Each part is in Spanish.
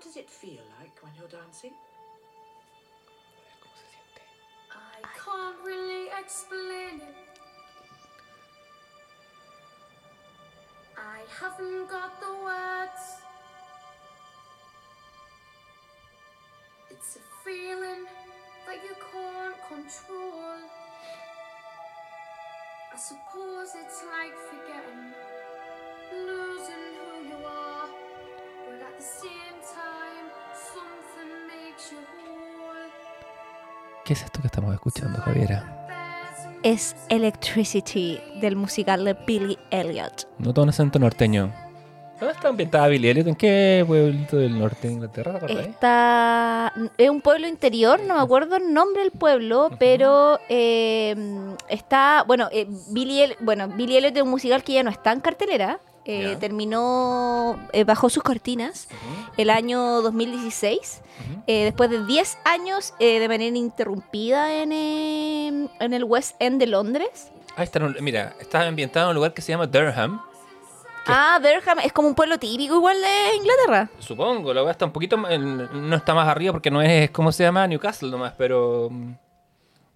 What does it feel like when you're dancing? I can't really explain it. I haven't got the words. It's a feeling that you can't control. I suppose it's like forgetting, losing who you are, but at the same ¿Qué es esto que estamos escuchando, Javiera? Es Electricity del musical de Billy Elliot. Nota un acento norteño. ¿Dónde está ambientada Billy Elliot? ¿En qué pueblito del norte de Inglaterra? Está. Es un pueblo interior, no me acuerdo el nombre del pueblo, pero eh, está. Bueno, eh, Billy, El- bueno, Billy Elliot es un musical que ya no está en cartelera. Eh, terminó eh, bajo sus cortinas el año 2016, eh, después de 10 años eh, de manera interrumpida en, eh, en el West End de Londres. Ahí está, en un- mira, está ambientado en un lugar que se llama Durham. Ah, Durham es como un pueblo típico igual de Inglaterra. Supongo, la weá está un poquito. No está más arriba porque no es, ¿cómo se llama? Newcastle nomás, pero. mm,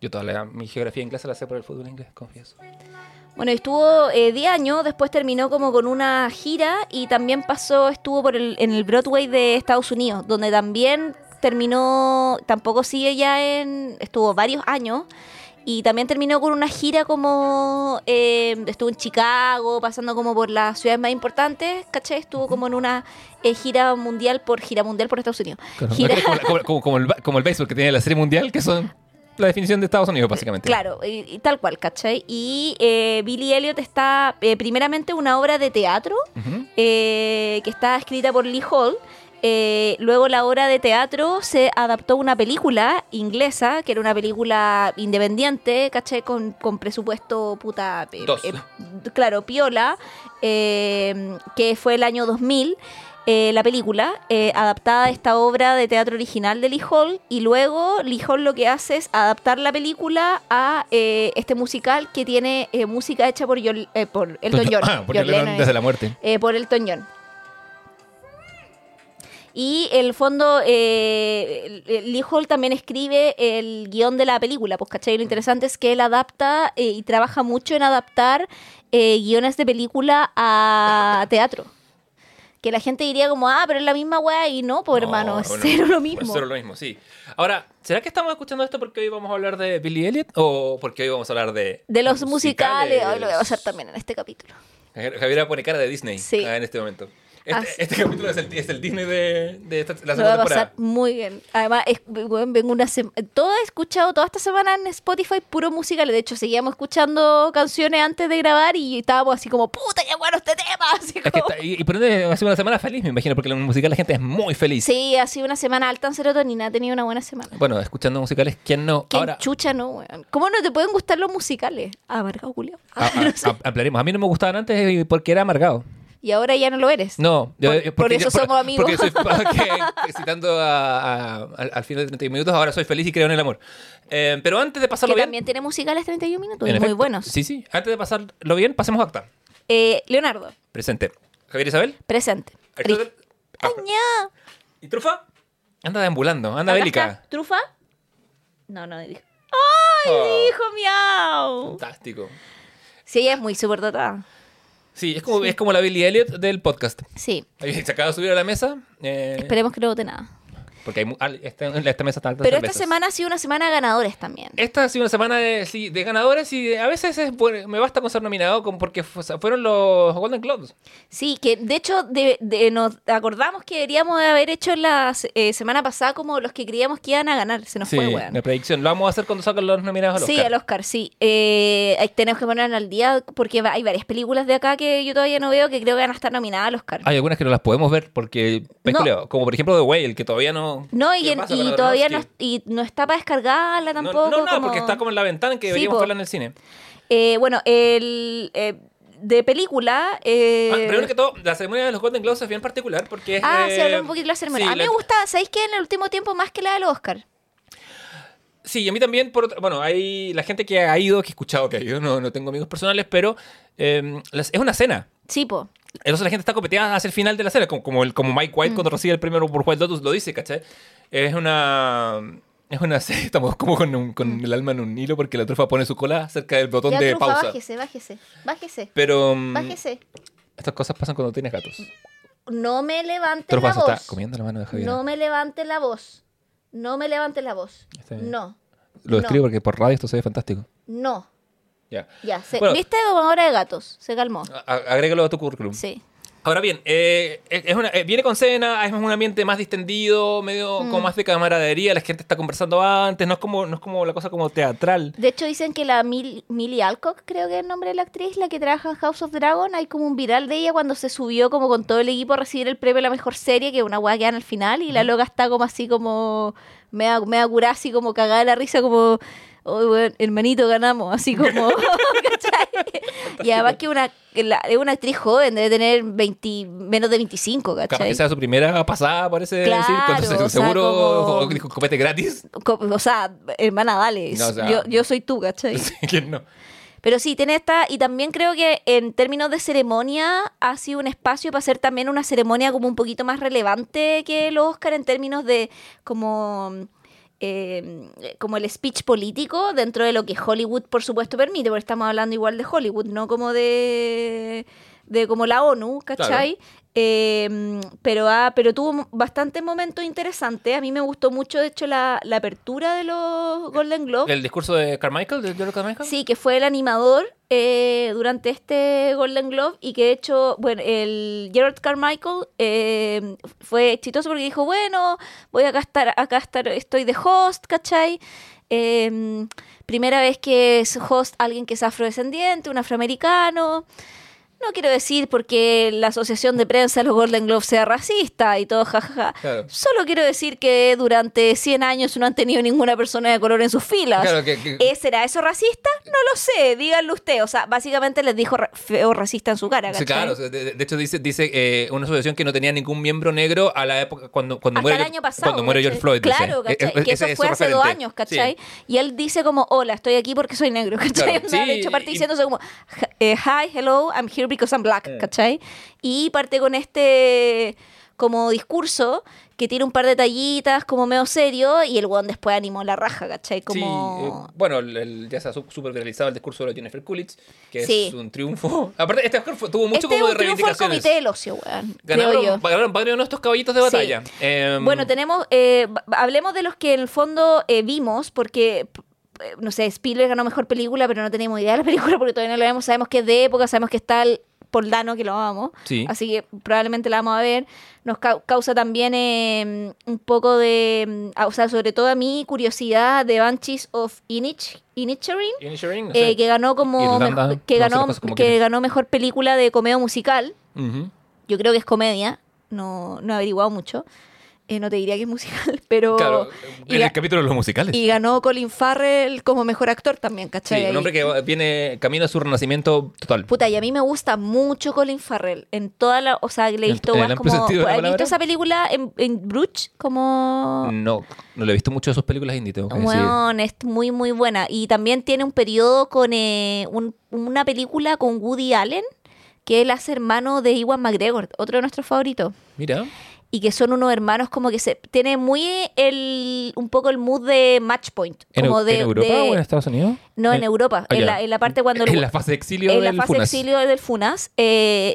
Yo toda la- mi geografía inglesa la sé por el fútbol inglés, confieso. Bueno, estuvo eh, 10 años, después terminó como con una gira y también pasó, estuvo por el, en el Broadway de Estados Unidos, donde también terminó, tampoco sigue ya en, estuvo varios años y también terminó con una gira como, eh, estuvo en Chicago, pasando como por las ciudades más importantes, ¿cachai? Estuvo como en una eh, gira mundial por, gira mundial por Estados Unidos. Gira- como, como- como- como el, como el béisbol que tiene la serie mundial, que son la definición de Estados Unidos, básicamente. Claro, y, y tal cual, ¿cachai? Y eh, Billy Elliot está, eh, primeramente, una obra de teatro eh, que está escrita por Lee Hall. Eh, luego la obra de teatro se adaptó a una película inglesa, que era una película independiente, ¿cachai? Con, con presupuesto puta... eh, Dos. eh, claro, piola, eh, que fue el año 2000. Eh, la película, eh, adaptada a esta obra de teatro original de Lee Hall, y luego Lee Hall lo que hace es adaptar la película a eh, este musical que tiene eh, música hecha por, John- eh, por Elton John. Ah, por John Lennon Lennon, desde la muerte. por Elton John. Y el fondo, eh, Lee Hall también escribe el guion de la película, pues, ¿cachai? Lo interesante es que él adapta eh, y trabaja mucho en adaptar eh, guiones de película a teatro. Que la gente diría como, ah, pero es la misma weá, y no, pues hermano, es cero lo Es mismo. cero lo mismo, sí. Ahora, ¿será que estamos escuchando esto porque hoy vamos a hablar de Billy Elliot o porque hoy vamos a hablar de. De los musicales, hoy lo voy a hacer también en este capítulo. Javier- Javiera pone cara de Disney Sí. en este momento. Ah, Este, este capítulo es el, es el Disney de, de esta, la Lo voy segunda a temporada. pasar muy bien. Además, es, vengo una sema- todo he escuchado toda esta semana en Spotify puro musical. De hecho, seguíamos escuchando canciones antes de grabar y estábamos así como, puta, qué bueno este tema. Así Es que como- está- y, y por ende ha sido una semana feliz, me imagino, porque en el musical la gente es muy feliz. Sí, ha sido una semana alta en serotonina, ha tenido una buena semana. Bueno, escuchando musicales, ¿quién no? Ahora, chucha, no, weón. ¿Cómo no te pueden gustar los musicales? Ah, Amargado, Julio. a- a- a- hablaremos. A mí no me gustaban antes porque era amargado. Y ahora ya no lo eres. No, yo- Por- por eso somos amigos. Porque soy, porque, citando a- a- al, al final de 31 minutos, ahora soy feliz y creo en el amor. Eh, pero antes de Que pasarlo bien. también tiene musicales 31 minutos, muy efecto, buenos. Sí, sí. Antes de pasarlo bien, pasemos a acta. Eh, Leonardo, Presente. Javier Isabel. presente. Ah, Añá. ¿Y Trufa? Anda deambulando, anda bélica. ¿Trufa? No, no dijo. ¡Ay, Oh. dijo miau! Fantástico. Sí, ella es muy superdotada. Sí, es como, es como la Billy Elliot del podcast. Sí, Ahí Se acaba de subir a la mesa. eh, esperemos que no vote nada. Porque hay, al- esta, mesa está alta Pero esta semana ha sido una semana de ganadores también. Esta ha sido una semana de, sí, de ganadores y a veces es bueno, me basta con ser nominado porque fu- fueron los Golden Globes. Sí, que de hecho de- de- nos acordamos que deberíamos de haber hecho la eh, semana pasada como los que creíamos que iban a ganar. Se nos Sí, fue, weón. la predicción. Lo vamos a hacer cuando salgan los nominados al Sí, Oscar. al Oscar, sí. Eh, tenemos que ponernos al día porque hay varias películas de acá que yo todavía no veo que creo que van a estar nominadas al Oscar. Hay algunas que no las podemos ver porque No. como por ejemplo The Whale, que todavía no... No, y, ¿Qué en- pasa y todavía no, y no está para descargarla No, tampoco. No, no, como- porque está como en la ventana que Sí, deberíamos po. verla en el cine. Eh, bueno, el eh, de película. eh, Ah, primero que todo, la ceremonia de los Golden Globes es bien particular porque es... Ah, eh, se habló un poquito de la ceremonia. sí, a mí me gusta, ¿sabéis qué? En el último tiempo más que la del Oscar. Sí, a mí también, por otra- bueno, hay la gente que ha ido, que he escuchado que ha ido, no, no tengo amigos personales, pero eh, las- es una cena. Sí, po. Entonces la gente está copeteada hacia el final de la serie, como, como, el, como Mike White cuando recibe el premio por White Lotus lo dice, ¿cachai? Es una... Es una serie, estamos como con, un- con el alma en un hilo porque la trufa pone su cola cerca del botón Ya, de trufa, pausa. bájese, bájese, bájese, Pero mm, bájese. estas cosas pasan cuando tienes gatos. No me levante Trufa la voz. está comiendo la mano de Javier. No me levante la voz. No me levante la voz. No, Lo no. escribo porque por radio esto se ve fantástico. no. Ya. Ya, se, Bueno. ¿viste domadora de gatos? Se calmó. Agrégalo a tu currículum. Sí. Ahora bien, eh, es una, eh, viene con cena, es un ambiente más distendido, medio Mm. como más de camaradería, la gente está conversando antes, no es como, no es como la cosa como teatral. De hecho, dicen que la Mil- Millie Alcock, creo que es el nombre de la actriz, la que trabaja en House of Dragon, hay como un viral de ella cuando se subió como con todo el equipo a recibir el premio a la mejor serie, que es una weá que dan al final, y la loca está como así como, me da, me da curada, así como cagada de la risa, como, "Oy, weón, hermanito, ganamos, así como, ¿cachai? Y además que una, la- es una actriz joven, debe tener 20, menos de 25, Capaz ¿cachai? que sea su primera pasada, parece Claro, decir, se- o seguro dijo copete gratis. Co- O sea, hermana, dale, No, o sea- yo, yo soy tú, ¿cachai? ¿quién no? Pero sí, tiene esta, y también creo que en términos de ceremonia ha sido un espacio para hacer también una ceremonia como un poquito más relevante que el Oscar en términos de como, eh, como el speech político dentro de lo que Hollywood por supuesto permite, porque estamos hablando igual de Hollywood, no como de, de como la ONU, ¿cachai? Eh, pero, ha- pero tuvo bastante momentos interesantes. A mí me gustó mucho, de hecho, la, la apertura de los Golden Globes. ¿El discurso de Carmichael, de George Carmichael? Sí, que fue el animador eh, durante este Golden Globe y que de hecho, bueno, el Gerard Carmichael eh, fue exitoso porque dijo, bueno, voy acá a estar, acá a estar, estoy de host, ¿cachai? Eh, primera vez que es host alguien que es afrodescendiente, un afroamericano. No quiero decir porque la asociación de prensa de los Golden Globes sea racista y todo, jajaja. Claro. Solo quiero decir que durante 100 años no han tenido ninguna persona de color en sus filas. Claro, que- que- ¿Eh, ¿Será eso racista? No lo sé, díganlo usted. O sea, básicamente les dijo ra- feo racista en su cara, Sí, ¿cachai? claro, o sea, de, de hecho dice, dice eh, una asociación que no tenía ningún miembro negro a la época cuando, cuando Hasta muere, el año pasado. cuando muere George. Floyd. dice. Claro, Eh, ¿cachai? eh, que eso es fue hace dos años, Sí. ¿cachai? Y él dice como, hola, estoy aquí porque soy negro, ¿cachai? Claro, de sí, hecho, parte y- diciéndose como, "Ja- eh, hi, hello, I'm here because I'm black, Mm. ¿cachai? Y parte con este como discurso que tiene un par de tallitas como medio serio y el weón después animó la raja, ¿cachai? Sí, Como... eh, bueno, el- el- ya se ha súper viralizado el discurso de Jennifer Coolidge, que Sí. es un triunfo. Aparte, este Oscar fue- tuvo mucho este es como un de triunfo del reivindicaciones. comité del ocio, weón. Ganaron, ganaron varios de nuestros caballitos de Sí. batalla. Em, Bueno, tenemos, eh, hablemos de los que en el fondo eh, vimos, porque, eh, no sé, Spielberg ganó mejor película, pero no tenemos idea de la película porque todavía no la vemos. Sabemos que es de época, sabemos que está el Poldano, que lo amamos. Sí. Así que probablemente la vamos a ver. Nos cau- causa también eh, un poco de, mm, ah, o sea, sobre todo a mí, curiosidad de Banshees of Inich, Inisherin. Inisherin, no eh, que ganó como Irlanda, que ganó como que ganó mejor película de comedia musical yo creo que es comedia, no, no he averiguado mucho. Eh, no te diría que es musical, pero. Claro, en el capítulo de los musicales. y ganó Colin Farrell como mejor actor también, sí, ¿cachai? un Ahí. hombre que viene camino a su renacimiento total. Puta, y a mí me gusta mucho Colin Farrell. En toda la. O sea, le he ¿En- visto amplio como. ¿Has visto esa película en, en Bruges? Como. No, no le he visto mucho de sus películas indie, tengo que decir. Weón, es muy, muy buena. Y también tiene un periodo con eh, un- una película con Woody Allen, que él hace hermano de Iwan McGregor, otro de nuestros favoritos. Mira. Y que son unos hermanos como que se tiene muy el un poco el mood de Match Point ¿En, como Eu- de, en Europa de- o en Estados Unidos? no en Europa ah, en, la, en la parte cuando el- En la fase de exilio en la del fase Funas. exilio del Funas eh,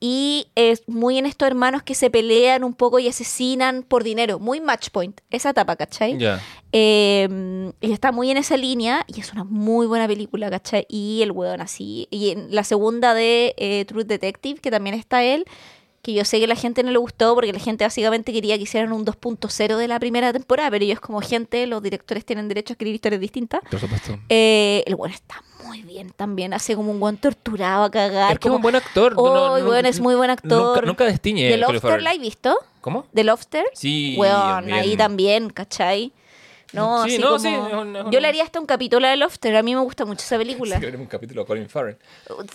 y es muy en estos hermanos que se pelean un poco y asesinan por dinero muy Match Point esa etapa ¿cachai? Ya. Eh, y está muy en esa línea y es una muy buena película, ¿cachai? Y el weón así. Y en la segunda de eh, Truth Detective, que también está él, que yo sé que la gente no le gustó porque la gente básicamente quería que hicieran un 2.0 de la primera temporada, pero ellos como gente, los directores tienen derecho a escribir historias distintas. Por supuesto. Eh, el weón está muy bien también, hace como un weón torturado a cagar. Es que como, un buen actor. Oh, el weón es muy buen actor. Nunca, nunca destiñe. ¿The Lobster la has visto? ¿Cómo? ¿The Lobster? Sí. Bien. ahí también, ¿cachai? No, Sí, así no, como- sí, es un- Yo le haría hasta un capítulo de Lobster, a mí me gusta mucho esa película. Sí, un capítulo de Colin Farrell.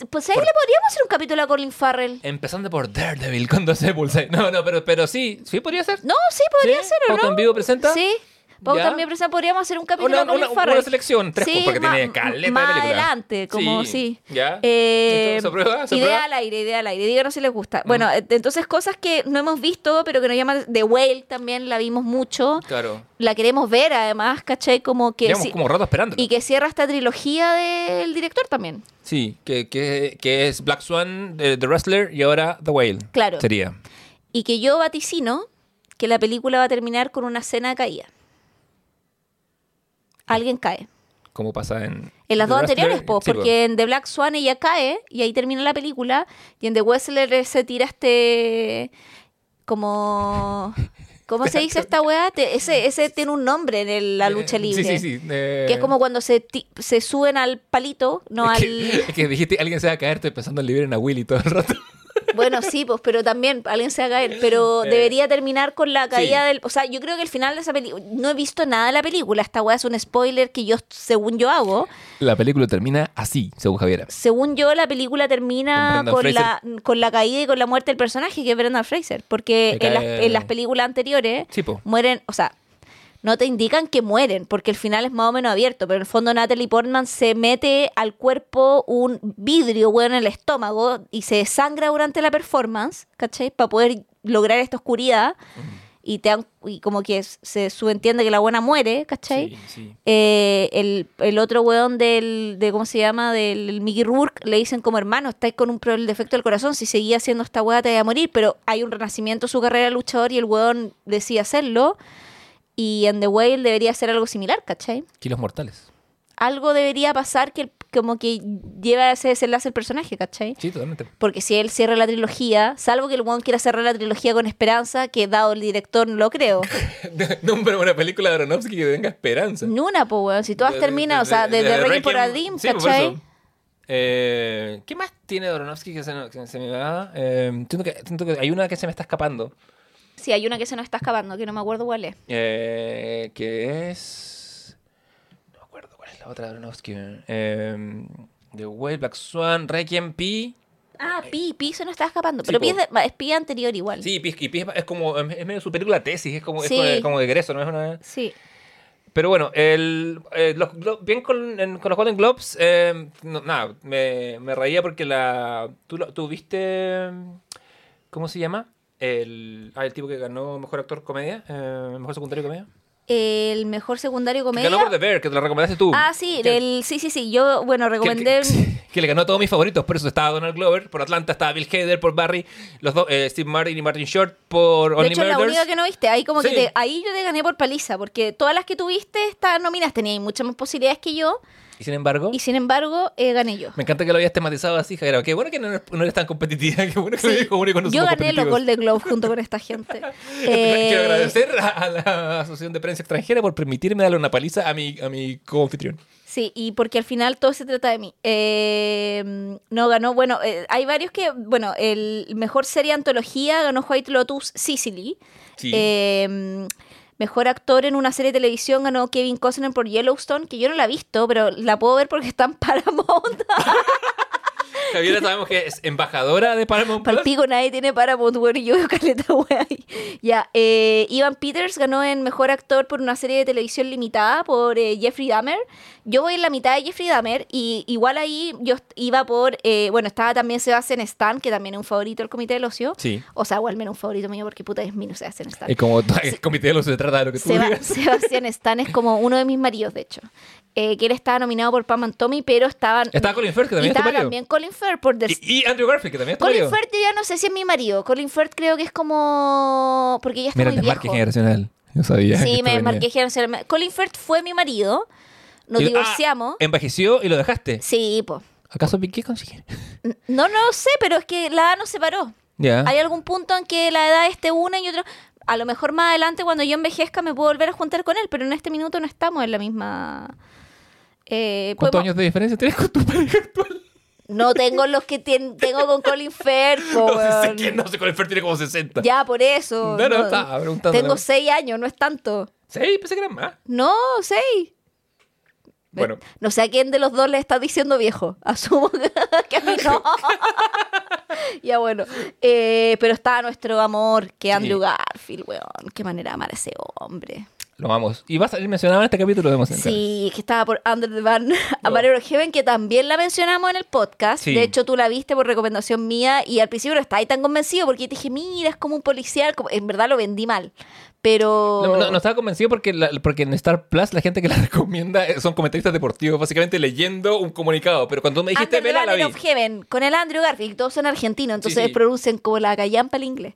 Pues ahí le podríamos hacer un capítulo a Colin Farrell. Empezando por Daredevil cuando se pulsa. No, no, pero, pero sí, sí podría ser. No, sí, podría ¿Sí? ser, ¿o ¿Pauta no? en vivo presenta? Sí. Pau ¿Ya? también presenta, podríamos hacer un capítulo Una, Colin una- Farrell. una selección, tres, Sí, porque tiene caleta más de película. adelante, como sí. ¿Ya? Eh, ¿Esto ¿Se aprueba? ¿Se idea aprueba? al aire, idea al aire. Díganos si les gusta. Bueno, eh, entonces cosas que no hemos visto, pero que nos llaman. The Whale también la vimos mucho. Claro. La queremos ver, además, ¿cachai? Como que. Llevamos sí- como rato esperando. y que cierra esta trilogía del director también. Sí, que, que, que es Black Swan, The, The Wrestler y ahora The Whale. Claro. Sería. Y que yo vaticino que la película va a terminar con una escena de caída. Alguien cae. Como pasa en. En las The dos Wrestler. anteriores, po, Sí, po. porque en The Black Swan ella cae y ahí termina la película. Y en The Wrestler se tira este. Como. ¿Cómo se dice esta weá? Ese, ese tiene un nombre en el- la lucha Eh, libre. Sí, sí, sí. eh, Que es como cuando se, ti- se suben al palito, no es al. que, es que dijiste alguien se va a caer, estoy pensando en Liberen a Willy todo el rato. Bueno, sí, pues, pero también alguien se va a caer. Pero debería terminar con la caída sí. del. O sea, yo creo que el final de esa película. No he visto nada de la película. Esta weá es un spoiler que yo, según yo hago. La película termina así, según Javiera. Según yo, la película termina Con la, con la caída y con la muerte del personaje, que es Brendan Fraser. Porque las, en las películas anteriores Sí, po. mueren. O sea, no te indican que mueren, porque el final es más o menos abierto. Pero en el fondo, Natalie Portman se mete al cuerpo un vidrio, weón, en el estómago y se desangra durante la performance, ¿cachai? Para poder lograr esta oscuridad. Y, te dan- y como que se subentiende que la buena muere, ¿cachai? Sí, sí. Eh, el, el otro weón del, de, ¿cómo se llama? Del Mickey Rourke, le dicen como hermano, estáis con un el defecto del corazón, si seguía haciendo esta weá te voy a morir, pero hay un renacimiento en su carrera de luchador y el weón decide hacerlo. Y en The Whale debería hacer algo similar, ¿cachai? Kilos mortales. Algo debería pasar que el- como que lleva a ese desenlace el personaje, ¿cachai? Sí, totalmente. Porque si él cierra la trilogía, salvo que el weón quiera cerrar la trilogía con esperanza, que dado el director no lo creo. Nombre una película de Aronofsky que tenga esperanza. Ni una, pues, weón. Si todas terminan, o sea, de- desde de Requiem por a Requiem- Dream, sí, por ¿cachai? Eh, ¿Qué más tiene Aronofsky que se, no- que se me va? Eh, siento, que, siento que hay una que se me está escapando. Sí, hay una que se nos está escapando, que no me acuerdo cuál es. eh, que es. No me acuerdo cuál es la otra de Aronofsky. Eh, The Whale, Black Swan, Requiem, Pi. Ah, Pi, Pi se nos está escapando. Sí, Pero Pi es, de- es Pi anterior igual. Sí, Pi, y Pi es, es como. Es medio su película tesis, es como, es Sí. como, como de egreso, ¿no? Es una. Sí. Pero bueno, el, eh, los bien con, en- con los Golden Globes, eh, no, nada, me, me reía porque la. ¿Tú, lo- tú viste. ¿Cómo se llama? El, ah, el tipo que ganó mejor actor comedia, eh, mejor secundario comedia. El mejor secundario Que comedia. Ganó por The Bear, que te lo recomendaste tú. Ah, sí, Que- el, sí, sí, sí. Yo, bueno, que, recomendé. que- que le ganó a todos mis favoritos, por eso estaba Donald Glover, por Atlanta estaba Bill Hader, por Barry, los dos, eh, Steve Martin y Martin Short, por de Only hecho, la Murders. única que no viste, ahí como Sí. que te, ahí yo te gané por paliza, porque todas las que tuviste estaban nominadas, tenías muchas más posibilidades que yo, Y sin embargo, y sin embargo, eh, gané yo. me encanta que lo hayas tematizado así, Javier. Qué bueno que no, eres- no eres tan competitiva, qué bueno que lo Sí. dijo único no Yo gané los. Golden Globes junto con esta gente. Quiero Eh, agradecer a, a la Asociación de Prensa Extranjera por permitirme darle una paliza a mi, a mi co-anfitrión. Sí, y porque al final todo se trata de mí. Eh, no ganó, bueno, eh, hay varios que, bueno, el mejor serie antología ganó White Lotus Sicily. Sí. Eh, mejor actor en una serie de televisión ganó Kevin Costner por Yellowstone, que yo no la he visto, pero la puedo ver porque está en Paramount. Javiera sabemos que es embajadora de Paramount Plus. Palpico, nadie tiene Paramount, bueno, y yo veo caleta wea. Ya, eh, Ivan Peters ganó en Mejor Actor por una serie de televisión limitada por eh, Jeffrey Dahmer. Yo voy en la mitad de Jeffrey Dahmer y igual ahí yo iba por, eh, bueno, estaba también Sebastian Stan, que también es un favorito del Comité del Ocio. Sí. O sea, o al menos un favorito mío porque puta es mío Sebastian Stan. Es como el comité de los se trata de lo que tú Seba- digas. Sebastián Stan es como uno de mis maridos, de hecho. Eh, que él estaba nominado por Pam and Tommy, pero estaban... Estaba Colin Firth, que también y estaba marido. también Colin Firth por The Y, y Andrew Garfield, que también es tu Colin marido. Firth yo ya no sé si es mi marido. Colin Firth creo que es como... Porque ya está Mira, muy viejo. generacional. Yo sabía. Sí, me venía. desmarqué generacionalmente. Colin Firth fue mi marido. Nos Y- ah, divorciamos. envejeció y lo dejaste. Sí, pues. ¿Acaso qué consiguieron? No, no sé, pero es que la edad nos separó. Ya. Hay algún punto en que la edad esté una y otro. A lo mejor más adelante, cuando yo envejezca, me puedo volver a juntar con él, pero en este minuto no estamos en la misma. Eh, ¿Cuántos podemos- años de diferencia tienes con tu pareja actual? No tengo los que tien- tengo con Colin Firth, No sé, que no sé, Colin Firth tiene como 60. Ya, por eso. No, no, estaba preguntando. Tengo seis años, no es tanto. Sí, pensé que eran más. No, seis. Bueno, No sé a quién de los dos le está diciendo viejo. Asumo que a mí no. ya bueno. Eh, pero está nuestro amor, que Andrew Garfield, weón. Qué manera de amar a ese hombre. Lo vamos. Y va a salir mencionado en este capítulo de Emoción. Sí, que estaba por Under the Van a Heaven, que también la mencionamos en el podcast. Sí. De hecho, tú la viste por recomendación mía y al principio no estaba ahí tan convencido porque te dije, mira, es como un policial. como- En verdad lo vendí mal. Pero. No, no, no estaba convencido porque, la- porque en Star Plus la gente que la recomienda son comentaristas deportivos, básicamente leyendo un comunicado. Pero cuando me dijiste, Under vela, la vi. Banner of Heaven, con el Andrew Garfield, todos son argentinos, entonces sí. pronuncian como la callampa el inglés.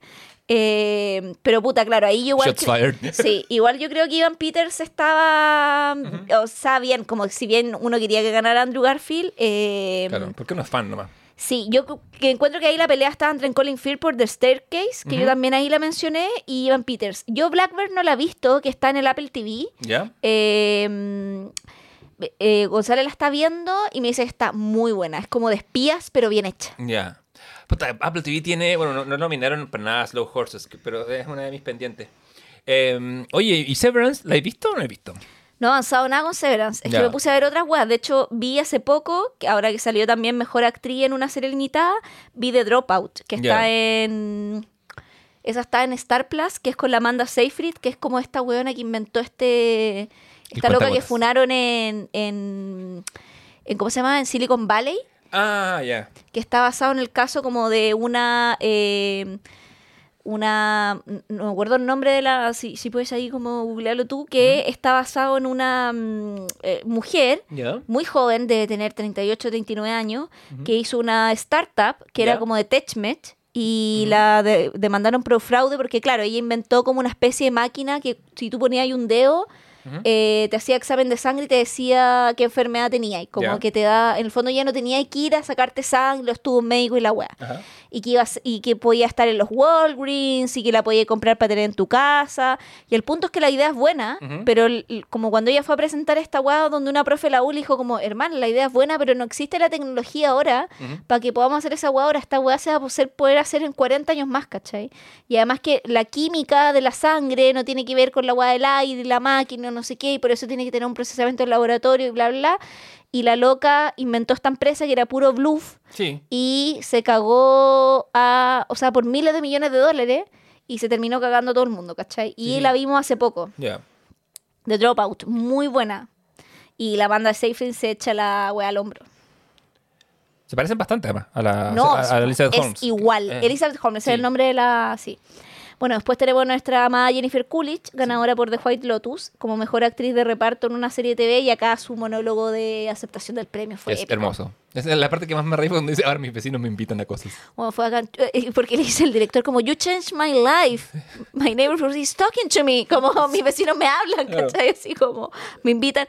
Eh, pero puta, claro, ahí yo igual. Shots fired. Sí, igual yo creo que Ivan Peters estaba. O sea, bien, como si bien uno quería que ganara Andrew Garfield. eh, Claro, porque uno es fan nomás. Sí, yo que encuentro que ahí la pelea está entre Colin Firth por The Staircase, que yo también ahí la mencioné, y Ivan Peters. Yo Blackbird no la he visto, que está en el Apple TV. ¿Ya? Eh, eh, González la está viendo y me dice que está muy buena. Es como de espías, pero bien hecha. Ya. Puta, Apple TV tiene, bueno, no, no nominaron para nada Slow Horses, pero es una de mis pendientes. Eh, oye, ¿y Severance la he visto o no la he visto? No he avanzado nada con Severance. Es que me puse a ver otras weas. De hecho, vi hace poco, que ahora que salió también Mejor Actriz en una serie limitada, vi The Dropout, que está en... Esa está en Star Plus, que es con la Amanda Seyfried, que es como esta weona que inventó este... Esta loca que funaron en, en, en... ¿Cómo se llama? En Silicon Valley. Ah, ya. que está basado en el caso como de una eh, una no me acuerdo el nombre de la si, si puedes ahí como googlearlo tú que está basado en una mm, eh, mujer muy joven de tener 38 39 años que hizo una startup que era como de TechMet y la de- demandaron por fraude porque claro ella inventó como una especie de máquina que si tú ponías ahí un dedo eh, te hacía examen de sangre y te decía qué enfermedad tenía y como que te da en el fondo ya no tenía que ir a sacarte sangre los tubos médicos y la weá. Ajá. Y que ibas y que podía estar en los Walgreens y que la podía comprar para tener en tu casa. Y el punto es que la idea es buena pero el- como cuando ella fue a presentar esta weá donde una profe la U le dijo como hermano la idea es buena pero no existe la tecnología ahora para que podamos hacer esa weá ahora. Esta weá se va a poder- poder hacer en 40 años más ¿cachai? y además que la química de la sangre no tiene que ver con la weá del aire la máquina no sé qué y por eso tiene que tener un procesamiento en laboratorio y bla bla y la loca inventó esta empresa que era puro bluff Sí. y se cagó a, o sea, por miles de millones de dólares y se terminó cagando a todo el mundo, ¿cachai? Y Sí. la vimos hace poco, Ya. The Dropout, muy buena. Y la banda Seyfried se echa la wea al hombro. Se parecen bastante además a la, No, a, a Elizabeth es Holmes. igual. Eh, Elizabeth Holmes sí. es el nombre de la... Sí. Bueno, después tenemos a nuestra amada Jennifer Coolidge, ganadora por The White Lotus, como mejor actriz de reparto en una serie de TV y acá su monólogo de aceptación del premio fue Es épico. hermoso. Es la parte que más me reí fue cuando dice, ahora mis vecinos me invitan a cosas. Bueno, fue acá, eh, porque le dice el director como, you changed my life, my neighbor is talking to me, como mis vecinos me hablan. ¿cachai? Así como, me invitan,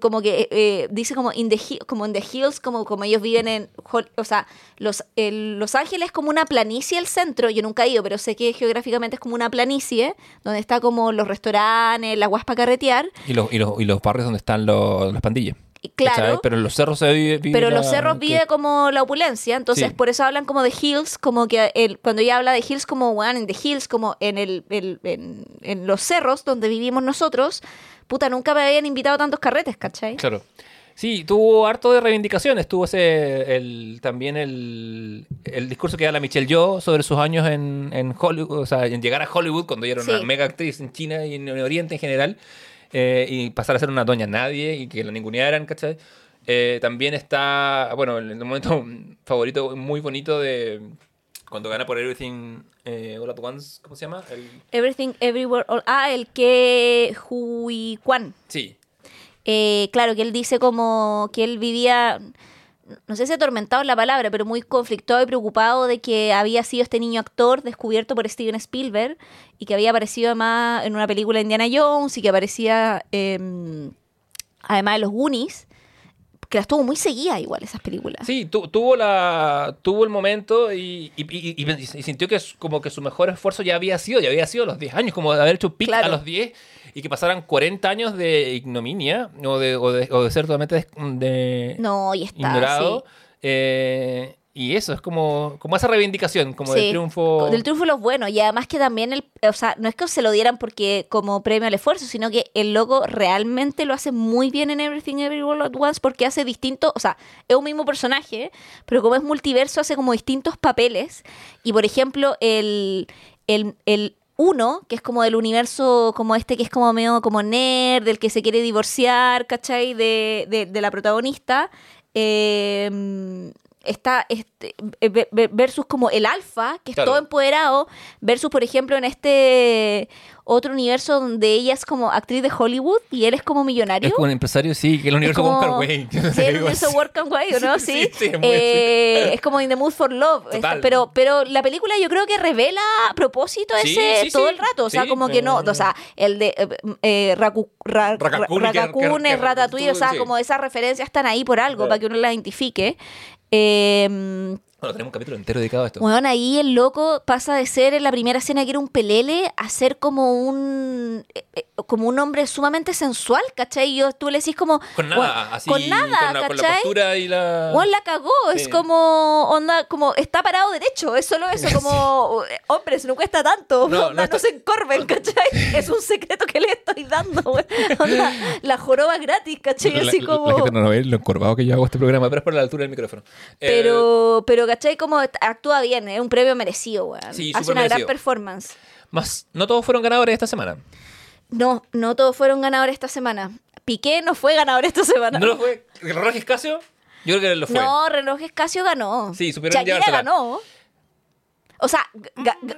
como que eh, dice como in the, como in the hills, como, como ellos viven en, o sea, los, el- Los Ángeles es como una planicie el centro, yo nunca he ido, pero sé que geográficamente es como una planicie, donde está como los restaurantes, las guas para carretear, Y los, y los, y los barrios donde están los, las pandillas. Claro, ¿cachai? Pero en los cerros se vive. vive pero los cerros que- vive como la opulencia, entonces Sí. por eso hablan como de hills, como que el, cuando ella habla de hills como one en the hills, como en el, el- en, en los cerros donde vivimos nosotros, puta, nunca me habían invitado a tantos carretes, ¿cachai? Claro. Sí, tuvo harto de reivindicaciones. Tuvo ese, el, también el, el discurso que da la Michelle Yeoh sobre sus años en, en Hollywood, o sea, en llegar a Hollywood cuando ella era una Sí. mega actriz en China y en Oriente en general, eh, y pasar a ser una doña nadie y que la ningunearan, ¿cachai? Eh, también está, bueno, el, momento favorito muy bonito de cuando gana por Everything eh, All at Once, ¿cómo se llama? El- Everything, Everywhere, All- ah, el que Hui Kwan. sí, Eh, claro, que él dice como que él vivía, no sé si atormentado es la palabra, pero muy conflictado y preocupado de que había sido este niño actor descubierto por Steven Spielberg y que había aparecido además en una película de Indiana Jones y que aparecía em, además de los Goonies, que las tuvo muy seguidas igual esas películas. Sí, tu- tuvo la tuvo el momento y, y- y- y- sintió que como que su mejor esfuerzo ya había sido, ya había sido a los 10 años, como de haber hecho pic Claro. a los 10 y que pasaran 40 años de ignominia o de, o de, o de ser totalmente de No, y está, ignorado. sí. Eh, y eso, es como, como esa reivindicación, como del triunfo. Del triunfo de los buenos. Y además que también, el, o sea, no es que se lo dieran porque como premio al esfuerzo, sino que el loco realmente lo hace muy bien en Everything Everywhere at Once porque hace distinto, o sea, es un mismo personaje, pero como es multiverso hace como distintos papeles. Y por ejemplo, el, el, el uno, que es como del universo como este que es como medio como nerd, del que se quiere divorciar, ¿cachai? De, de, de la protagonista. eh, está este, eh, ve- ve- versus como el alfa, que es Claro. todo empoderado, versus, por ejemplo, en este otro universo donde ella es como actriz de Hollywood y él es como millonario. Es como un empresario, sí, que el universo como- Wonka Wayne. Sí, el universo Work and Way, ¿o ¿no? Sí. Sí, sí, Eh, es como In the Mood for Love. Esta- pero, pero la película yo creo que revela a propósito ese todo el rato. O sea, como que no. O sea, el de eh, Raku- Ra- Ratatouille, o sea, como esas referencias están ahí por algo, para que uno las identifique. Eh, Bueno, tenemos un capítulo entero dedicado a esto. bueno, ahí el loco pasa de ser en la primera escena que era un pelele a ser como un eh, eh, como un hombre sumamente sensual, ¿cachai? Y yo, tú le decís como... con bueno, nada, así. con nada, con, la, con la postura y la. Juan la cagó, es Sí. como onda, como está parado derecho, es solo eso, como eh, hombres, no cuesta tanto, No, onda, no no, está- se encorven, ¿cachai? Es un secreto que le estoy dando. Onda, la joroba gratis, ¿cachai? La- Así la- como... La gente no ve lo encorvado que yo hago este programa, pero es por la altura del micrófono. Eh, Pero, pero, ¿cachai? Como actúa bien, es un premio merecido. Sí, Hace una merecido. gran performance. más, no todos fueron ganadores esta semana. No, no todos fueron ganadores esta semana. Piqué no fue ganador esta semana. ¿No lo fue? ¿El Rojas Casio? Yo creo que lo fue. No, Relojes Casio ganó. Sí, supieron Shakira ganó. O sea,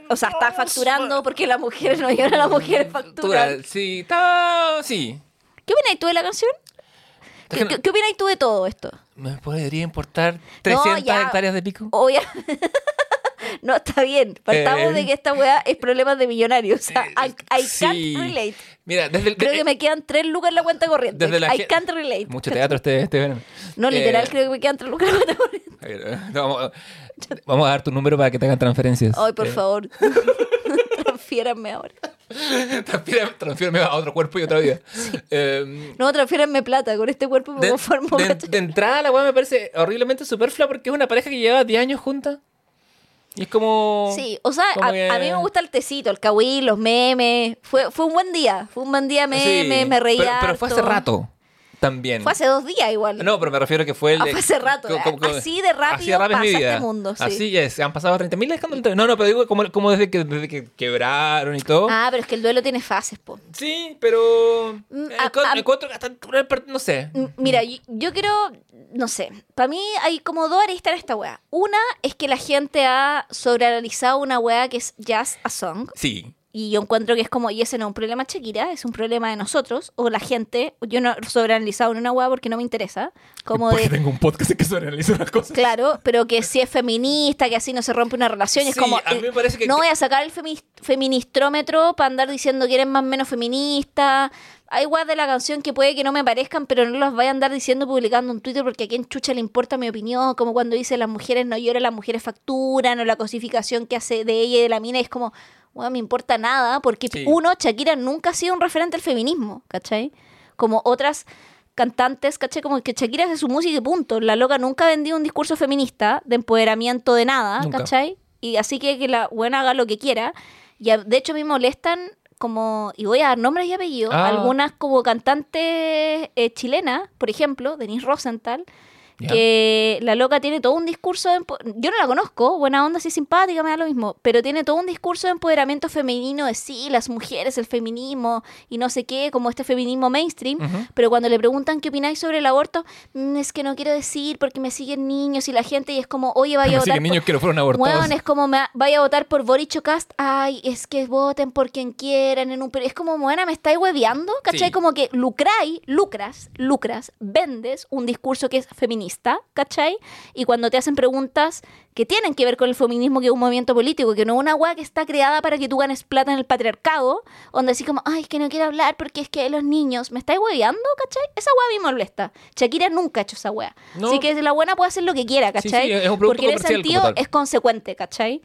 o sea, está facturando porque las mujeres no llevan a las mujeres facturan. Factura, Sí, está. Sí. ¿Qué opinas tú de la canción? ¿Qué, qué, qué opinas tú de todo esto? ¿Me podría importar 300 ya. hectáreas de pico? Obvia. no, está bien. Partamos Eh. de que esta weá es problemas de millonarios. O sea, I, I Sí. can't relate. Mira, desde el. Creo de- que me quedan tres lucas en la cuenta corriente. Desde la I can't relate. Mucho teatro este, este verano. No, literal, Eh, creo que me quedan tres lucas en la cuenta corriente. eh, vamos, a- vamos a dar tu número para que te hagan transferencias. Ay, por Eh, favor. Transfiéranme ahora. Transfiéreme a otro cuerpo y otra vida. Eh, No, transfiéranme plata. Con este cuerpo me de, conformo. de- entrada, la weá me parece horriblemente superflua porque es una pareja que lleva 10 años juntas. Y es como. Sí, o sea, a, que- a mí me gusta el tecito, el kawaii, los memes. Fue, fue un buen día. Fue un buen día Sí, memes, me reía. Pero, pero fue hace rato. También. Fue hace dos días igual. No, pero me refiero a que fue el. Ah, fue hace rato, así de rápido es mi pasa este vida. mundo, sí. Así es. Han pasado 30.000 escándalos. No, no, pero digo como, como desde, que, desde que quebraron y todo. Ah, pero es que el duelo tiene fases, po. Sí, pero. Mm, con- a- encuentro hasta No sé. M- Mira, yo, yo quiero, no sé, para mí hay como dos aristas en esta weá. Una es que la gente ha sobreanalizado una weá que es Just a Song. Sí. Y yo encuentro que es como, y ese no es un problema de Shakira, es un problema de nosotros, o la gente. Yo no he sobreanalizado en una weá porque no me interesa. Como Porque de, tengo un podcast que sobreanaliza las cosas. Claro, pero que si es feminista, que así no se rompe una relación. y es Sí, como, a mí eh, me parece que- no voy a sacar el femi- feministrómetro para andar diciendo que eres más o menos feminista. Hay guas de la canción que puede que no me parezcan, pero no las vaya a andar diciendo publicando en Twitter porque a quién chucha le importa mi opinión. Como cuando dice las mujeres no lloran, las mujeres facturan, o la cosificación que hace de ella y de la mina. Es como, bueno, me importa nada, porque Sí. uno, Shakira nunca ha sido un referente al feminismo, ¿cachai? Como otras cantantes, ¿cachai? Como que Shakira hace su música y punto. La loca nunca ha vendido un discurso feminista, de empoderamiento de nada, Nunca. ¿cachai? Y así que que la buena haga lo que quiera. Y de hecho me molestan como, y voy a dar nombres y apellidos, Ah. algunas como cantantes eh, chilenas, por ejemplo, Denise Rosenthal, Que la loca tiene todo un discurso de yo no la conozco, buena onda, así simpática, me da lo mismo, pero tiene todo un discurso de empoderamiento femenino de sí, las mujeres, el feminismo y no sé qué, como este feminismo mainstream, pero cuando le preguntan qué opináis sobre el aborto, "Mm, es que no quiero decir porque me siguen niños y la gente y es como, oye, vaya a votar por- niños que no fueron abortados. Es como me, vaya a votar por Boric o Cast. Ay, es que voten por quien quieran en un Es como, buena, me estáis hueveando, ¿cachai? Sí. Como que lucráis, lucras, lucras, vendes un discurso que es feminista, ¿cachai? Y cuando te hacen preguntas que tienen que ver con el feminismo, que es un movimiento político, que no es una weá que está creada para que tú ganes plata en el patriarcado, donde así como, ay, es que no quiero hablar porque es que los niños, ¿me estáis hueveando, cachai? Esa weá a mí me molesta. Shakira nunca ha hecho esa weá. No. Así que la buena puede hacer lo que quiera, Sí, sí, ¿cachai? es un porque en ese sentido es consecuente, ¿cachai?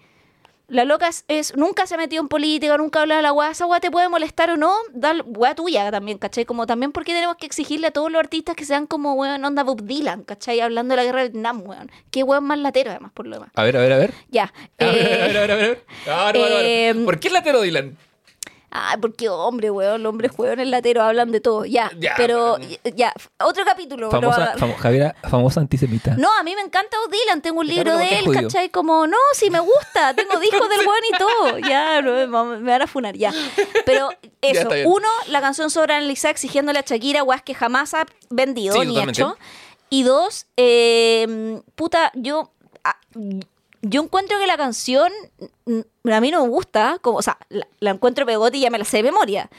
La loca es, es- nunca se ha metido en política, nunca habla de la weá. Esa weá te puede molestar o no, da weá tuya también, ¿cachai? Como también porque tenemos que exigirle a todos los artistas que sean como weón onda Bob Dylan, ¿cachai? Hablando de la guerra de Vietnam, weón. Qué weón más latero además, por lo demás. A ver, a ver, a ver. Ya. A ver, a ver, a ver, a ver. Eh, ¿Por qué es latero Dylan? Ay, porque hombre, weón, los hombres en latero hablan de todo. Ya, Ya, pero ya, otro capítulo. lo Famosa, famo- Javiera, famosa antisemita. No, a mí me encanta Dylan, tengo un libro de él. ¿cachai? Como, no, sí me gusta, tengo discos del weón y todo. Ya, no, me, me van a funar, ya. Pero eso, uno, la canción sobre Annalisa exigiéndole a Shakira, weas que jamás ha vendido Sí, ni totalmente. hecho. Y dos, eh, puta, yo... yo encuentro que la canción a mí no me gusta, como, o sea, la, la encuentro pegote y ya me la sé de memoria.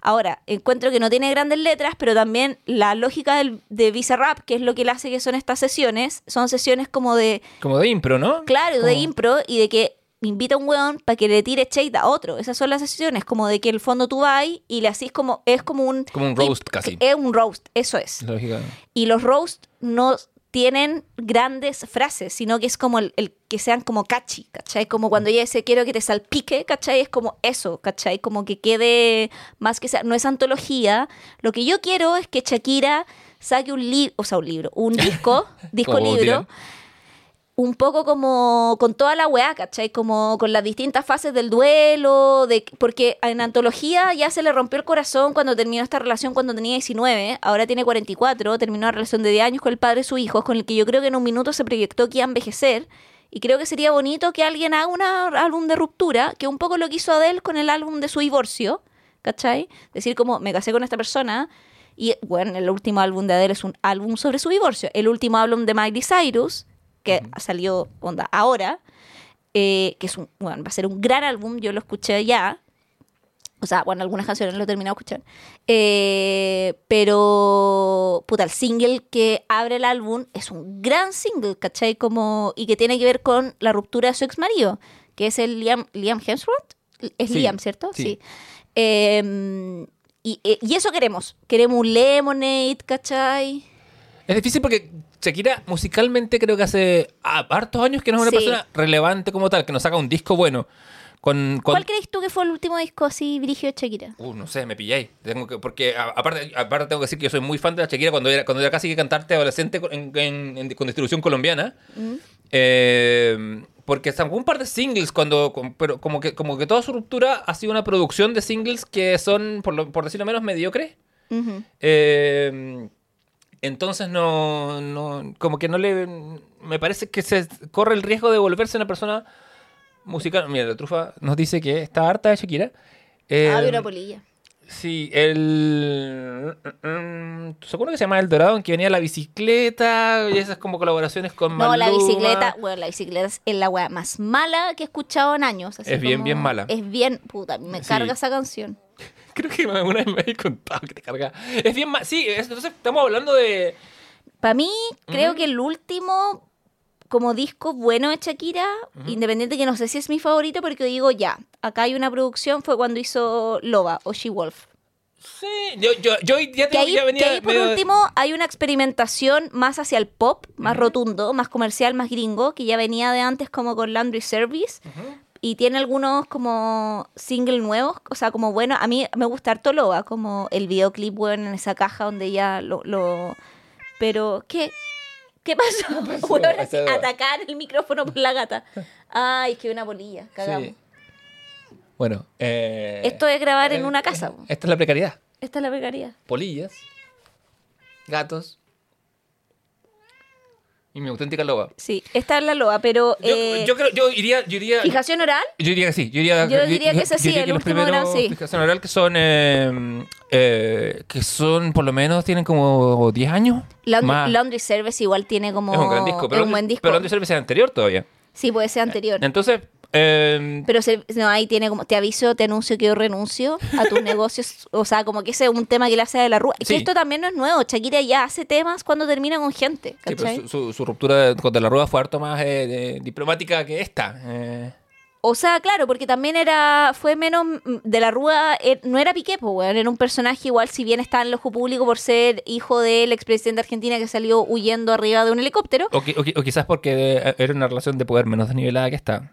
Ahora, encuentro que no tiene grandes letras, pero también la lógica del, de Bizarrap, que es lo que le hace que son estas sesiones, son sesiones como de, Como de impro, ¿no? claro, de impro y de que invita a un weón para que le tire shade a otro. Esas son las sesiones, como de que el fondo tú vas y le así como, es como un... Como un roast casi. Es un roast, eso es. Lógica. Y los roast no tienen grandes frases, sino que es como el, el que sean como catchy, ¿cachai? Como cuando ella dice quiero que te salpique, ¿cachai? Es como eso, ¿cachai? Como que quede más que sea, no es antología. Lo que yo quiero es que Shakira saque un libro, o sea, un libro, un disco, disco libro. Un poco como con toda la weá, ¿cachai? Como con las distintas fases del duelo, de, porque en antología ya se le rompió el corazón cuando terminó esta relación cuando tenía 19, ahora tiene 44, terminó una relación de 10 años con el padre de su hijo, con el que yo creo que en un minuto se proyectó que iba a envejecer. Y creo que sería bonito que alguien haga un álbum de ruptura, que un poco lo que hizo Adele con el álbum de su divorcio, ¿cachai? Decir como, me casé con esta persona, y bueno, el último álbum de Adele es un álbum sobre su divorcio. El último álbum de Miley Cyrus, que salió onda ahora, eh, que es un, bueno, va a ser un gran álbum, yo lo escuché ya. O sea, bueno, algunas canciones lo he terminado de escuchar. Eh, pero, puta, el single que abre el álbum es un gran single, ¿cachai? Como, y que tiene que ver con la ruptura de su ex marido, que es el Liam, Liam Hemsworth. Es Sí, Liam, ¿cierto? sí. Eh, y, eh, y eso queremos. Queremos un Lemonade, ¿cachai? Es difícil porque Shakira musicalmente creo que hace ah, hartos años que no es una Sí. persona relevante como tal, que nos saca un disco bueno. Con, con- ¿Cuál crees tú que fue el último disco así dirigido de Shakira? Uh, no sé, me pilláis. Tengo que, porque a- aparte, aparte tengo que decir que yo soy muy fan de la Shakira cuando era, cuando era casi que cantarte adolescente con, en- en- en- con distribución colombiana. Eh, porque sacó un par de singles cuando, con- pero como que, como que toda su ruptura ha sido una producción de singles que son, por, lo- por decirlo menos, mediocres. Eh, entonces no, no, como que no le, me parece que se corre el riesgo de volverse una persona musical. Mira, la trufa nos dice que está harta de Shakira. Eh, Ah, vi una polilla. Sí, el. ¿Se acuerda que se llama El Dorado? En que venía la bicicleta y esas como colaboraciones con No, la Maluma? bicicleta, bueno, la bicicleta es la weá más mala que he escuchado en años. así Es bien, como- bien mala. Es bien, puta, me Sí. carga esa canción. Creo que una vez me habéis contado que te carga. Es bien mal. Sí, es- entonces estamos hablando de. Para mí, creo que el último como disco bueno de Shakira, independiente que no sé si es mi favorito, porque digo, ya, acá hay una producción, fue cuando hizo Loba o She Wolf. Sí, yo, yo, yo ya, Que tengo- ahí, ya venía. que ahí, por medio- último, hay una experimentación más hacia el pop, más rotundo, más comercial, más gringo, que ya venía de antes como con Laundry Service. Y tiene algunos como single nuevos, o sea, como bueno, a mí me gusta harto Loba, como el videoclip, bueno, en esa caja donde ya lo... lo... Pero, ¿qué? ¿Qué pasó? así, Pasó. atacar el micrófono por la gata. Ay, que una bolilla, cagamos. Sí. Bueno, eh, Esto es grabar en eh, una casa. Esta es la precariedad. Esta es la pegaría. Polillas, gatos y mi auténtica loba. Sí, esta es la Loba, pero... Yo, eh, yo creo, yo iría, yo iría, ¿Fijación oral? Yo diría que sí. Yo diría, Yo diría que ese sí, diría el que los último gran sí. fijación oral que son, eh, eh, que son por lo menos tienen como 10 años. Laundry, más. Laundry Service igual tiene como... es un gran disco. es Pero, un buen disco. pero Laundry Service es anterior todavía. Sí, puede ser anterior. Entonces, eh, Pero se- no, ahí tiene como, te aviso, te anuncio que yo renuncio a tus negocios. O sea, como que ese es un tema que le hace de la rúa. Sí. Que esto también no es nuevo. Shakira ya hace temas cuando termina con gente. sí, pero ¿cachai? su, su- su ruptura con De la Rúa fue harto más eh, diplomática que esta. eh. O sea, claro, porque también era, fue menos mm, de la Rúa, eh, no era Piqué, pues, weón, era un personaje igual, si bien está en el ojo público por ser hijo del expresidente de Argentina que salió huyendo arriba de un helicóptero. O, o qui- o quizás porque era una relación de poder menos desnivelada que esta.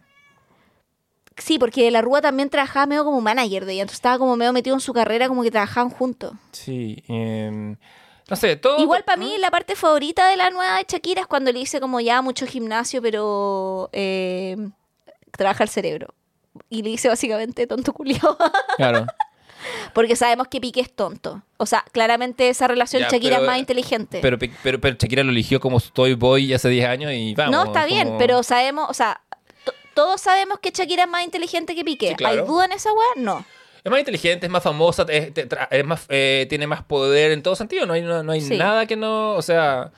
Sí, porque de la Rúa también trabajaba medio como manager de ella, entonces estaba como medio metido en su carrera, como que trabajaban juntos. Sí. eh, no sé, todo. Igual para mí la parte favorita de la nueva de Shakira es cuando le dice como ya mucho gimnasio, pero eh, trabaja el cerebro. Y le dice básicamente tonto culiao. Claro. Porque sabemos que Piqué es tonto. O sea, claramente esa relación Ya, Shakira pero- es más inteligente. Pero, pero, pero Shakira lo eligió como Toy Boy hace 10 años y vamos. no, está bien, como- pero sabemos, o sea, todos sabemos que Shakira es más inteligente que Piqué. Sí, claro. ¿Hay duda en esa weá? No. Es más inteligente, es más famosa, es, te- tra- es más, eh, tiene más poder en todo sentido. No hay, no, no hay Sí. nada que no. O sea.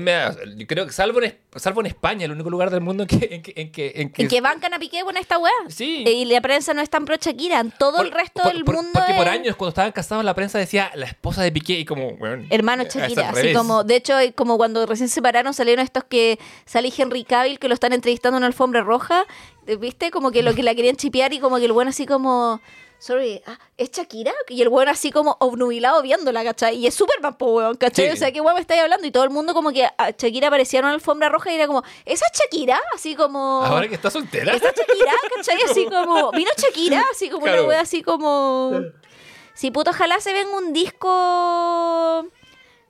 Me da- yo creo que salvo en, salvo en España, el único lugar del mundo en que. En que, en que, en que- En que bancan a Piqué con esta weá. Sí. Y la prensa no es tan pro Shakira. En todo el Por- resto por- del por- mundo Porque por es- años, cuando estaban casados, la prensa decía la esposa de Piqué y como. bueno, Hermano Shakira, así como, de hecho, como cuando recién se separaron salieron estos que sale Henry Cavill que lo están entrevistando en una alfombra roja, ¿viste? Como que lo que la querían chipear y como que el bueno así como, sorry, ah, ¿es Shakira? Y el bueno así como obnubilado viéndola, ¿cachai? Y es Superman, po, weón, ¿cachai? Sí. O sea, ¿qué weón me estáis hablando? Y todo el mundo como que a Shakira aparecía en una alfombra roja y era como, ¿esa es Shakira? Así como... Ahora que está soltera. ¿Esa es Shakira? ¿Cachai? Así como, vino Shakira, así como Claro. una wea así como... Sí, puto, ojalá se venga un disco...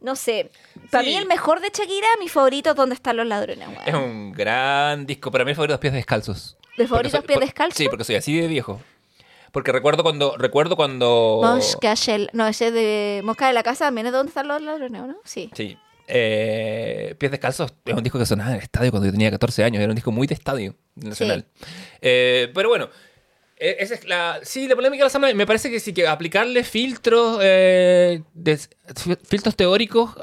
No sé. Para Sí. mí el mejor de Shakira, mi favorito es Donde están los ladrones, weón. Es un gran disco. Para mí, el favorito es Pies Descalzos. ¿De favoritos soy- pies por- descalzos? Sí, porque soy así de viejo. Porque recuerdo cuando. Recuerdo cuando. Mosca Shell. No, ese de Mosca de la Casa también es Donde están los ladrones, ¿o ¿no? Sí. Sí. Eh, Pies Descalzos es un disco que sonaba en el estadio cuando yo tenía 14 años. Era un disco muy de estadio nacional. Eh, pero bueno, eh, esa es la. Sí, la polémica de la semana. Me parece que sí que aplicarle filtros. eh, de- filtros teóricos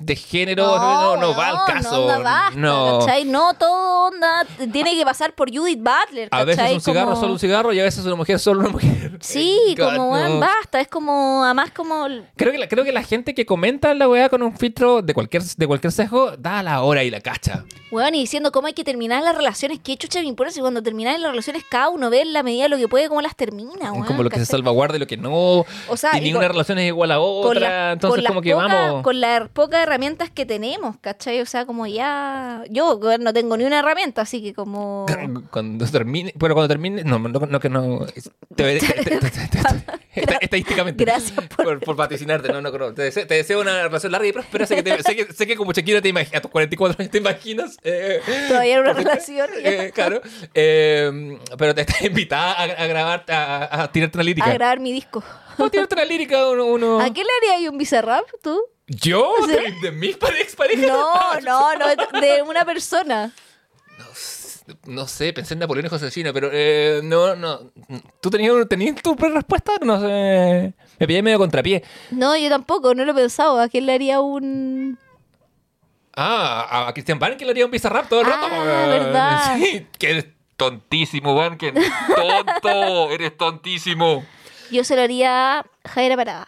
de género. No, no, va al caso. onda, basta, no. ¿cachai? No, todo onda tiene que pasar por Judith Butler, A veces ¿cachai? un cigarro Como- solo un cigarro y a veces una mujer solo una mujer. Sí, God, como, no. basta. Es como, además como... Creo que, la, creo que la gente que comenta la weá con un filtro de cualquier, de cualquier sesgo da la hora y la cacha. Weón, y diciendo cómo hay que terminar las relaciones. ¿Qué chucha me importa si cuando terminan las relaciones cada uno ve en la medida de lo que puede cómo las termina, weón? como lo que se ¿cachai? salvaguarda y lo que no. O sea, y ninguna con- relación es igual a otra. la- entonces, como que pocas- vamos. Con las pocas herramientas que tenemos, ¿cachai? O sea, como ya... Yo no tengo ni una herramienta, así que como... Cuando termine. Pero cuando termine. No, no, no que no. te- te- te- te- te- te- esta- Estadísticamente. Gracias por- por, por vaticinarte. No, no, no. Te deseo, te deseo una relación larga y próspera. Sé que, te- sé que, sé que como Shakira te imaginas. A tus 44 años te imaginas. eh, Todavía en una relación. Eh, claro. Eh, pero te estás invitada a, a grabar, a, a tirarte una lírica. A grabar mi disco. No, tirarte una lírica uno. uno- ¿A qué le haría ahí un bizarrap, tú? ¿Yo? ¿De, de mis pare- exparejas? No, no, no, de una persona. No sé, pensé en Napoleón y Josefina, pero eh, no, no. ¿Tú tenías, tenías tu respuesta? No sé. Me pillé medio contrapié. No, yo tampoco, no lo he pensado. ¿A quién le haría un...? Ah, a Cristian Van que le haría un bizarrap todo el rato. Ah, weón. verdad. Sí, que eres tontísimo, Van, que tonto, eres tontísimo. Yo se lo haría a Jaira Parada.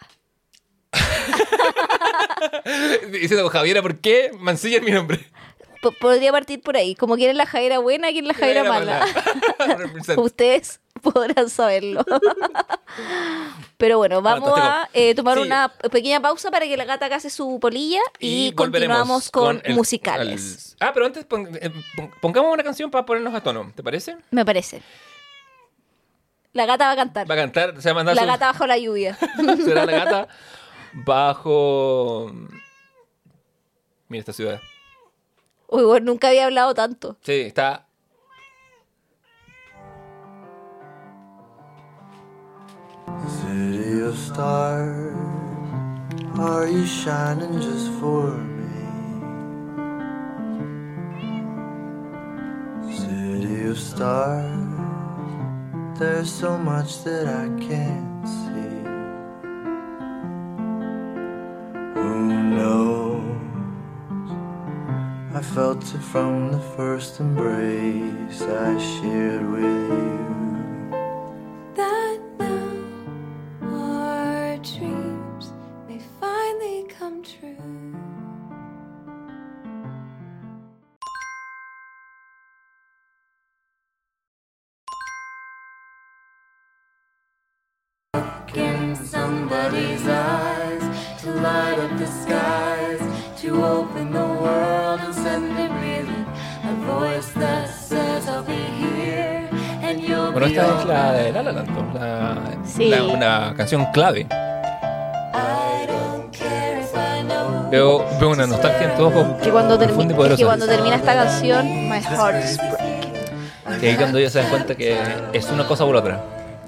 Diciendo, Javiera, ¿por qué Mancilla es mi nombre? P- podría partir por ahí. Como quién es la Jaira buena, quién es la Jaira mala. Ustedes podrán saberlo. Pero bueno, vamos a eh, tomar Sí. una pequeña pausa para que la gata case su polilla y, continuamos con, el- musicales. el- Ah, pero antes eh, pon- pongamos una canción para ponernos a tono, ¿te parece? Me parece. La gata va a cantar. Va a cantar, se va a mandar La su- gata bajo la lluvia. será la gata bajo... Mira esta ciudad. Uy, bueno, nunca había hablado tanto. Sí, está... City of stars, are you shining just for me? City of stars, there's so much that I can't see. Knows? I felt it from the first embrace I shared with you. that now our dreams may finally come true. in somebody's eyes light up the skies to open the world and send it reeling a voice that says I'll be here and you'll Bueno, esta es la de La La la, Sí. la- una canción clave. I don't care if I know Veo, veo una nostalgia en tu ojo Que cuando, termi- que cuando termina esta canción, my heart is breaking. Y ahí cuando ellos se dan cuenta que es una cosa por otra.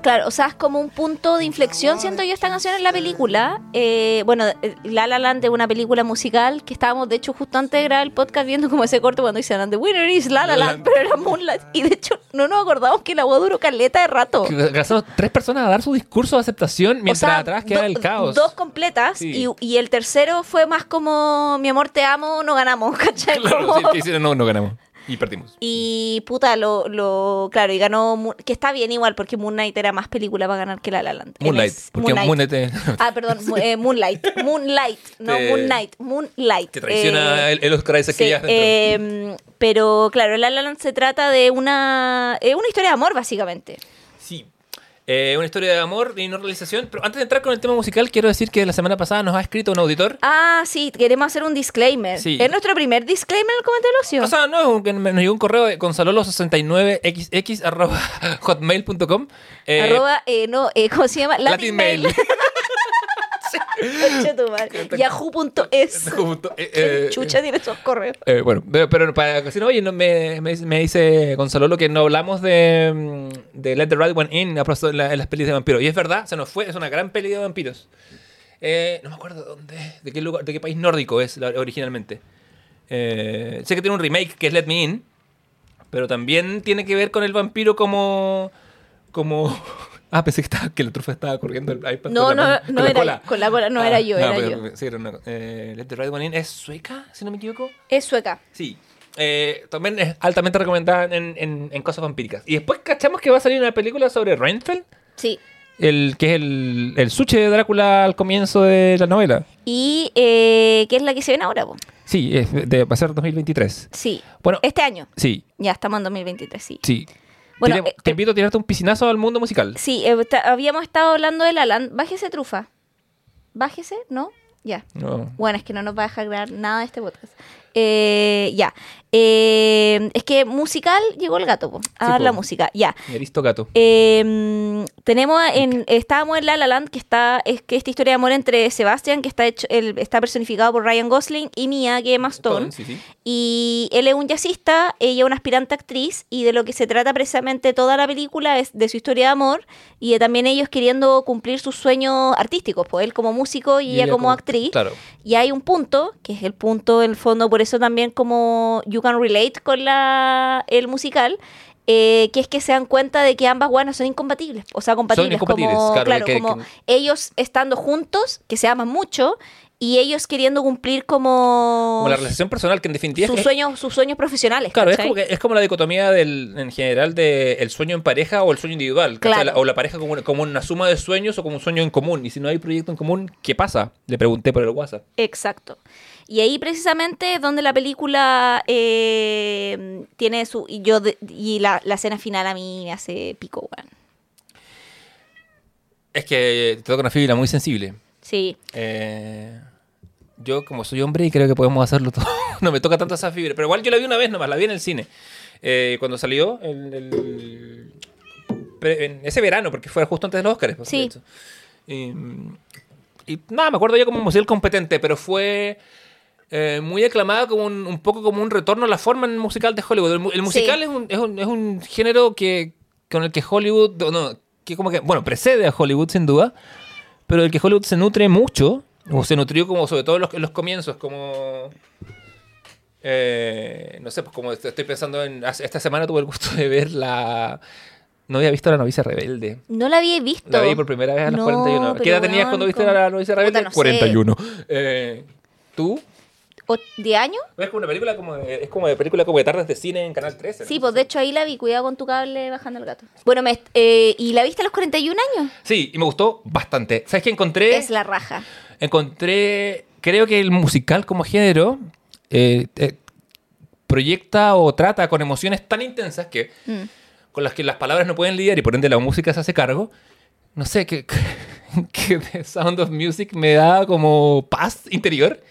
Claro, o sea, es como un punto de inflexión, siento yo, esta canción en la película. Eh, bueno, eh, La La Land es una película musical que estábamos, de hecho, justo antes de grabar el podcast viendo como ese corto cuando dicen The winner is La La Land, pero era Moonlight. Y de hecho, no nos acordamos que la voz duró caleta de rato. Alcanzaron tres personas a dar su discurso de aceptación mientras O sea, atrás queda el caos. Dos completas Sí. y, y el tercero fue más como mi amor te amo, no ganamos, ¿cachai? Claro, Como- sí, hicieron, no, no ganamos. Y perdimos. Y puta, lo, lo claro, y ganó, Moon- que está bien igual, porque Moon Knight era más película para ganar que La La Land. Moonlight. es- Porque Moonlight te, Ah, perdón, mu- eh, Moonlight. Moonlight, no Te- Moon Knight, Moonlight. te traiciona Eh, el, el Oscar Isaac sí, que eh, pero claro, La La Land se trata de una, eh, una historia de amor, básicamente. Sí. Eh, una historia de amor y no realización. Pero antes de entrar con el tema musical, quiero decir que la semana pasada nos ha escrito un auditor. Ah, sí, queremos hacer un disclaimer. Sí. Es nuestro primer disclaimer en el comentario ocio. O sea, no, nos llegó un correo de gonzalolo69xx arroba hotmail.com. Eh, Arroba, eh, no, eh, ¿cómo se llama? Latin Mail. Concha tu madre. Yahoo.es. Junto, eh, ¿Qué eh, chucha tiene esos correos? Eh, bueno, pero, para que si no, oye, no, me, me, me dice Gonzalo lo que no hablamos de, mm, de Let the Right One In en, la- en las pelis de vampiros. Y es verdad, se nos fue, es una gran peli de vampiros. Eh, no me acuerdo dónde, de qué lugar, de qué país nórdico es originalmente. Eh, sé que tiene un remake que es Let Me In, pero también tiene que ver con el vampiro como. como. Ah, pensé que, estaba, que la trufa estaba corriendo el iPad. No, con la no, no la era cola. con la cola, no era yo, era pero- yo. Sí, era una- eh, Let the Right One In es sueca, si no me equivoco. Es sueca. Sí. Eh, también es altamente recomendada en, en- en cosas vampíricas. Y después cachamos que va a salir una película sobre Renfeld, Sí. el, que es el, el suche de Drácula al comienzo de la novela. Y eh, que es la que se ven ahora, po. Sí, es de- va a ser 2023. Sí. Bueno, Este año. sí, Ya estamos en 2023, sí. sí. Bueno, eh, te invito a tirarte un piscinazo al mundo musical. Sí, eh, habíamos estado hablando de la Land. Bájese, trufa. Bájese, ¿no? Ya. No. Bueno, es que no nos va a dejar grabar nada de este podcast. Eh, ya. Eh, es que musical llegó el gato, po, a Sí, dar la música. Ya. Mi Aristogato. Eh, tenemos en, estábamos en La La Land, que está, es que esta historia de amor entre Sebastian, que está hecho, el- está personificado por Ryan Gosling, y Mia, que es Stone. Sí, sí. Y él es un jazzista, ella una aspirante actriz, y de lo que se trata precisamente toda la película es de su historia de amor y de también ellos queriendo cumplir sus sueños artísticos, pues él como músico y, ella, como, actriz. Claro. Y hay un punto, que es el punto en el fondo, por eso también como you can relate con la, el musical, eh, que es que se dan cuenta de que ambas guanas son incompatibles. O sea, compatibles. incompatibles, como, claro, claro, que- como que- ellos estando juntos, que se aman mucho, y ellos queriendo cumplir como, Como la relación personal, que en definitiva sus es- sueños, sus sueños profesionales. Claro, es como, que- es como la dicotomía del, en general de el sueño en pareja o el sueño individual. Claro. La- o la pareja como una, como una suma de sueños o como un sueño en común. Y si no hay proyecto en común, ¿qué pasa? Le pregunté por el WhatsApp. Exacto. Y ahí precisamente es donde la película eh, tiene su... Y, yo de- y la, la escena final a mí me hace pico, weón. Es que te toca una fibra muy sensible. Sí. Eh, yo, como soy hombre, y creo que podemos hacerlo todo. no me toca tanto esa fibra. Pero igual yo la vi una vez nomás, la vi en el cine. Eh, cuando salió, el, el- pre- en ese verano, porque fue justo antes de los Oscars. Sí. Y, y nada, me acuerdo yo como musical competente, pero fue eh, muy aclamada como un, un poco como un retorno a la forma musical de Hollywood. El, mu- el musical Sí. es, un, es, un, es un género que con el que Hollywood, no, que como que, bueno, precede a Hollywood sin duda, pero el que Hollywood se nutre mucho, o se nutrió como sobre todo en los, en los comienzos, como... eh, no sé, pues como est- estoy pensando en... Esta semana tuve el gusto de ver la... No había visto La novicia rebelde. No la había visto. La vi por primera vez a los No, 41. ¿Qué edad tenías cuando viste. La novicia rebelde? Puta, no sé. 41. Eh, ¿Tú? ¿O- ¿De año? Es como una película como de, es como de película como de tardes de cine en Canal 13. Sí, ¿no? pues de hecho ahí la vi. Cuidado con tu cable bajando el gato. Bueno, me, eh, ¿y la viste a los 41 años? Sí, y me gustó bastante. ¿Sabes qué encontré? Es la raja. Encontré, creo que el musical como género eh, eh, proyecta o trata con emociones tan intensas que Mm. con las que las palabras no pueden lidiar y por ende la música se hace cargo. No sé, que, que The Sound of Music me da como paz interior.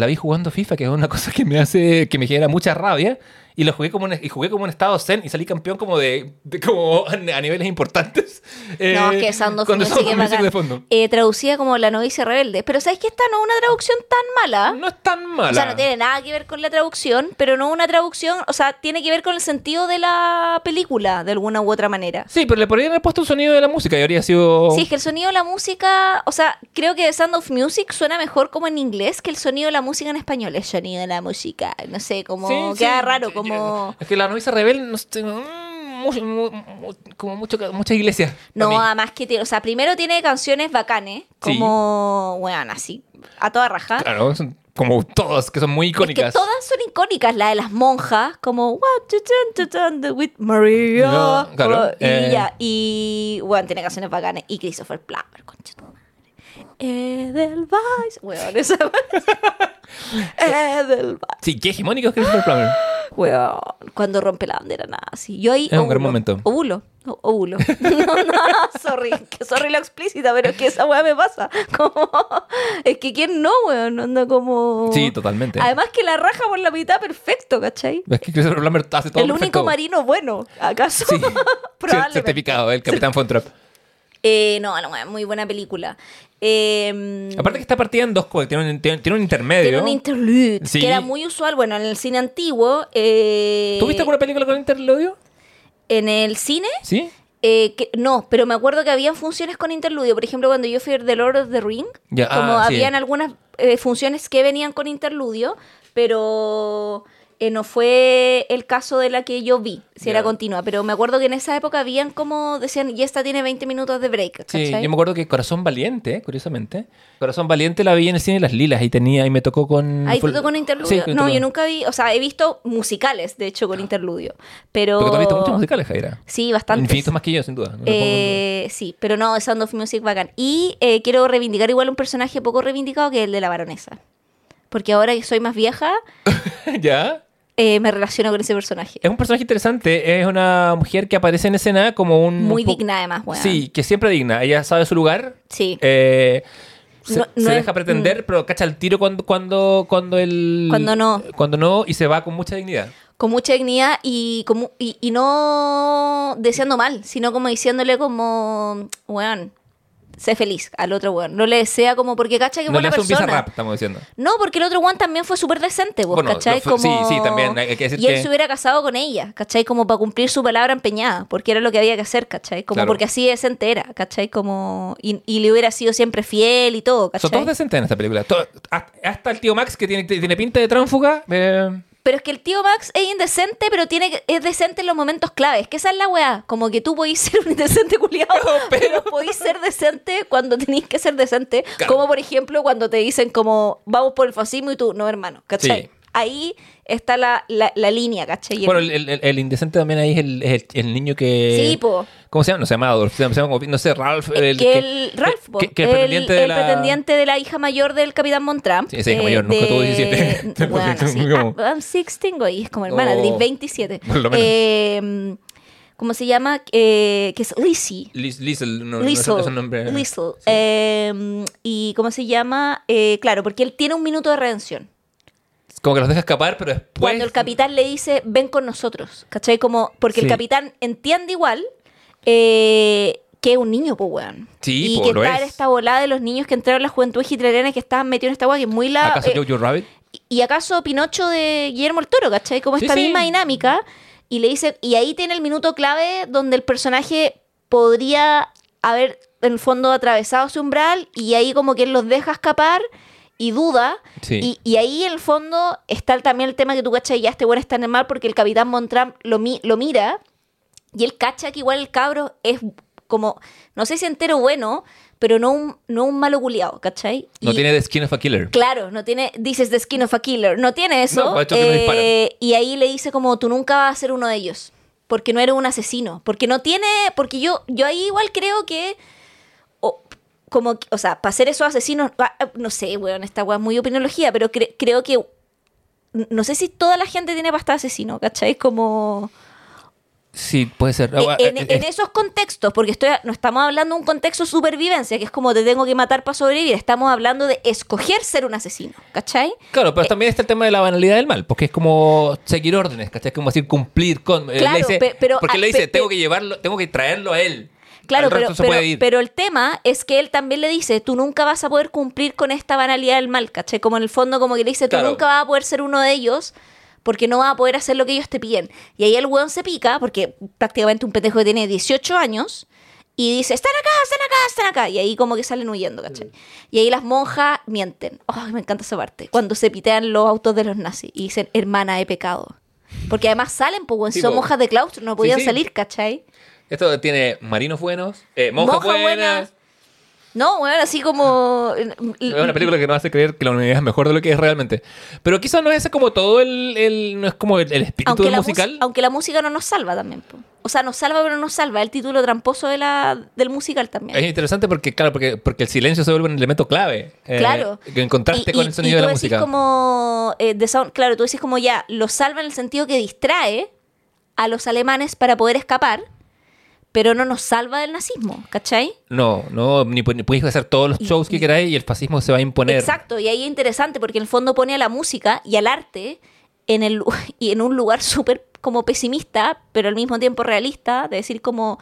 La vi jugando FIFA, que es una cosa que me hace, que me genera mucha rabia. Y lo jugué como en, y jugué como en estado zen y salí campeón como de, de como a, a niveles importantes. No, Eh, es que Sound of con Music Sound of Music de fondo. Eh, traducida como La novicia rebelde. Pero ¿sabes que esta no es una traducción tan mala? No es tan mala. O sea, no tiene nada que ver con la traducción, pero no una traducción, o sea, tiene que ver con el sentido de la película, de alguna u otra manera. Sí, pero le podrían haber puesto un sonido de la música y habría sido... Sí, es que el sonido de la música, o sea, creo que Sound of Music suena mejor como en inglés que el sonido de la música en español. El sonido de la música, no sé, como Sí, queda sí. raro, como... Es que la novicia rebelde, no sé, mm, mu- mu- mu- como mucho, muchas iglesias. No, además que tiene, o sea, primero tiene canciones bacanes, Sí. como, bueno, así, a toda raja. Claro, son como todas, que son muy Es que icónicas. todas son icónicas, la de las monjas, como What to with Maria. No, claro, y eh. ya, y bueno, tiene canciones bacanas. Y Christopher Plummer, concha. Edelweiss, weón, esa Edelweiss, Sí, qué hegemónico es Christopher Plummer. weón, cuando rompe la bandera nazi. Yo ahí. Es un gran momento. Óvulo, ó- óvulo. No, no, sorry, que sorry lo explícita, pero es que esa weá me pasa. Como, es que quién no, weón, anda como. Sí, totalmente. Además que la raja por la mitad perfecto, ¿cachai? Es que Christopher Plummer hace todo el único perfecto. marino bueno, ¿acaso? Sí, Probablemente. certificado, el Capitán Von Trapp. Eh, no, no, es muy buena película. Eh, Aparte que está partida en dos cosas, tiene un, tiene, tiene un intermedio. tiene un interlude Sí. que era muy usual, bueno, en el cine antiguo. eh, ¿Tuviste alguna película con interludio? En el cine, ¿Sí? eh, que- no, pero me acuerdo que habían funciones con interludio. Por ejemplo, cuando yo fui a The Lord of the Ring, Ya, como ah, sí. habían algunas eh, funciones que venían con interludio, pero eh, no fue el caso de la que yo vi, si era continua. Pero me acuerdo que en esa época habían como, decían, y esta tiene 20 minutos de break. Sí, yo me acuerdo que Corazón Valiente, curiosamente. Corazón Valiente la vi en el cine Las Lilas y tenía y me tocó con... Ahí fue- tocó con interludio. Sí, con no, yo nunca vi, o sea, he visto musicales, de hecho, con interludio. Pero. Porque tú has visto muchos musicales, Jaira. Sí, bastante. Infinitos más que yo, sin no duda. Eh, sí, pero no, Sound of Music bacán. Y eh, quiero reivindicar igual un personaje poco reivindicado que el de la baronesa. Porque ahora que soy más vieja, ¿Ya? Eh, me relaciono con ese personaje. Es un personaje interesante. Es una mujer que aparece en escena como un... Muy un digna, además, weón. Sí, que siempre digna. Ella sabe su lugar. Sí. Eh, se, No- no se es- deja pretender, pero cacha el tiro cuando, cuando, cuando el... Cuando no. Cuando no, y se va con mucha dignidad. Con mucha dignidad y, como, y, y no deseando mal, sino como diciéndole como, weón, sé feliz al otro weón. No le desea como porque cacha que es No le buena hace un persona. bizarrap, estamos diciendo. No, porque el otro one también fue súper decente, vos, Bueno, ¿cachai? fue- Como... sí, sí, también, hay que decir y él que- se hubiera casado con ella, ¿cachai? Como para cumplir su palabra empeñada, porque era lo que había que hacer, ¿cachai? Como Claro. porque así decente era, ¿cachai? Como... Y, y le hubiera sido siempre fiel y todo, Son ¿cachai? todos decentes en esta película. Hasta el tío Max, que tiene, tiene pinta de tránfuga. eh, Pero es que el tío Max es indecente, pero tiene que- es decente en los momentos claves. Que esa es la weá. Como que tú podís ser un indecente culiado, pero podís ser decente cuando tenéis que ser decente. Claro. Como por ejemplo cuando te dicen como vamos por el fascismo y tú, no hermano, ¿cachai? Sí. Ahí está la, la, la línea, ¿cachai? El- bueno, el, el- el indecente también ahí es el, el- el niño que... Sí, po. ¿Cómo se llama? No se llama Adolf, se llama, no sé, Ralph. Eh, que el Ralph, po, que, que el el, pretendiente de el la... pretendiente de la hija mayor del Capitán Montramp. Sí, esa hija mayor, nunca tuvo 17. de- Bueno, Porque sí. como- Ah, I'm 16, güey, es como hermana, Oh. de 27. Por lo menos. Eh, ¿Cómo se llama? Eh, que es Lizzie. Liz- Liesel, no, no es un nombre. Liesel. Eh, ¿Y cómo se llama? Eh, claro, porque él tiene un minuto de redención. Como que los deja escapar, pero después... Cuando el capitán le dice, ven con nosotros, ¿cachai? Como, porque Sí. el capitán entiende igual eh, que es un niño, pues, weón. Sí, y po, que lo está es. en esta volada de los niños que entraron a la juventud hitleriana y que estaban metidos en esta weá, que es muy la... ¿Acaso eh, Jojo Rabbit? y acaso Pinocho de Guillermo el Toro, ¿cachai? Como Sí, esta sí. misma dinámica. Y le dice, y ahí tiene el minuto clave donde el personaje podría haber, en el fondo, atravesado su umbral y ahí como que él los deja escapar y duda. Sí. Y, y ahí, en el fondo, está también el tema que tú cachai, ya este bueno está en el mal porque el capitán Montramp lo, mi- lo mira y él cacha que igual el cabro es como, no sé si entero bueno, pero no un, no un malo culiado, ¿cachai? No Y- tiene the skin of a killer. Claro, no tiene, dices the skin of a killer, no tiene eso. No, que no eh, y ahí le dice como tú nunca vas a ser uno de ellos, porque no eres un asesino, porque no tiene, porque yo, yo ahí igual creo que, como, o sea, para ser esos asesinos, ah, ah, no sé, weón, esta weá es muy opiniología, pero cre- creo que, no sé si toda la gente tiene pasta de asesino, ¿cachai? Como, Sí, puede ser. Eh, Ah, en, eh, en eh, esos contextos, porque estoy, no estamos hablando de un contexto de supervivencia, que es como te tengo que matar para sobrevivir, estamos hablando de escoger ser un asesino, ¿cachai? Claro, pero también está el tema de la banalidad del mal, porque es como seguir órdenes, ¿cachai? Como decir cumplir con. eh, Claro, le dice- pe- pero- porque ah, le dice, pe- tengo pe- que llevarlo, tengo que traerlo a él. Claro, pero, pero, el tema es que él también le dice, tú nunca vas a poder cumplir con esta banalidad del mal, ¿cachai? Como en el fondo como que le dice, tú Claro. nunca vas a poder ser uno de ellos porque no vas a poder hacer lo que ellos te piden. Y ahí el weón se pica, porque prácticamente un pendejo que tiene 18 años, y dice, están acá, están acá, están acá. Y ahí como que salen huyendo, ¿cachai? Y ahí las monjas mienten. Ay, me encanta esa parte. Cuando se pitean los autos de los nazis y dicen, hermana, he pecado. Porque además salen, pues, Sí, son monjas de claustro, no podían sí. salir, ¿cachai? Esto tiene marinos buenos, eh, monjas buenas. buenas. No, weón, así como... Es una película que nos hace creer que la humanidad es mejor de lo que es realmente. Pero quizás no es como todo el, el- no es como el, el espíritu aunque del musical. aunque la música no nos salva también. po. O sea, nos salva, pero no nos salva. El título tramposo de la, del musical también. Es interesante porque, claro, porque, porque el silencio se vuelve un elemento clave. eh, Claro. Que en contraste Y- con y- el sonido y de la decís música. como eh, Sound- claro, tú decís como ya, lo salva en el sentido que distrae a los alemanes para poder escapar, pero no nos salva del nazismo, ¿cachai? No, no, ni, ni puedes hacer todos los shows que queráis y el fascismo se va a imponer. Exacto, y ahí es interesante porque en el fondo pone a la música y al arte en, el, y en un lugar súper como pesimista, pero al mismo tiempo realista, de decir como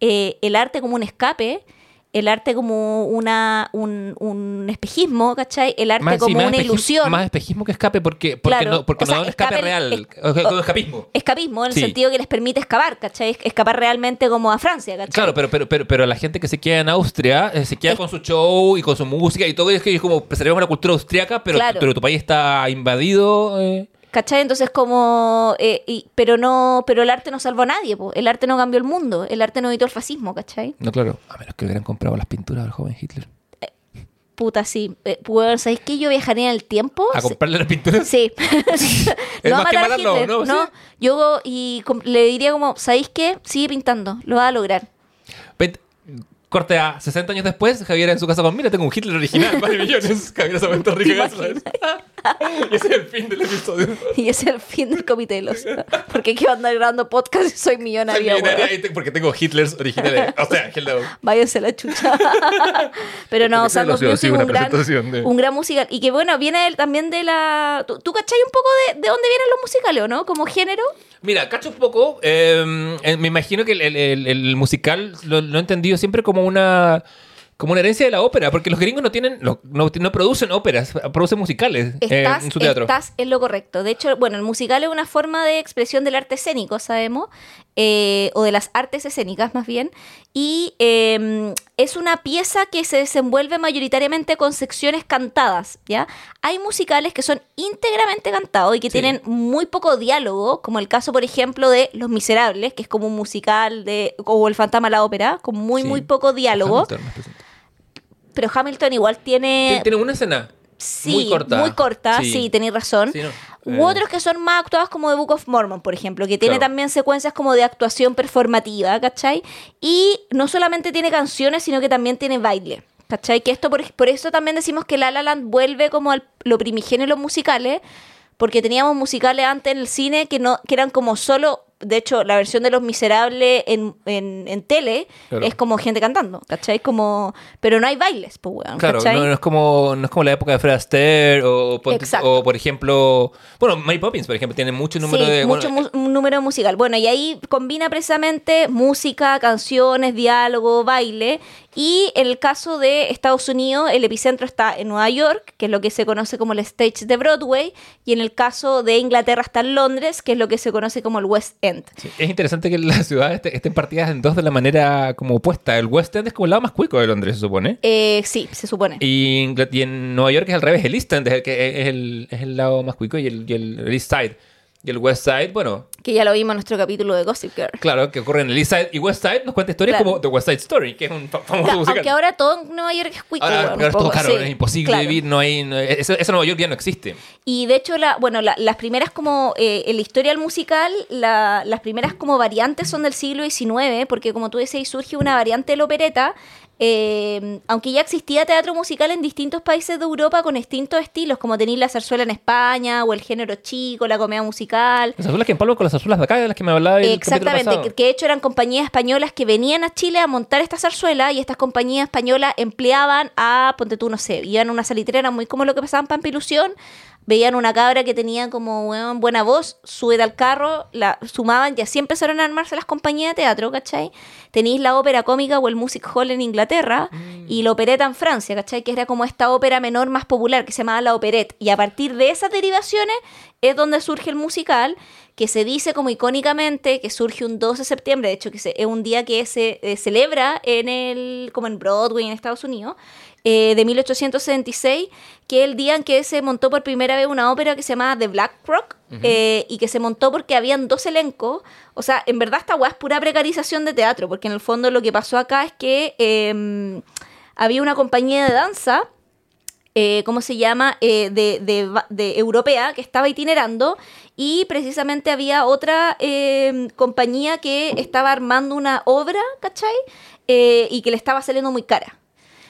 eh, el arte como un escape, el arte como una, un, un espejismo, ¿cachai? El arte Más, como una ilusión. Más espejismo que escape porque, porque Claro, no, porque o no sea, da un escape, escape- real. es- o- escapismo. Escapismo, en el sentido que les permite escapar, ¿cachai? Escapar realmente como a Francia, ¿cachai? Claro, pero, pero, pero, pero la gente que se queda en Austria eh, se queda Es- con su show y con su música y todo es que es como preservamos la cultura austriaca, pero, Claro. pero tu país está invadido. eh. ¿Cachai? Entonces como... eh, y- pero no pero el arte no salvó a nadie, po. el arte no cambió el mundo, el arte no evitó el fascismo, ¿cachai? No, claro. A menos que hubieran comprado las pinturas del joven Hitler. Puta, sí. Eh, weón, ¿Sabéis que yo viajaría en el tiempo? ¿A comprarle las pinturas? Sí. Es no a más matar a matarlo, Hitler, ¿no? no. Sí. Yo y le diría como, ¿sabéis qué? Sigue pintando, lo va a lograr. Corte a 60 años después, Javier en su casa con, mira, tengo un Hitler original, vale millones. Javier se aumentó ¿Te rica imaginas? Y ese es el fin del episodio. Y ese es el fin del comité de los... Porque quiero andar grabando podcast y soy Soy millonaria, millonaria weón. y te- porque tengo Hitlers originales. O sea, hello. Váyanse la chucha. Pero no, Porque Sound of sí, lo Music, una un gran, de- un gran musical. Y que bueno, viene del- también de la... ¿Tú, tú cachai un poco de, de dónde vienen los musicales o no? Como género. Mira, cacho un poco. eh, me imagino que el, el- el- el musical lo, lo he entendido siempre como una como una herencia de la ópera, porque los gringos no tienen, no, no, producen óperas, producen musicales eh, en su teatro. estás en lo correcto. De hecho, bueno, el musical es una forma de expresión del arte escénico, sabemos, eh, o de las artes escénicas más bien, y eh, es una pieza que se desenvuelve mayoritariamente con secciones cantadas, ¿ya? Hay musicales que son íntegramente cantados y que Sí. tienen muy poco diálogo, como el caso, por ejemplo, de Los Miserables, que es como un musical de, o El Fantasma de la Ópera, con muy, Sí. muy poco diálogo, Hamilton, pero Hamilton igual. Tiene- Tiene una escena Sí, muy corta. Muy corta, sí, Sí. tenéis razón. Sí, no, U eh. otros que son más actuados como The Book of Mormon, por ejemplo, que tiene Claro. también secuencias como de actuación performativa, ¿cachai? Y no solamente tiene canciones, sino que también tiene baile, ¿cachai? Que esto, por, por eso también decimos que La La Land vuelve como al- lo primigenio de los musicales, porque teníamos musicales antes en el cine que, no, que eran como solo... De hecho, la versión de Los Miserables en, en, en tele Claro. es como gente cantando, ¿cachai? Como, pero no hay bailes, pues, weón, Claro, no, no es como, no es como la época de Fred Astaire o, o, por ejemplo, bueno, Mary Poppins, por ejemplo, tiene mucho número sí, de... mucho bueno, mu- un número musical. Bueno, y ahí combina precisamente música, canciones, diálogo, baile. Y en el caso de Estados Unidos, el epicentro está en Nueva York, que es lo que se conoce como el stage de Broadway. Y en el caso de Inglaterra está en Londres, que es lo que se conoce como el West End. sí, es interesante que las ciudades estén partidas en dos de la manera como opuesta. El West End es como el lado más cuico de Londres, se supone. Eh, sí, se supone. Y, y en Nueva York es al revés, el East End es el, que es el, es el lado más cuico y el, y el East Side. Y el West Side, bueno, Que ya lo vimos en nuestro capítulo de Gossip Girl. claro, que ocurre en el East Side. Y West Side nos cuenta historias Claro. como The West Side Story, que es un fa- famoso Claro, musical. aunque ahora todo en Nueva York es cuico. Ahora, ahora es todo caro, sí, es imposible claro. vivir, no hay... no- eso, eso Nueva York ya no existe. Y de hecho, la, bueno, la- las primeras como, eh, en la historia del musical, la- las primeras como variantes son del siglo XIX, porque como tú decías, surge una variante de la opereta eh, aunque ya existía teatro musical en distintos países de Europa con distintos estilos, como tenéis la zarzuela en España, o el género chico, la comedia musical. Las azulas que empalman con las azulas de acá, de las que me hablaba el Exactamente, que de hecho eran compañías españolas que venían a Chile a montar esta zarzuela y estas compañías españolas empleaban a, ponte tú, no sé, iban a una salitrera muy como lo que pasaba en Pampilusión, veían una cabra que tenía como weón, buena voz, súbete al carro, la sumaban y así empezaron a armarse las compañías de teatro, ¿cachai? Tenéis la ópera cómica o el music hall en Inglaterra y la opereta en Francia, ¿cachai? Que era como esta ópera menor más popular que se llamaba la operette. Y a partir de esas derivaciones es donde surge el musical, que se dice como icónicamente que surge un 12 de septiembre, de hecho que se- es un día que se eh, celebra en el, como en Broadway en Estados Unidos, eh, de 1876, que es el día en que se montó por primera vez una ópera que se llamaba The Black Rock, eh, y que se montó porque habían dos elencos. O sea, en verdad esta weá es pura precarización de teatro, porque en el fondo lo que pasó acá es que eh, había una compañía de danza eh, ¿cómo se llama? Eh, de, de, de europea que estaba itinerando y precisamente había otra eh, compañía que estaba armando una obra, ¿cachai? Eh, y que le estaba saliendo muy cara.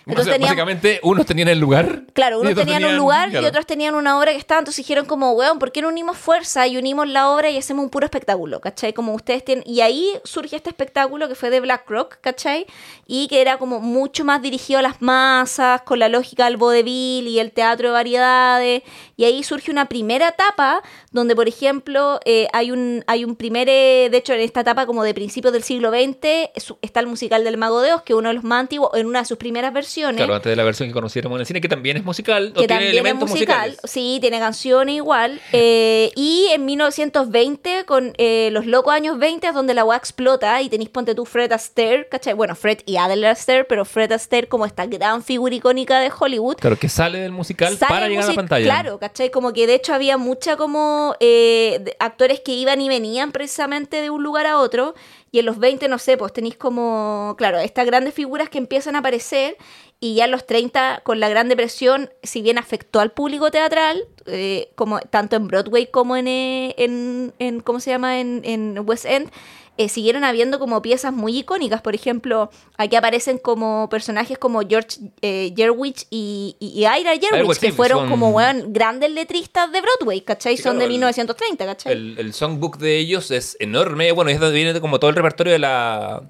Entonces Basi- tenían- Básicamente, unos tenían el lugar. Claro, unos otros tenían un lugar claro. y otros tenían una obra que estaba, entonces dijeron como, weón, ¿por qué no unimos fuerza y unimos la obra y hacemos un puro espectáculo, ¿cachai? Como ustedes tienen... Y ahí surge este espectáculo que fue de Black Rock, ¿cachai? Y que era como mucho más dirigido a las masas, con la lógica del vodevil y el teatro de variedades. Y ahí surge una primera etapa donde, por ejemplo, eh, hay, un, hay un primer... eh, de hecho, en esta etapa como de principios del siglo XX es- está el musical del Mago de Oz, que es uno de los más antiguos, en una de sus primeras versiones Claro, antes de la versión que conociéramos en el cine, que también es musical, o que tiene también es elementos musical, musicales. sí, tiene canciones igual. eh, y en 1920, con eh, los locos años 20, es donde la weá explota y tenéis, ponte tú, Fred Astaire, ¿cachai? Bueno, Fred y Adele Astaire, pero Fred Astaire como esta gran figura icónica de Hollywood. Claro, que sale del musical Sale para llegar a la pantalla. Claro, ¿cachai? Como que de hecho había mucha como eh, actores que iban y venían precisamente de un lugar a otro. Y en los 20, no sé, pues tenéis como, claro, estas grandes figuras que empiezan a aparecer. Y ya en los 30, con la Gran Depresión, si bien afectó al público teatral, eh, como tanto en Broadway como en, eh, en, en ¿cómo se llama? En, en West End, eh, siguieron habiendo como piezas muy icónicas. Por ejemplo, aquí aparecen como personajes como George eh, y, y, y Ira Gerwig, que sí, fueron son- como weón, grandes letristas de Broadway, ¿cachai? Sí, Son de el- 1930, ¿cachai? El, el songbook de ellos es enorme. Bueno, es donde viene como todo el repertorio de la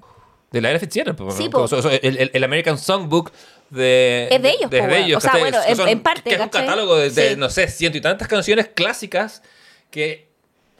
de la era Fitzgerald. po, Sí, ¿no? po. O sea, el, el- American Songbook de, Es de ellos, de, de ellos, O sea, bueno, en- en parte, que es un catálogo de, de, no sé, ciento y tantas canciones clásicas que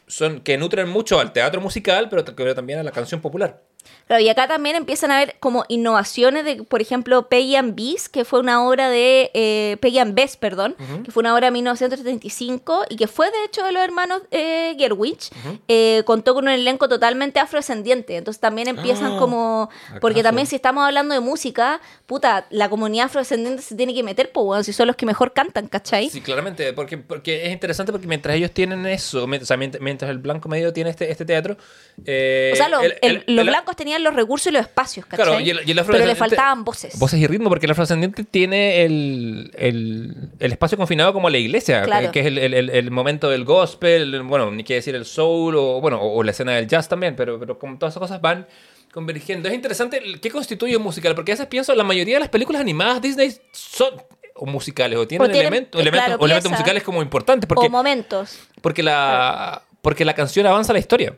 son que nutren mucho al teatro musical, pero, también a la canción popular. Claro, y acá también empiezan a haber como innovaciones de, por ejemplo, Peggy and Bees, que fue una obra de eh, Peggy and Bess, perdón, que fue una obra de 1935 y que fue de hecho de los hermanos eh, Gerwig. Eh, contó con un elenco totalmente afrodescendiente. Entonces también empiezan Ah, como. Porque ¿acaso? también si estamos hablando de música, puta, la comunidad afrodescendiente se tiene que meter, pues, bueno, si son los que mejor cantan, ¿cachai? Sí, claramente, porque, porque es interesante porque mientras ellos tienen eso, o sea, mient- mientras el blanco medio tiene este, este teatro... eh, O sea, lo- el- el- el- los blancos tenían los recursos y los espacios, ¿cachai? Claro, y el- y el Pero le faltaban voces. Voces y ritmo, porque el afrodescendiente tiene el, el, el espacio confinado como la iglesia, Claro. que, que es el, momento del gospel, el- bueno, ni quiere decir el soul, o bueno, o, o la escena del jazz también, pero, pero como todas esas cosas van convergiendo. Es interesante qué constituye un musical, porque a veces pienso, la mayoría de las películas animadas Disney son o musicales, o tienen, O tienen, elementos, eh, elementos, claro, o elementos musicales como importantes, porque, O momentos. porque, la, porque la canción avanza la historia.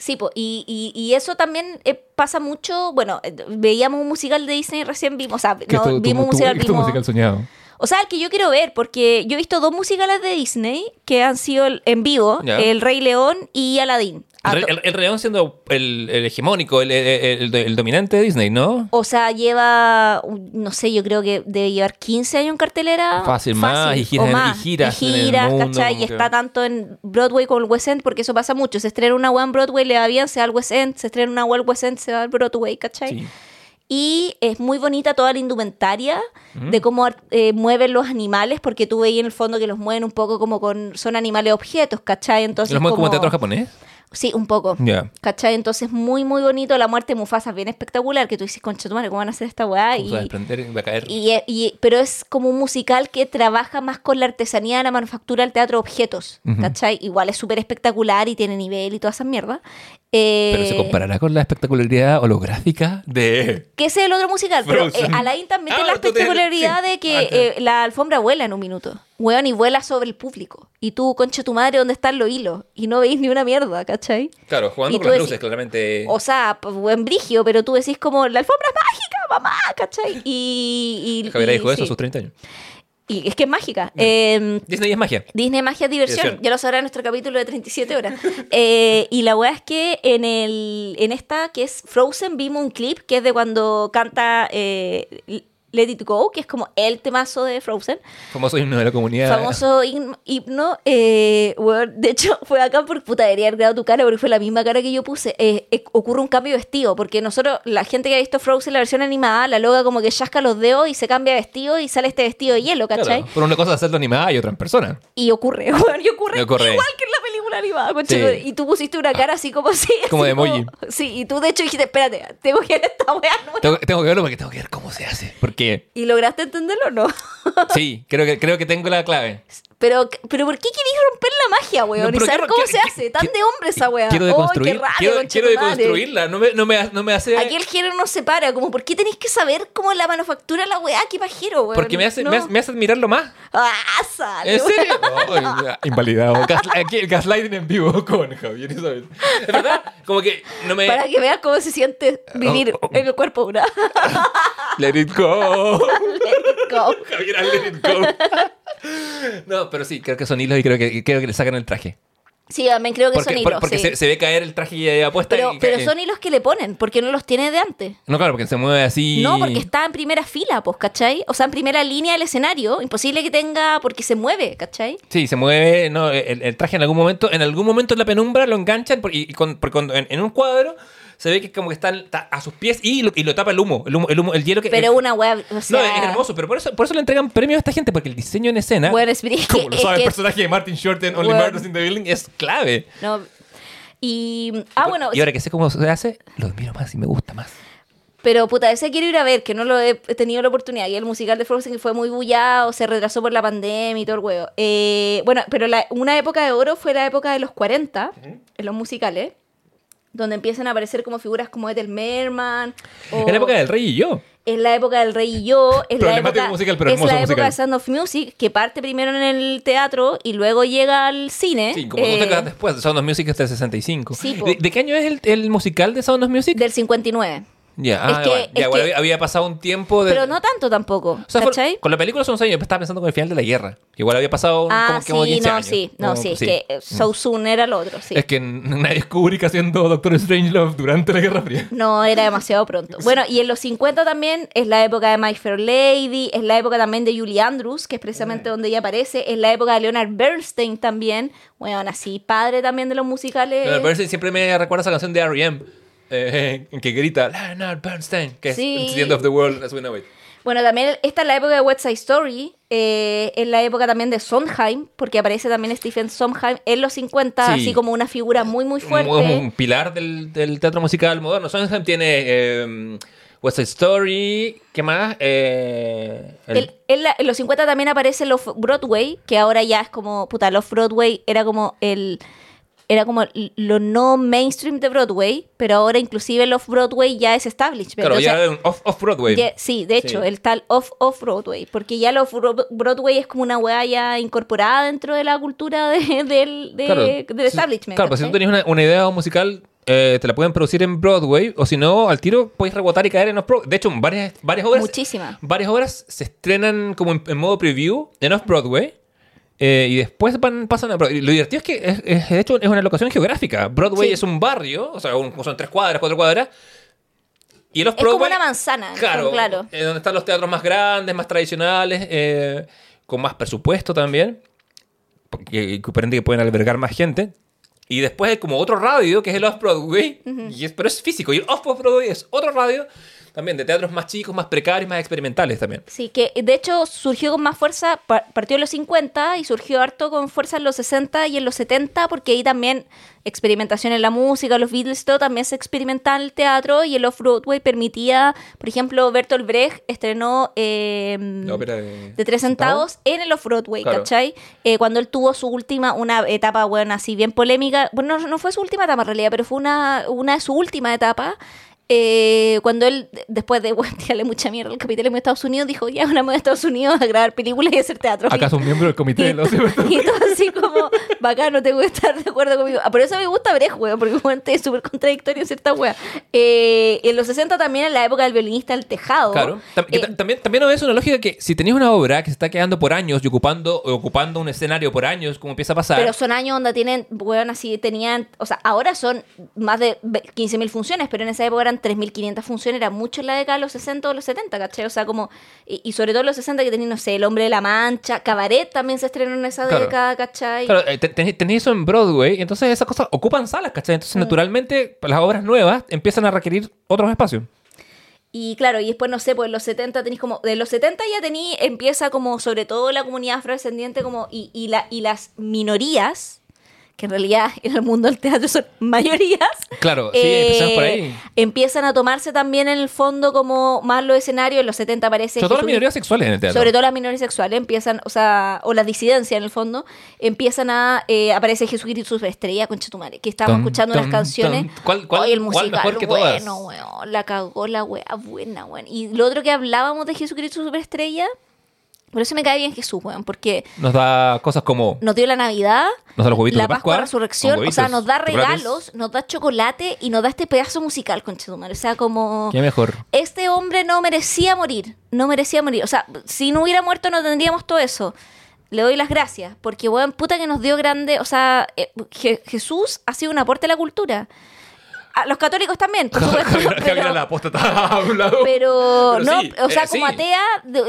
Sí, po, y, y, y eso también eh, pasa mucho. Bueno, eh, veíamos un musical de Disney recién vimos. O sea, no, vimos un musical, vimos- soñado. O sea, el que yo quiero ver, porque yo he visto dos musicales de Disney que han sido en vivo: Ya. El Rey León y Aladdin. El, to- el, el Rey León siendo el, el hegemónico, el, dominante de Disney, ¿no? O sea, lleva, no sé, yo creo que debe llevar 15 años en cartelera. Fácil, más, y giras o en- y más. giras Y en giras, mundo, ¿cachai? Y está tanto en Broadway como el West End, porque eso pasa mucho. Se estrena una web en Broadway, le va bien, se va al West End. Se estrena una web West End, se va al Broadway, ¿cachai? Sí. Y es muy bonita toda la indumentaria de cómo eh, mueven los animales, porque tú veis en el fondo que los mueven un poco como con. Son animales objetos, ¿cachai? Entonces. ¿Los mueven como como- teatro japonés? Sí, un poco. Ya. ¿Cachai? Entonces, muy, muy bonito. La muerte de Mufasa es bien espectacular. Que tú dices, concha tu madre, ¿cómo van a hacer esta weá? A Y, y va a caer. y, y- pero es como un musical que trabaja más con la artesanía, la manufactura, el teatro de objetos. Ujú. ¿Cachai? Igual es súper espectacular y tiene nivel y toda esa mierda. Eh, Pero se comparará con la espectacularidad holográfica de... Que ese es el otro musical. Pero eh, Frozen. Aladdin también Ah, tiene la tú tienes- espectacularidad sí. de que Ah, eh, la alfombra vuela en un minuto. Weón, y vuela sobre el público. Y tú, concha tu madre, ¿dónde están los hilos? Y no veis ni una mierda, ¿cachai? Claro, jugando Y con las decís- luces, claramente. O sea, buen brigio, pero tú decís como, la alfombra es mágica, mamá, ¿cachai? Y... y Javier y- dijo eso a sus 30 años. Y es que es mágica. Eh, Disney es magia. Disney Magia Diversión. Diversión. Ya lo sabrá en nuestro capítulo de 37 horas. Eh, y la weá es que en el en esta, que es Frozen, vimos un clip que es de cuando canta eh, Let It Go, que es como el temazo de Frozen. Famoso himno de la comunidad. Famoso him- himno. eh, weón, de hecho, fue acá por puta, debería haber grabado tu cara porque fue la misma cara que yo puse. Eh, eh, ocurre un cambio de vestido, porque nosotros, la gente que ha visto Frozen, la versión animada, la loga como que chasca los dedos y se cambia de vestido y sale este vestido de hielo, ¿cachai? Claro, por una cosa hacerlo animada y otra en persona. Y ocurre, weón, y ocurre, ocurre. igual que en la película animada, concha Sí. Y tú pusiste una cara así como así. Como así de emoji. sí, y tú de hecho dijiste, espérate, tengo que ver esta weá. Tengo, tengo que verlo porque tengo que ver cómo se hace. Porque ¿Y lograste entenderlo o no? sí, creo que, creo que tengo la clave. Pero, pero ¿por qué queréis romper la magia, weón? No, y saber cómo se hace. Tan de hombre esa weá. Quiero ¡Ay, deconstruir. qué rabia, quiero quiero deconstruirla. No me, no me, no me hace. Aquí el género no se para, como ¿por qué tenéis que saber cómo la manufactura la weá? ¿Qué pajero, weón? Porque me hace, No. me, hace, me hace admirarlo más. ¡Ah, sale, ¿En serio? Ya, invalidado. Aquí el gaslighting en vivo con Javier Isabel. Es verdad, como que no me. Para que veas cómo se siente vivir Oh, oh. en el cuerpo de una. Let it go. Go. Javier, let it go. No, pero sí, creo que son hilos y creo que, creo que le sacan el traje. Sí, también creo que Porque, son por- hilos. porque sí. se, se ve caer el traje que lleva puesta Pero, y pero son hilos que le ponen, porque no los tiene de antes. No, claro, porque se mueve así. No, porque está en primera fila, pues, ¿cachai? O sea, en primera línea del escenario. Imposible que tenga, porque se mueve, ¿cachai? Sí, se mueve, no, el, el traje en algún momento, en algún momento en la penumbra lo enganchan por- y, con- en un cuadro se ve que como que está, está a sus pies y lo, y lo tapa el humo, el humo, el humo, el hielo que... Pero el- una web, o No, es hermoso, pero por eso, por eso le entregan premios a esta gente, porque el diseño en escena, Bueno, es- es como lo es sabe el personaje de Martin Short en Only. Murders in the Building, es clave. No. Y... Ah, bueno, Y ahora que sé cómo se hace, lo admiro más y me gusta más. pero puta, ese quiero ir a ver, que no lo he tenido la oportunidad. Y el musical de Frozen que fue muy bullado, se retrasó por la pandemia y todo el huevo. Eh, bueno, pero la- una época de oro fue la época de los 40, en los musicales, donde empiezan a aparecer como figuras como Ethel Merman. o- En la época del rey y yo. Es la época del Rey y yo. Es la época, musical, pero es la época de Sound of Music, que parte primero en el teatro y luego llega al cine. Sí, como dos eh, décadas después, Sound of Music es del 65. Sí. ¿De, de qué año es el, el musical de Sound of Music? Del 59. Ya, Es ah, que- bueno. es Ya, que- había, pasado un tiempo de... Pero no tanto tampoco. O sea, con la película son años, estaba pensando con el final de la guerra. Igual había pasado un- Ah, como, sí, como 15 no, años. sí, no, Como- sí, es que eh, So Soon era lo otro, sí. Es que nadie descubre que haciendo Doctor Strangelove durante la Guerra Fría. No, era demasiado pronto. Bueno, y en los 50 también es la época de My Fair Lady, es la época también de Julie Andrews, que es precisamente donde ella aparece, es la época de Leonard Bernstein también, bueno, así, padre también de los musicales. Leonard Bernstein siempre me recuerda esa canción de R.E.M. eh, en que grita Leonard Bernstein, que Sí. es It's the End of the World as we know it. Bueno, también esta es la época de West Side Story, eh, es la época también de Sondheim, porque aparece también Stephen Sondheim en los 50, Sí. así como una figura muy, muy fuerte. Un, un pilar del, del teatro musical moderno. Sondheim tiene eh, West Side Story, ¿qué más? Eh, el- El- en, la- en los 50 también aparece Love Broadway, que ahora ya es como, puta, Love Broadway era como el era como lo no mainstream de Broadway, pero ahora inclusive Love Broadway ya es establishment. claro, ya era un off- off-Broadway. ya- sí, de hecho, Sí. el tal off off Broadway, porque ya Love Bro- Broadway es como una weá ya incorporada dentro de la cultura de- del, de- Claro, del establishment. Claro, pues si tú tenés una, una idea musical, eh, te la pueden producir en Broadway, o si no, al tiro puedes rebotar y caer en off-Broadway. De hecho, varias, varias obras. Muchísimas. Varias obras se estrenan como en, en modo preview en off-Broadway. Eh, y después van, pasan a Broadway. Lo divertido es que, es, es- de hecho, es una locación geográfica. Broadway Sí. es un barrio, o sea, un- son tres cuadras, cuatro cuadras. Y el Es como off-Broadway. una manzana, Claro, claro. eh, donde están los teatros más grandes, más tradicionales, eh, con más presupuesto también, porque que que pueden albergar más gente. Y después hay como otro radio, que es el Off-Broadway, y es- pero es físico. Y el Off-Broadway es otro radio, también de teatros más chicos, más precarios, más experimentales también. Sí, que de hecho surgió con más fuerza, pa- partió en los 50 y surgió harto con fuerza en los 60 y en los 70, porque ahí también experimentación en la música, los Beatles, todo también se experimentaba en el teatro y el Off-Broadway permitía, por ejemplo, Bertolt Brecht estrenó eh, La ópera de, de tres centavos en el Off-Broadway, Claro. ¿cachai? Eh, cuando él tuvo su última, una etapa, bueno, así bien polémica. Bueno, no, no fue su última etapa en realidad, pero fue una, una de su última etapa. Eh, cuando él, de- después de bueno, tirarle mucha mierda al capitalismo de Estados Unidos, dijo, ya, ahora me voy a Estados Unidos a grabar películas y hacer teatro. ¿Acaso un miembro del comité de los y, y todo así como, bacán, no tengo que estar de acuerdo conmigo. Ah, por eso me gusta Brecht, weón, porque weón, es súper contradictorio en cierta wea. Eh, en los 60 también, en la época del violinista del tejado. Claro. Tam- eh, ta- también, también es una lógica que si tenías una obra que se está quedando por años y ocupando, ocupando un escenario por años, como empieza a pasar. Pero son años donde tienen, bueno, así tenían, o sea, ahora son más de ve- 15.000 funciones, pero en esa época eran 3.500 funciones, era mucho en la década de los 60 o los 70, ¿cachai? O sea, como, y, y sobre todo en los 60 que tenían, no sé, El Hombre de la Mancha, Cabaret también se estrenó en esa Claro. década, ¿cachai? Claro, eh, te- ten- tenéis eso en Broadway, y entonces esas cosas ocupan salas, ¿cachai? Entonces, Mm. naturalmente, las obras nuevas empiezan a requerir otros espacios. Y claro, y después, no sé, pues en los 70 tenéis como, de los 70 ya tení, empieza como, sobre todo la comunidad afrodescendiente, como, y, y, la, y las minorías, que en realidad en el mundo del teatro son mayorías, Claro, sí, eh, empezamos por ahí. empiezan a tomarse también en el fondo como más los escenarios. En los 70 parece. Sobre todo las minorías sexuales en el teatro. Sobre todo las minorías sexuales empiezan, o sea, o las disidencias en el fondo, empiezan a. Eh, aparece Jesucristo Superestrella, concha tu madre, que estábamos escuchando ton, unas canciones. ¿Cuál- cuál- Oye, el cuál musical, mejor que bueno, todas? weón, la cagó la wea buena, weón. Y lo otro que hablábamos de Jesucristo Superestrella, por eso me cae bien Jesús, weón, porque Nos da cosas como nos dio la Navidad, Nos da los huevitos la de Pascua, Pascua, Resurrección, con o sea, nos da chocolates. regalos, nos da chocolate y nos da este pedazo musical, concha tu madre. O sea, como qué mejor. este hombre no merecía morir, no merecía morir. O sea, si no hubiera muerto no tendríamos todo eso. Le doy las gracias, porque weón, puta que nos dio grande, o sea, eh, Je- Jesús ha sido un aporte a la cultura. A los católicos también, por supuesto. Pero, la apóstata a un lado. pero, Pero no, sí, o sea, eh, como sí. atea,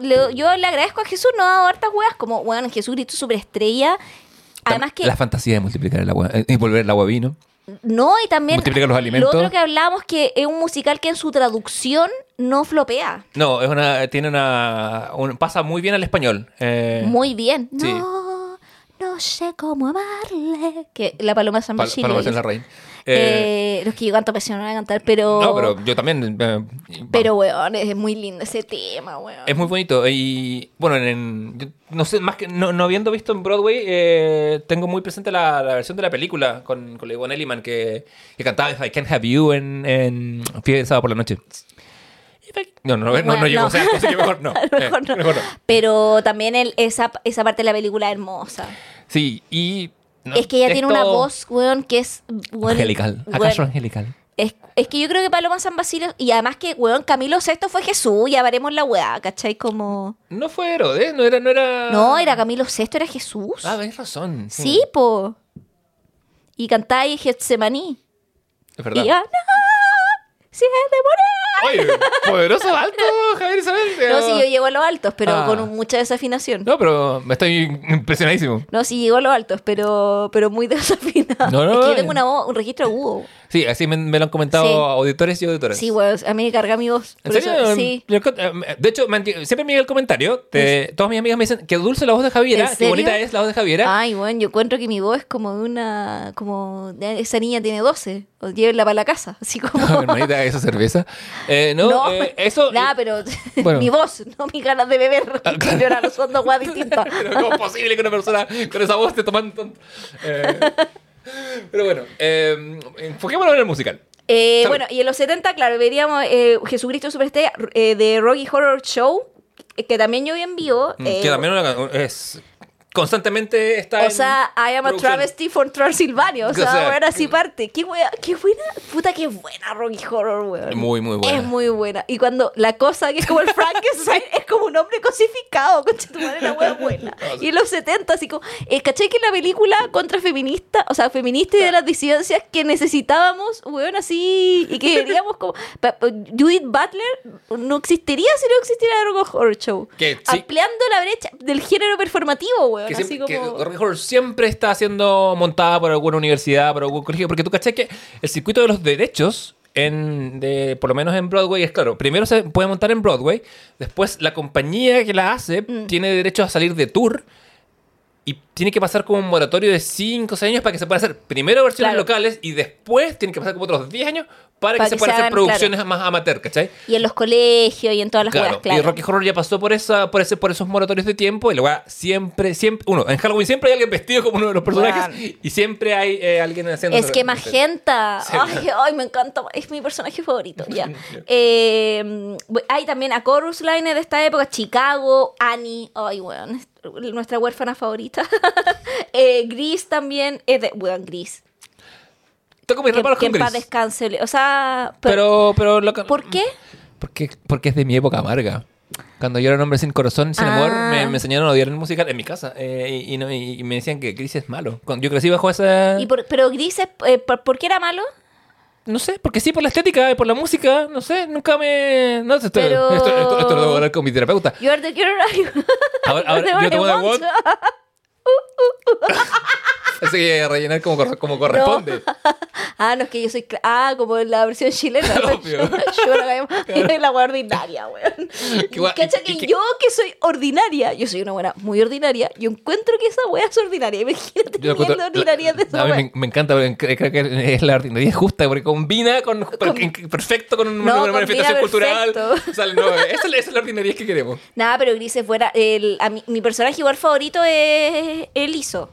le- yo le agradezco a Jesús, no ha dado hartas weas, como, weón, Jesucristo superestrella. Además que La fantasía de multiplicar el agua eh, y volver el agua vino. No, y también Multiplica los alimentos. lo otro que hablábamos que es un musical que en su traducción no flopea. No, es una, tiene una, un- pasa muy bien al español. Eh, Muy bien. sí. No, no sé cómo amarle. Que la paloma de San Pal-. Paloma San Larraín. Eh, Eh, los que yo canto pesión no voy a cantar, pero. no, pero yo también. eh, Pero, weón, es muy lindo ese tema, weón. Es muy bonito. Y bueno, en, en- yo no sé, más que no, no habiendo visto en Broadway, eh, tengo muy presente la, la versión de la película con, con la Yvonne Elliman que, que cantaba If I Can't Have You en, en Sábado por la Noche. No, no, no, no, Bueno, llegó no. a ser, así que mejor no. Mejor Eh, no. mejor no. Pero también el, esa, esa parte de la película es hermosa. Sí, y. no, es que ella tiene una voz, weón, que es. weón, Angelical. weón, ¿Acaso angelical? Es, es que yo creo que Paloma San Basilio, y además que, weón, Camilo VI fue Jesús, ya veremos la weá, ¿cachai? Como... No fue Herodes, no era. No, era... No, era Camilo VI, era Jesús. Ah, tenés razón. sí, po. Y cantáis Getsemaní. Es verdad. Y ya, no, si es de morir. Oye, poderoso alto, Javier Isabel. No, si yo llego a los altos, pero Ah. con mucha desafinación. No. No, pero me estoy impresionadísimo. sí llego a los altos, pero, pero muy desafinada. No, no, es que yo tengo una voz, un registro agudo. Sí, así me, me lo han comentado Sí. auditores y auditoras. Sí, weón, a mí me carga mi voz. ¿En serio? eso- sí. Eh, De hecho, siempre me llega el comentario. de- todas mis amigas me dicen que dulce la voz de Javiera, ¿En que? Ah, bonita es la voz de Javiera. Ay, bueno, yo encuentro que mi voz es como de una. como esa niña tiene 12. O llévenla para la casa. Así como. Hermanita, esa cerveza. Eh, no, eh, eso. Nada, pero. bueno. mi voz, no mis ganas de beber. Ahora son dos guas distintas. pero ¿Cómo es posible que una persona con esa voz esté tomando tanto? Eh, pero bueno, eh, enfoquémonos en el musical. Eh, bueno, y en los 70, claro, veríamos eh, Jesucristo Superestrella eh, de Rocky Horror Show, eh, que también yo vi en vivo. eh, Mm, que también una- es. Constantemente está O en sea, I am a producción. travesty for Transilvania. O O sea, bueno, así parte. Qué wea, qué buena, puta, qué buena Rocky Horror, weón. Muy, muy buena. Es muy buena. Y cuando la cosa que es como el Frankenstein es como un hombre cosificado, concha tu madre, la wea buena. Y en los 70, así como, eh, ¿cachai que la película contra feminista, o sea, feminista y de las disidencias que necesitábamos, weón, así, y que queríamos como. Judith Butler no existiría si no existiera Rocky Horror Show. Que sí. Ampliando la brecha del género performativo, weón. Que, así siempre, como. que Rocky Horror siempre está siendo montada por alguna universidad, por algún colegio, porque tú cachai que el circuito de los derechos en, de, por lo menos en Broadway, es claro, primero se puede montar en Broadway, después la compañía que la hace Mm. tiene derecho a salir de tour y tiene que pasar como un moratorio de 5 o 6 años para que se pueda hacer primero versiones Claro. locales y después tiene que pasar como otros 10 años para, Para que, se puedan hacer producciones más amateur, ¿cachai? Y en los colegios y en todas las Claro, weas, claro. y Rocky Horror ya pasó por esa, por ese, por esos moratorios de tiempo y weá siempre, siempre, uno, en Halloween siempre hay alguien vestido como uno de los personajes y siempre hay eh, alguien haciendo Es que Magenta. Sí. Ay, ay, me encanta. Es mi personaje favorito. Ya. Eh, hay también a Chorus Line de esta época, Chicago, Annie. Ay, weón. es Nuestra huérfana favorita. eh, Gris también. Es de. Weón, Gris. Tengo mis Que, reparos que con paz Gris. descanse. O sea. Pero, Pero, pero lo que- ¿Por qué? Porque, porque es de mi época amarga. Cuando yo era un hombre sin corazón, sin Ah. amor, me, me enseñaron a odiar el musical en mi casa. eh, y, y no- y me decían que Gris es malo. Cuando yo crecí bajo esa... Y por- pero Gris, es, eh, ¿por, por qué era malo? No sé, porque sí, por la estética, y por la música, no sé, nunca me... No, esto, Pero- esto, esto- esto lo debo hablar con mi terapeuta. You are the girl Ahora, ahora, yo te voy a. Así que rellenar como, cor- como corresponde. Ah, no, es que yo soy. Ah, como en la versión chilena. Obvio. Yo la, la wea ordinaria, weón. Cacha que que- yo, que soy ordinaria, yo soy una buena muy ordinaria, yo encuentro que esa wea es ordinaria. Imagínate Yo ordinaria de esa a mí wea. me, me encanta, creo que es la ordinaria justa, porque combina con, per- perfecto con una, No, una manifestación cultural. O sea, no, esa, es la- esa es la ordinaria que queremos. Nada, pero Gris es fuera. El, a mí- mi personaje igual favorito es el Iso.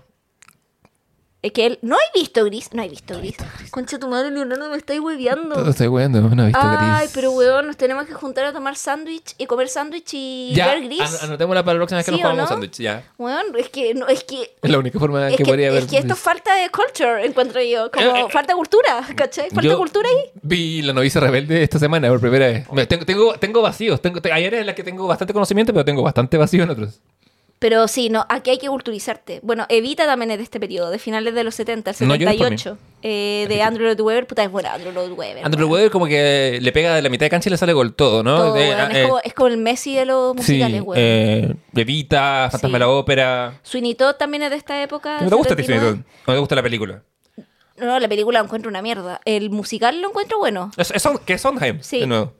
Es que él. ¿No he visto Gris? No he visto Gris. Concha tu madre, Leonardo, me estáis hueveando. estoy weando, no he visto Ay, gris. pero weón, nos tenemos que juntar a tomar sándwich y comer sándwich y Ya, ver Gris. an- anotémosla para la próxima vez que ¿Sí nos o comamos no? sándwich, ya. Weón, es que, no, es que Es la única forma Es que, que, podría haber es que esto gris. falta de culture, encuentro yo. Como Eh, eh, falta cultura, ¿cachai? Falta Yo cultura ahí. Vi la novicia rebelde esta semana por primera vez. Tengo, tengo, tengo vacíos. Tengo, te- hay áreas en las que tengo bastante conocimiento, pero tengo bastante vacío en otros. Pero sí, no, aquí hay que culturizarte. Bueno, Evita también es de este periodo, de finales de los 70, el No llores por mí. 78. eh, de Andrew Lloyd Webber. Puta, es buena Andrew Lloyd Webber. Andrew weón. Webber como que le pega de la mitad de cancha y le sale gol todo, ¿no? Todo, weón, eh, es, como, es como el Messi de los musicales, sí, weón. eh, Evita, Fantasma Sí. de la Ópera. Sweeney Todd también es de esta época. ¿No te gusta a ti, 79. Sweeney Todd? ¿No te gusta la película? No, la película lo encuentro una mierda. El musical lo encuentro bueno. Es, es, que es Sondheim, Sí. de nuevo.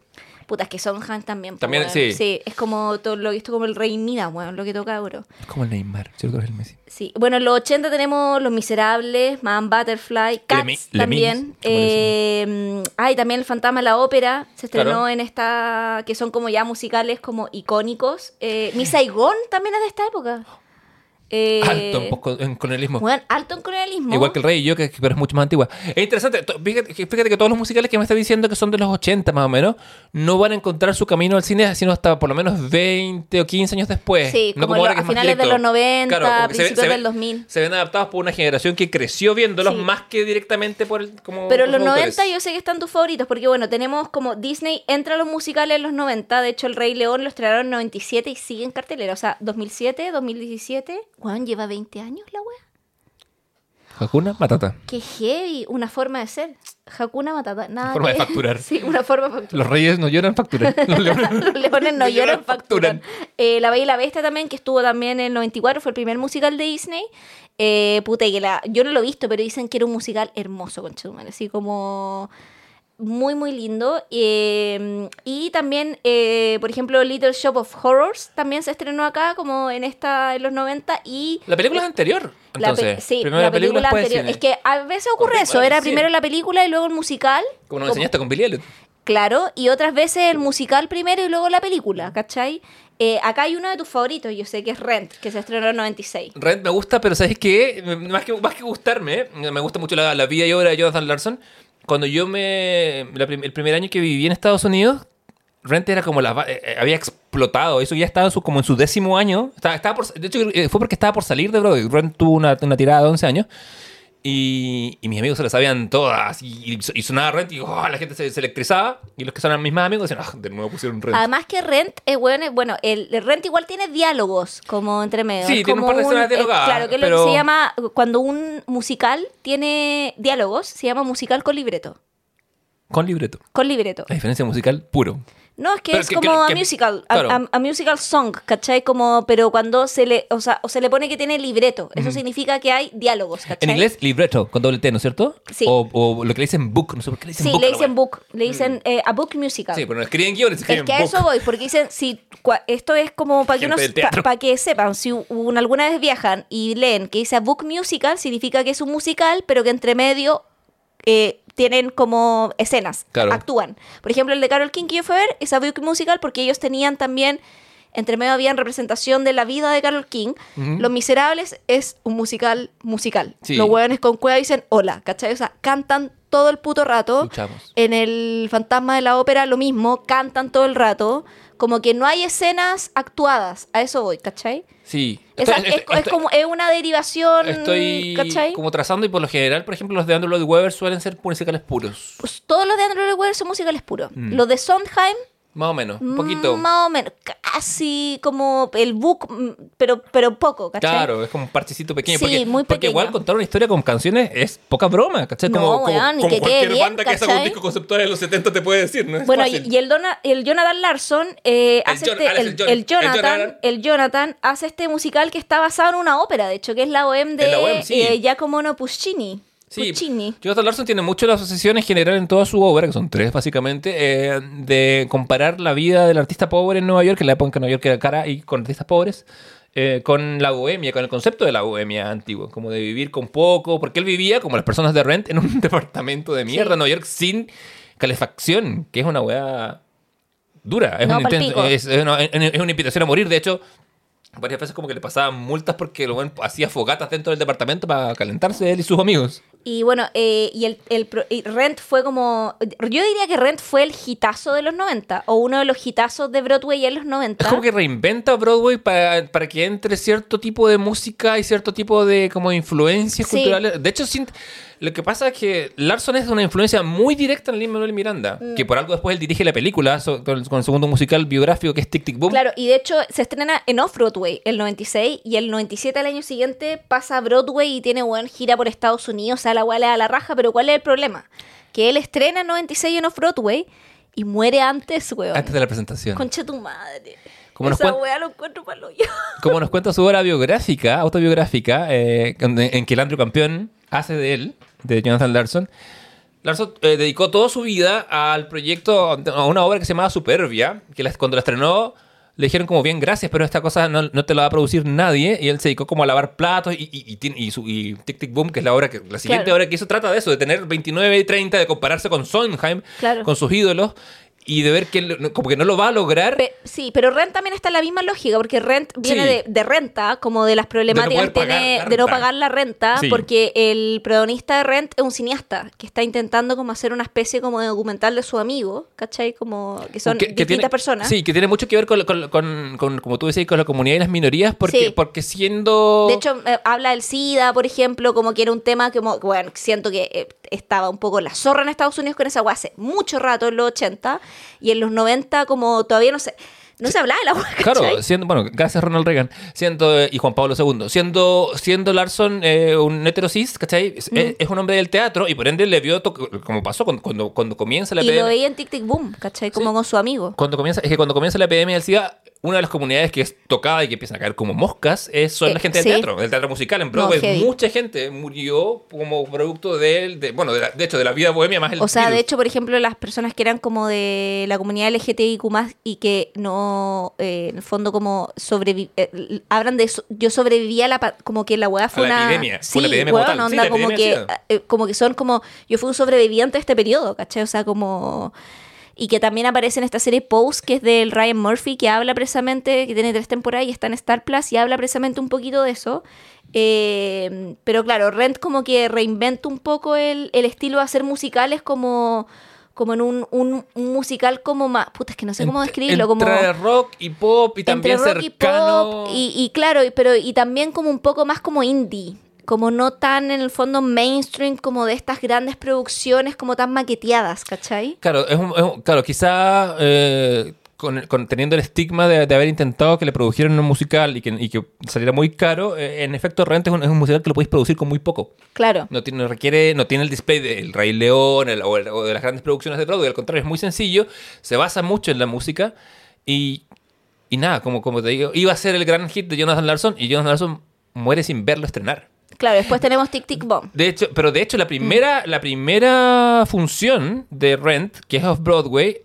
Puta, es que Sondheim también. po, También, sí. Sí, es como todo lo visto como el Rey Mina, weón, lo que toca ahora. Es como el Neymar, ¿cierto? Es el Messi. Sí, bueno, en los 80 tenemos Los Miserables, Man Butterfly, Cats también. Eh, ay, también El Fantasma de la Ópera se estrenó Claro. en esta, que son como ya musicales como icónicos. Eh, Mi Saigón también es de esta época. Eh, Alto en, post- en colonialismo. Bueno, alto en colonialismo. Igual que el Rey y yo, que, pero es mucho más antigua. Es interesante. to- Fíjate, que- fíjate que todos los musicales que me estás diciendo que son de los 80 más o menos, no van a encontrar su camino al cine sino hasta por lo menos 20 o 15 años después. Sí, no como lo- a finales de los 90, Claro, principios ven- del 2000. Se ven adaptados por una generación que creció viéndolos Sí. más que directamente por el, como Pero los sus 90 autores. yo sé que están tus favoritos, porque bueno, tenemos como Disney entra a los musicales en los 90, de hecho El Rey León lo estrenaron en 97 y sigue en cartelera, o sea, 2007, 2017, Juan lleva 20 años la wea. Hakuna Matata. Qué heavy, una forma de ser. Hakuna Matata, nada forma de facturar. Sí, una forma de facturar. Los reyes no lloran factura. Los leones- Los leones no lloran, facturan. facturan. Eh, la Bella y la Bestia también, que estuvo también en el 94, fue el primer musical de Disney. Eh, puta, y que la, yo no lo he visto, pero dicen que era un musical hermoso, con así como muy, muy lindo. Eh, y también, eh, por ejemplo, Little Shop of Horrors también se estrenó acá, como en esta en los 90. Y La película es anterior. la pe- Entonces, sí, primero la película, el anterior. cine. Es que a veces ocurre eso, era sí. primero la película y luego el musical. Como nos enseñaste con Billy Elliot. Claro, y otras veces el musical primero y luego la película, ¿cachai? Eh, acá hay uno de tus favoritos, yo sé que es Rent, que se estrenó en 96. Rent me gusta, pero ¿sabes qué? Más que, más que gustarme, me gusta mucho la, la vida y obra de Jonathan Larson. Cuando yo me... prim- el primer año que viví en Estados Unidos, Rent era como la... eh, eh, había explotado. Eso ya estaba en su- como en su décimo año. Estaba, estaba por, de hecho, eh, fue porque estaba por salir de Broadway. Rent tuvo una, una tirada de 11 años. Y, y mis amigos se las sabían todas. Y, sonaba Rent y oh, la gente se, se electrizaba. Y los que son mis más amigos decían, ah, de nuevo pusieron Rent. Además que Rent es bueno, es- bueno, el, el Rent igual tiene diálogos como entre medio. Sí, es tiene un como par de escenas eh, claro, que es lo pero- que se llama, cuando un musical tiene diálogos, se llama musical con libreto. Con libreto. con libreto. La diferencia musical puro. No, es que Pero es que- como que- a musical, a, claro. a- a musical song, ¿cachai? Como, pero cuando se le, o sea, o se le pone que tiene libreto, eso significa que hay diálogos, ¿cachai? En inglés, libreto, con doble T, ¿no es cierto? Sí. O, o lo que le dicen book, no sé por qué le dicen Sí, book. le a la dicen book, le dicen eh, a book musical. Sí, pero no escriben guiones, Es escriben que a eso voy, porque dicen, si cua- esto es como para que, Gente uno- del teatro. pa- pa' que sepan, si un- alguna vez viajan y leen que dice a book musical, significa que es un musical, pero que entre medio eh, tienen como escenas, Claro. actúan. Por ejemplo, el de Carol King que yo fui a ver es a book musical porque ellos tenían también, entre medio habían representación de la vida de Carol King. Los Miserables es un musical musical. Sí. Los hueones con cueva dicen hola, ¿cachai? O sea, cantan todo el puto rato. Luchamos. En el Fantasma de la Ópera lo mismo, cantan todo el rato. Como que no hay escenas actuadas. A eso voy, ¿cachai? Sí. Esa- Estoy- es, estoy- es como, es una derivación, Estoy ¿cachai? como trazando y por lo general, por ejemplo, los de Andrew Lloyd Webber suelen ser musicales puros. Pues todos los de Andrew Lloyd Webber son musicales puros. Mm. Los de Sondheim, Más o menos, un poquito. mm, más o menos, casi como el book, mm, pero, pero poco, ¿cachai? Claro, es como un parchecito pequeño. Sí, porque, muy porque pequeño. igual contar una historia con canciones es poca broma, ¿cachai? No, como, que cualquier bien, banda que saca un disco conceptual de los 70 te puede decir, ¿no? Es Bueno, y, fácil. y el, Dona- el Jonathan Larson eh, El hace este, es el, el Jon- el el Jonathan, Jonathan. el Jonathan hace este musical que está basado en una ópera, de hecho, que es la OEM de la OEM, sí. eh, Giacomo Puccini. Sí, Puccini. Jonathan Larson tiene mucho la asociación en general en toda su obra, que son tres básicamente, eh, de comparar la vida del artista pobre en Nueva York, en la época en que Nueva York era cara, y con artistas pobres, eh, con la bohemia, con el concepto de la bohemia antigua, como de vivir con poco, porque él vivía, como las personas de Rent, en un departamento de mierda Sí. en Nueva York sin calefacción, que es una weá dura. Es, No, un pal intento- pico. es, es una, es una invitación a morir, de hecho... Varias veces como que le pasaban multas porque weón hacía fogatas dentro del departamento para calentarse él y sus amigos. Y bueno, eh, y el, el y Rent fue como. Yo diría que Rent fue el hitazo de los 90, o uno de los hitazos de Broadway en los 90. Es como que reinventa Broadway para, para que entre cierto tipo de música y cierto tipo de como influencias Sí. culturales. De hecho, lo que pasa es que Larson es una influencia muy directa en Lin Manuel Miranda, Mm. que por algo después él dirige la película so- con, el, segundo musical biográfico que es Tic Tic Boom. Claro, y de hecho se estrena en Off-Broadway el 96 y el 97 al año siguiente pasa a Broadway y tiene buena gira por Estados Unidos, o sea, la weá le da la raja, pero ¿cuál es el problema? Que él estrena en 96 en Off-Broadway y muere antes, weón. Antes de la presentación. Concha tu madre. Como Esa weá lo encuentro palo yo. Como nos cuenta su obra biográfica, autobiográfica, eh, en que el Andrew Campeón hace de él, de Jonathan Larson. Larson eh, dedicó toda su vida al proyecto, a una obra que se llamaba Superbia, que cuando la estrenó le dijeron como bien gracias, pero esta cosa no, no te la va a producir nadie. Y él se dedicó como a lavar platos y, y, y y su, y Tic Tic Boom, que es la obra que la siguiente Claro. obra que hizo, trata de eso, de tener 29 y 30, de compararse con Sondheim, Claro. con sus ídolos, y de ver que como que no lo va a lograr. Pe- sí, pero Rent también está en la misma lógica, porque Rent viene Sí. de, de renta, como de las problemáticas poder que tiene de no pagar la renta, Sí. porque el protagonista de Rent es un cineasta que está intentando como hacer una especie como de documental de su amigo, ¿cachai? Como que son que- que distintas tiene- personas. Sí, que tiene mucho que ver con, con- con- con, como tú decías, con la comunidad y las minorías, porque, Sí. porque siendo... De hecho, eh, habla del SIDA, por ejemplo, como que era un tema que, bueno, siento que eh, estaba un poco la zorra en Estados Unidos con esa hace mucho rato, en los 80, y en los 90 como todavía no se, no se hablaba de la weá, Claro, siendo, bueno, gracias Ronald Reagan, siendo, eh, y Juan Pablo II, siendo, siendo Larson eh, un heterosis, ¿cachai? Es, es- es un hombre del teatro y por ende le vio, como pasó cuando, cuando, cuando comienza la Y lo epidemia. veía en Tic Tic Boom, ¿cachai? Como Sí. con su amigo. Cuando comienza, es que cuando comienza la epidemia del SIDA, una de las comunidades que es tocada y que empiezan a caer como moscas es, son Eh, la gente del sí. teatro, del teatro musical. En Broadway heavy. mucha gente murió como producto del- de, bueno, de, la- de hecho, de la vida bohemia más el O sea, de hecho, por ejemplo, las personas que eran como de la comunidad LGTBIQ y que no, eh, en el fondo, como sobrevi eh, hablan de eso. Yo sobrevivía a la. Como que la weá fue A una. epidemia, Sí, fue una epidemia como weón, tal. Sí, onda, la como epidemia que, ha como que son como. Yo fui un sobreviviente de este periodo, ¿cachai? O sea, como. Y que también aparece en esta serie Pose, que es del Ryan Murphy, que habla precisamente, que tiene tres temporadas y está en Star Plus, y habla precisamente un poquito de eso. Eh, pero claro, Rent como que reinventa un poco el, el estilo de hacer musicales como, como en un, un- un musical como más... Puta, es que no sé cómo describirlo. Como, Entre rock y pop y también entre rock y pop y, y claro, pero y también como un poco más como indie, como no tan en el fondo mainstream como de estas grandes producciones como tan maqueteadas, ¿cachai? Claro, es un- es un- claro, quizá eh, con, con- teniendo el estigma de, de haber intentado que le produjeran un musical y que, y que saliera muy caro, eh, en efecto, Rent es un, es un musical que lo podéis producir con muy poco. Claro. No tiene, no requiere, no tiene el display del Rey León el- o, el- o de las grandes producciones de Broadway, al contrario, es muy sencillo, se basa mucho en la música y, y nada, como, como te digo, iba a ser el gran hit de Jonathan Larson y Jonathan Larson muere sin verlo estrenar. Claro, después tenemos Tic Tic Bomb. De hecho, pero de hecho la primera, la primera función de Rent, que es off Broadway,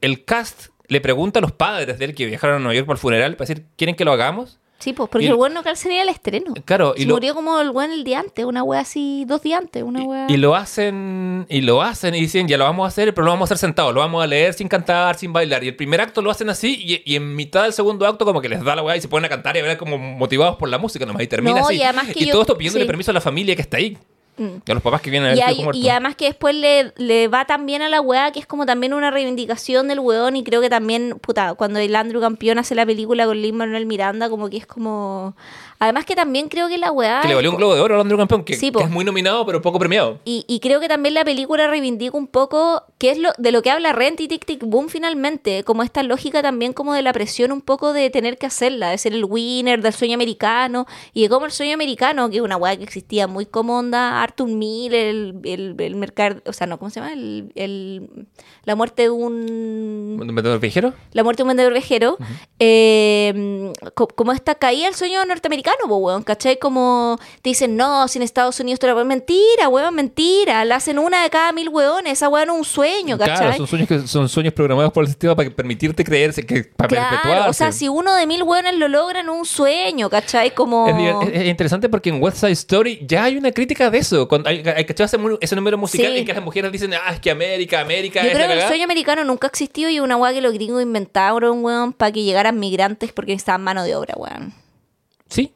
el cast le pregunta a los padres de él que viajaron a Nueva York para el funeral para decir, ¿quieren que lo hagamos? Sí, pues porque Y- el weón no calzaría el estreno. Claro, y Se lo- murió como el weón el día antes, una wea así, dos días antes, una wea. Y lo hacen, y lo hacen y dicen, ya lo vamos a hacer, pero lo vamos a hacer sentado, lo vamos a leer sin cantar, sin bailar. Y el primer acto lo hacen así, y, y en mitad del segundo acto como que les da la weá y se ponen a cantar y a ver como motivados por la música nomás. Y termina No, así. y además que yo- todo esto pidiéndole sí. permiso a la familia que está ahí. Mm. Y a los papás que vienen a ver Y, al hay- y además que después le, le va también a la weá, que es como también una reivindicación del weón. Y creo que también, puta, cuando el Andrew Campeón hace la película con Lin Manuel Miranda, como que es como. Además que también creo que la weá. Que le valió un globo de oro a Andrew Campeón, que, Sí, que es muy nominado, pero poco premiado. Y, y creo que también la película reivindica un poco qué es lo de lo que habla Rent y Tic Tic Boom finalmente, como esta lógica también como de la presión un poco de tener que hacerla, de ser el winner del sueño americano y de cómo el sueño americano, que es una weá que existía muy como onda Arthur Miller, el, el, el mercado, o sea, no, ¿cómo se llama? El, el- la muerte de un ¿Me tengo el viajero? la muerte de un vendedor viajero, eh, co- como esta caída del sueño norteamericano, weón, ¿cachai? Como te dicen, no, si en Estados Unidos te la mentira, weón, mentira, la hacen una de cada mil weones, esa weón es un sueño, ¿cachai? Claro, son sueños, que, son sueños programados por el sistema para permitirte creerse, que, para Claro, perpetuarse. o sea, si uno de mil weones lo logran, un sueño, ¿cachai? Como... Es- es interesante porque en West Side Story ya hay una crítica de eso. Cuando hay, hay ¿cachai? ese, número musical Sí. en que las mujeres dicen, ah, es que América, América Yo es creo que el cagada". sueño americano nunca ha existido y una weá que los gringos inventaron, weón, para que llegaran migrantes porque necesitaban mano de obra, weón. Sí,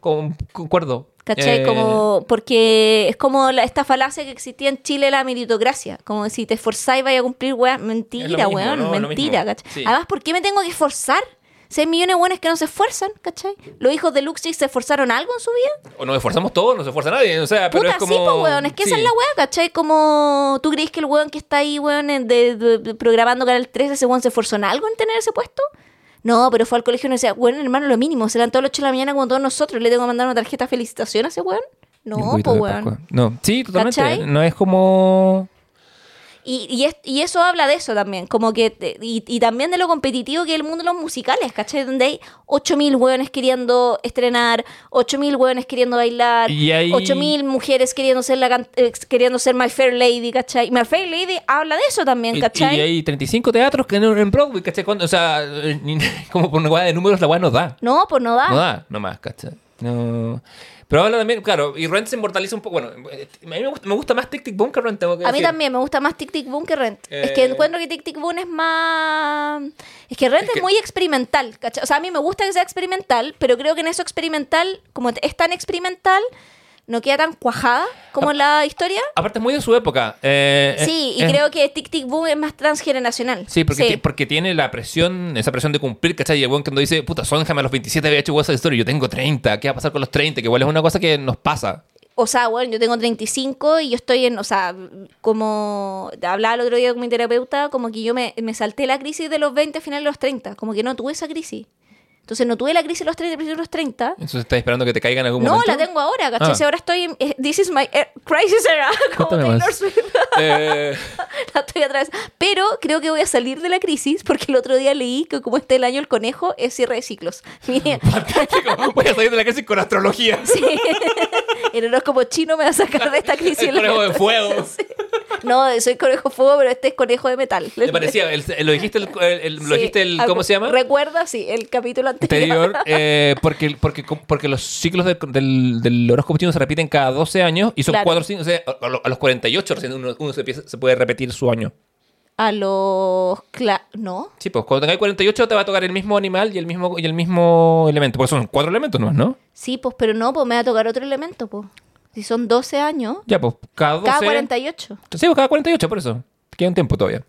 con- concuerdo. ¿Cachai? Eh, Como, porque es como la- esta falacia que existía en Chile, la meritocracia. Como si te esforzáis vaya a cumplir, weón. Mentira, mismo, weón. Mentira. ¿cachai? Sí. Además, ¿por qué me tengo que esforzar? Si hay millones de weones que no se esfuerzan, ¿cachai? Los hijos de Luxich se esforzaron algo en su vida. O nos esforzamos todos, no se esfuerza nadie. O sea, pero es como... sí, pues, weón. Es que esa sí. es la weá, ¿cachai? Como tú crees que el weón que está ahí, weón, de, de- de- programando Canal 13, ese weón se esforzó en algo en tener ese puesto. No, pero fue al colegio y nos decía, weón, hermano, lo mínimo. Se levantó a las 8 de la mañana como todos nosotros. Le tengo que mandar una tarjeta de felicitación a ese weón. No, pues, weón. No, sí, totalmente. ¿Cachai? No es como... Y, y, es- y eso habla de eso también, como que, te- y, y también de lo competitivo que es el mundo de los musicales, ¿cachai? Donde hay 8000 hueones queriendo estrenar, 8000 hueones queriendo bailar, Y hay- 8000 mujeres queriendo ser la eh, queriendo ser My Fair Lady, ¿cachai? My Fair Lady habla de eso también, ¿cachai? y hay 35 teatros que en, Broadway, ¿cachai? O sea, como por una guada de números la guada no da. No, pues no da. No da, no más, ¿cachai? No... Pero habla también, claro, y Rent se inmortaliza un poco. Bueno, eh, a mí me gusta, me gusta más Tic Tic Boom que Rent, tengo que A mí decir. también me gusta más Tic Tic Boom que Rent. Es que Eh. encuentro que Tic Tic Boom es más... Es que Rent Es es, que- muy experimental, ¿cachai? O sea, a mí me gusta que sea experimental, pero creo que en eso experimental, como es tan experimental, no queda tan cuajada como la historia. Aparte es muy de su época. eh, Sí, es- y es- creo que Tic Tic Boom es más transgeneracional. Sí, porque, porque tiene la presión, esa presión de cumplir, ¿cachai? Y el buen cuando dice, puta, Sondheim a los 27 había hecho West Story, yo tengo 30, ¿qué va a pasar con los 30? Que igual es una cosa que nos pasa. O sea, bueno, yo tengo 35 y yo estoy en, o sea, como hablaba el otro día con mi terapeuta, como que yo me, me salté la crisis de los 20 a final de los 30, como que no tuve esa crisis. Entonces no tuve la crisis de los 30, de los 30. Entonces estás esperando que te caiga en algún No, momento. la tengo ahora, ¿cachai? Ah. Si ahora estoy en, eh, This is my eh, crisis era, como Taylor más. Swift. Eh, La estoy atrás. Pero creo que voy a salir de la crisis porque el otro día leí que como este el año el conejo es cierre de ciclos. Fantástico. Voy a salir de la crisis con astrología. sí. el horóscopo chino me va a sacar de esta crisis. El conejo de fuego. Sí. No, soy conejo fuego, pero este es conejo de metal. ¿Te parecía? El- lo dijiste, el, el- lo Sí, dijiste el, algo- ¿cómo se llama? Recuerda, sí, el capítulo anterior. Anterior, eh, porque, porque, porque los ciclos del, del, del horóscopo chino se repiten cada 12 años y son Claro. cuatro signos. O sea, a, a los 48 recién uno, uno se, empieza- se puede repetir su año. A los... cla- ¿No? Sí, pues cuando tengáis 48 te va a tocar el mismo animal y el mismo, y el mismo elemento. Porque son cuatro elementos nomás, ¿no? Sí, pues, pero no, pues me va a tocar otro elemento, pues. Si son 12 años, Ya, pues cada 12. cada 48. Sí, pues cada 48, por eso. Queda un tiempo todavía.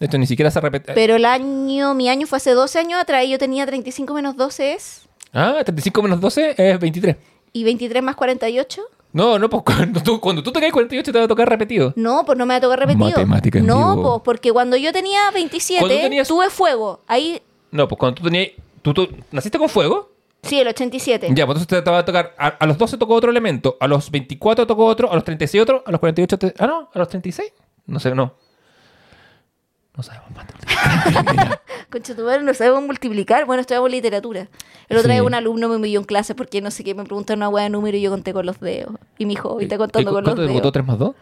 Esto ni siquiera se repite. Pero el año, mi año fue hace 12 años atrás y yo tenía 35 menos 12 es... Ah, 35 menos 12 es 23. Y 23 más 48, No, no, pues cuando tú, cuando tú te caes 48 te va a tocar repetido. No, pues no me va a tocar repetido. Matemática en no, vivo. pues porque cuando yo tenía 27, Cuando tenías- tuve fuego. Ahí, No, pues cuando tú tenías... ¿Tú, tú naciste con fuego? sí, el 87. Ya, pues entonces te, te va a tocar... A, a los 12 tocó otro elemento, a los 24 tocó otro, a los 36 otro, a los 48... Te, ah, no, a los 36. No sé, no. No sabemos tu madre, no sabemos multiplicar. Bueno, estudiamos literatura. El otro Sí. día un alumno me humilló en clase porque no sé qué, me preguntaron una hueá de número y yo conté con los dedos. Y mi hijo, y está contando ¿Y con los ¿Cuánto te dedos. votó 3 más 2?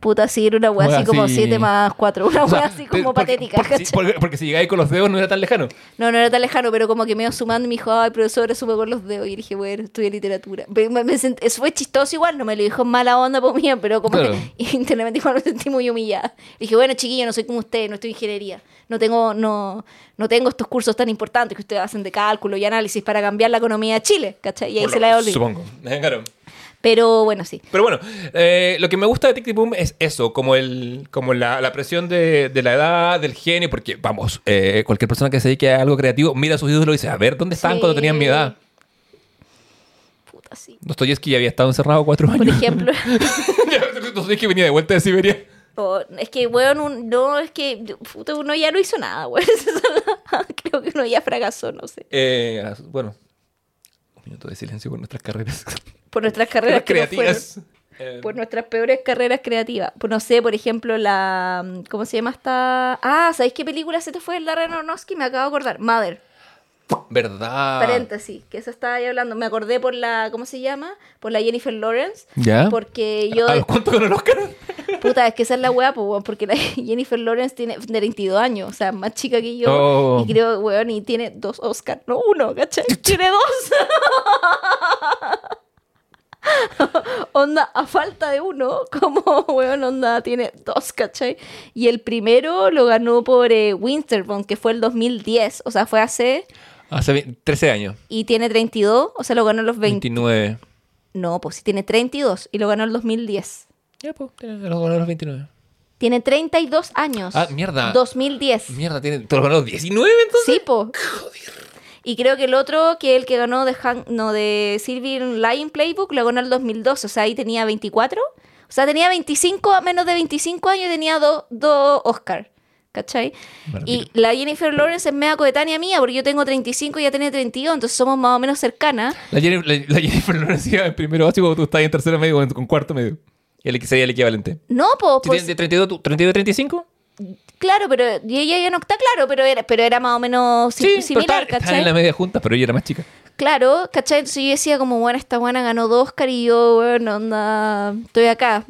Puta, sí, era una Hueá así como así. 7 más 4. Una O sea, hueá así como porque- patética, Porque, si, ¿cachai? porque- porque si llegáis con los dedos no era tan lejano. No, no era tan lejano, pero como que me iba sumando y me dijo, ay, profesor, sume con los dedos. Y dije, bueno, estudié literatura. Me- me sent- Eso fue chistoso igual, no me lo dijo en mala onda por mí, pero como Claro. que internamente igual me sentí muy humillada. dije, bueno, chiquillo, no soy como usted, no estoy en ingeniería. No tengo, no, no tengo estos cursos tan importantes que ustedes hacen de cálculo y análisis para cambiar la economía de Chile, ¿cachai? Y ahí se la devolví. Supongo. Claro. Pero bueno, sí. Pero bueno, eh, lo que me gusta de Tic Boom es eso, como el como la, la presión de, de la edad, del genio, porque vamos, eh, cualquier persona que se dedique a algo creativo mira a sus ídolos y dice, a ver, ¿dónde estaban Sí. cuando tenían mi edad? Puta, sí. Dostoyevsky ya había estado encerrado cuatro años. Por ejemplo, Dostoyevsky venía de vuelta de Siberia. o- es que, weón, un- no, es que puta, uno ya no hizo nada, weón. Creo que uno ya fracasó, no sé. Eh, bueno, un minuto de silencio por nuestras carreras Por nuestras carreras que no fueron. creativas. Eh, por nuestras peores carreras creativas. Pues no sé, por ejemplo, la. ¿Cómo se llama esta? Ah, ¿sabéis qué película se te fue el Darren Aronofsky? Me acabo de acordar. Mother. ¿Verdad? Paréntesis, que eso estaba ahí hablando. Me acordé por la. ¿Cómo se llama? Por la Jennifer Lawrence. ¿Ya? Porque yo. ¿A los cuántos ganó el Oscar? Puta, es que esa es la weá, pues, porque la Jennifer Lawrence tiene de 22 años, o sea, más chica que yo. Oh. Y creo, weón, y tiene dos Oscars, no uno, ¿cachai? Tiene dos. onda, a falta de uno, como, weón, onda, tiene dos, ¿cachai? Y el primero lo ganó por eh, que fue el 2010, o sea, fue hace... Hace ve- 13 años. Y tiene 32, o sea, lo ganó en los 20. 29. No, pues sí, tiene 32 y lo ganó en el 2010. Ya, pues, los ganó a los 29. Tiene 32 años. Ah, mierda. 2010. Mierda, tiene, ¿te los ganó 19 entonces? Sí, po. Y creo que el otro, que el que ganó de, Han- no, de Sylvian Lion Playbook, lo ganó en el 2002. O sea, ahí tenía 24. O sea, tenía 25, a menos de 25 años y tenía dos dos Oscars. ¿Cachai? Maravilla. Y la Jennifer Lawrence es media coetánea mía, porque yo tengo 35 y ella tiene 32, entonces somos más o menos cercanas. La, Jennifer- la, la Jennifer Lawrence iba en primero básico, tú estás en tercero medio con cuarto medio. Y el sería el equivalente. No, po, pues, de 32, tú- 32 35? claro, pero y ella ya no está claro, pero era, pero era más o menos pero similar, estaban ¿cachai? en la media junta, pero ella era más chica. Claro, ¿cachai? Entonces yo decía como, bueno, esta buena ganó dos Oscar y yo, bueno, onda, estoy acá.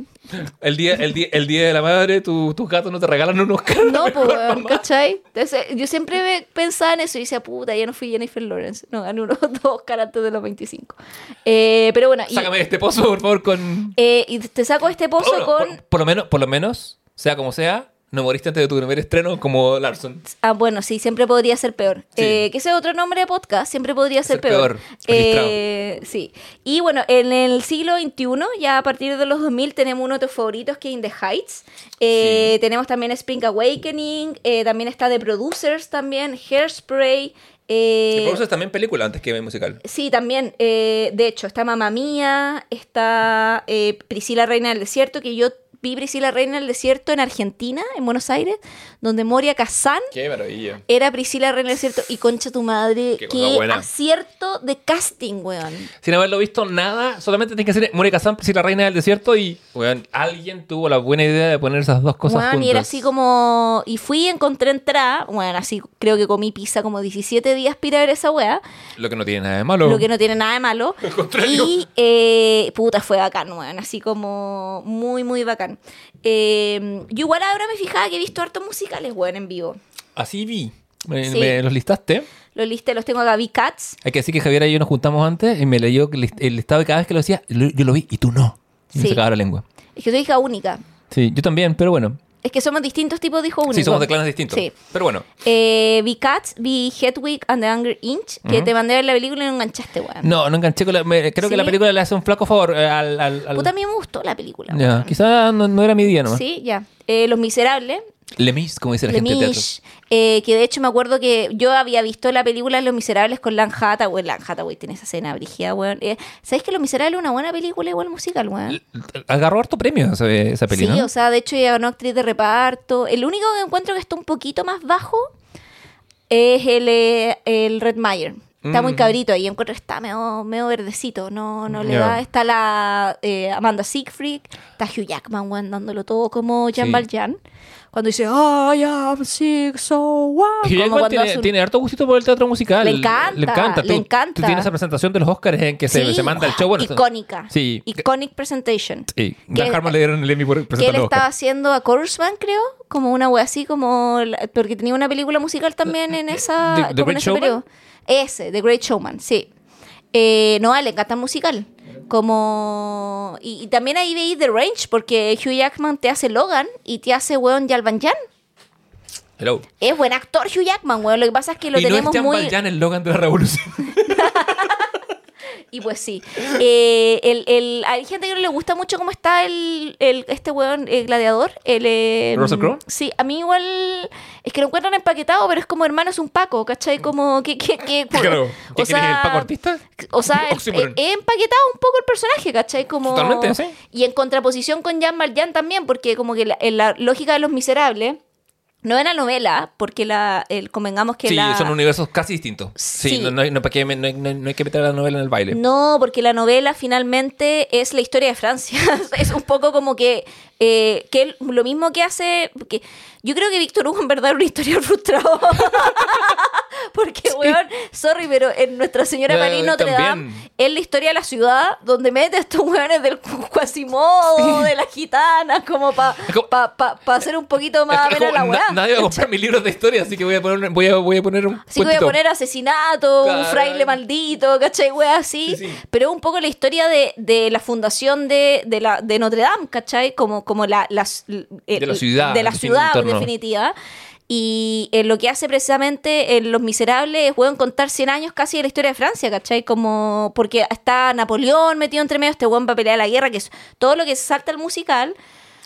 El día, el día, el día de la madre, tu- tus gatos no te regalan un Oscar. No, pues. ¿cachai? Entonces yo siempre me- pensaba en eso y decía, puta, ya no fui Jennifer Lawrence. No, gané unos dos Oscar antes de los 25. Eh, pero bueno, y, Sácame este pozo, por favor, con... eh, y te saco este pozo con... por, por lo menos, por lo menos, sea como sea, no moriste antes de tu primer estreno como Larson. Ah, bueno, sí, siempre podría ser peor. Sí. Eh, que ese otro nombre de podcast, siempre podría ser, Ser peor, registrado. Eh, sí. Y bueno, en el siglo XXI, ya a partir de los 2000, tenemos uno de tus favoritos que es In the Heights. Eh, Tenemos también Spring Awakening, eh, también está The Producers también, Hairspray. eh, es también película antes que musical. Sí, también. eh, de hecho, está Mamá Mía, está eh, Priscila Reina del Desierto, que yo vi Priscila Reina del Desierto en Argentina, en Buenos Aires, donde Moria Kazan Qué maravilla. era Priscila Reina del Desierto y concha tu madre, Qué acierto de casting, weón. Sin haberlo visto nada, solamente tienes que hacer Mónica Samp y la reina del desierto y, weón, alguien tuvo la buena idea de poner esas dos cosas Weón, juntas. y era así como. Y fui, encontré entrada. Bueno, así creo que comí pizza como 17 días para ver esa weá. Lo que no tiene nada de malo. Lo que no tiene nada de malo. Al contrario. Y eh, puta, fue bacán, weón. Así como muy, muy bacán. Eh, yo igual ahora me fijaba que he visto hartos musicales, weón, en vivo. Así vi. Me, Sí. me los listaste. Los listé, los tengo acá. Vi Cats. Hay que decir que Javier y yo nos juntamos antes y me leyó el list- el listado y cada vez que lo decía, yo lo vi y tú no. Y me sacaba la lengua. Es que soy hija única. Sí, yo también, pero bueno. Es que somos distintos tipos de únicos. Sí, somos de clanes distintos. Sí. Pero bueno. Eh, vi Cats, vi Hedwig and the Hunger Inch, que te mandé a ver la película y no enganchaste, weón. No, no enganché con la... me- creo que la película le hace un flaco favor eh, al... al, al- Puta, a mí me gustó la película. Ya, weón. quizá no, no era mi día nomás. Sí, ya. Eh, Los Miserables. Lemis, como dice la gente de teatro. Lemish, eh, que de hecho me acuerdo que yo había visto la película Los Miserables con Lan Hathaway. Lan Hathaway tiene esa escena brígida, weón. Eh, ¿Sabes que Los Miserables es una buena película igual musical, weón? Agarró harto premio esa, esa peli, Sí, ¿no? o sea, de hecho ya ganó actriz de reparto. El único que encuentro que está un poquito más bajo es el, eh, el Red Meyer. Está muy Mm. cabrito ahí, encuentro que está medio, medio verdecito, no, no le Ya. da. Está la eh, Amanda Siegfried, está Hugh Jackman, weón, dándolo todo como Jean Sí. Valjean. Cuando dice, I am sick, so Como igual cuando tiene, un- tiene harto gustito por el teatro musical. Le encanta, Le encanta. le Tú- encanta. Tú tienes esa presentación de los Oscars en que se, Sí, se manda el show. Bueno, icónica. Sí. Iconic presentation. Sí. Que- Dan Harmon le dieron el Emmy por que él presentar los estaba Oscars. haciendo a Chorusman, creo, como una wea así, como porque tenía una película musical también en esa The- The como en Great ese Showman? periodo. Ese, The Great Showman, sí. Eh, no, le encanta el musical. Como y, y también ahí veis The Range, porque Hugh Jackman te hace Logan y te hace weón Jalvan Jan. Hello. Es buen actor Hugh Jackman, weón. Lo que pasa es que lo y no es tenemos Jean muy. Valjean el Logan de la revolución. Y pues sí. Eh, el, el- hay gente que no le gusta mucho cómo está el, el- este weón el gladiador. El, eh, ¿Russell Crowe? Sí, a mí igual es que lo encuentran empaquetado, pero es como hermano es un Paco, ¿cachai? Como que... que, que Claro. ¿Qué o quieres, el sea, Paco artista? O sea, he empaquetado un poco el personaje, ¿cachai? Como, Totalmente, sí. Y en contraposición con Jean Valjean también, porque como que la, en la lógica de Los Miserables, no era novela, porque la, el, convengamos que Sí, la... son universos casi distintos. Sí, Sí. no, no no, no hay- que meter la novela en el baile. No, porque la novela finalmente es la historia de Francia. es un poco como que, eh, que lo mismo que hace. Que, yo creo que Víctor Hugo en verdad era un historiador frustrado. porque, weón, sorry, pero en Nuestra Señora Eh, María Notre. Dame es la historia de la ciudad donde mete a estos weones del Quasimodo, de las gitanas, como para pa, pa, pa hacer un poquito más amena la weá. nadie va a comprar mis libros de historia, así que voy a poner, voy a, voy a poner un Así que voy a poner asesinato, un fraile maldito, ¿cachai? Wea así. Sí, sí. Pero es un poco la historia de, de la fundación de, de, la, de Notre Dame, ¿cachai? Como, como la, las- el- De la ciudad, De la ciudad, en definitiva. Y eh, lo que hace precisamente en Los Miserables es, weón, contar 100 años casi de la historia de Francia, ¿cachai? Como, porque está Napoleón metido entre medio, este weón va a pelear la guerra, que es todo lo que salta el musical.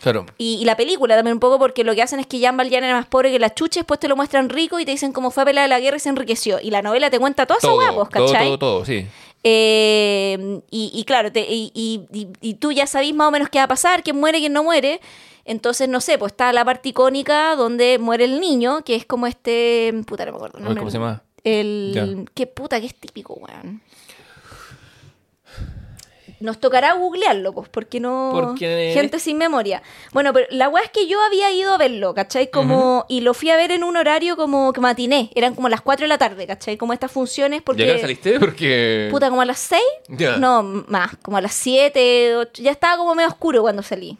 Claro. Y, y la película también un poco porque lo que hacen es que Jean Valjean era más pobre que la chucha, después te lo muestran rico y te dicen cómo fue a pelear la guerra y se enriqueció. Y la novela te cuenta toda esa Todo, hueá, pues, todo, ¿cachai? todo, todo, sí. Eh, y, y claro, te- y, y- y- y tú ya sabís más o menos qué va a pasar, quién muere, quién no muere. Entonces, no sé, pues está la parte icónica donde muere el niño, que es como este. Puta, no me acuerdo. el Ay, nombre. ¿Cómo se llama? El. Ya. Qué puta, que es típico, weón. Nos tocará googlearlo, pues, porque no. Porque- Gente sin memoria. Bueno, pero la weá es que yo había ido a verlo, ¿cachai? Como. Y lo fui a ver en un horario como que matiné. Eran como las 4 de la tarde, ¿cachai? Como estas funciones, porque. ¿Ya saliste? Porque... Puta, como a las 6. Ya. No, más, como a las 7, 8. Ya estaba como medio oscuro cuando salí.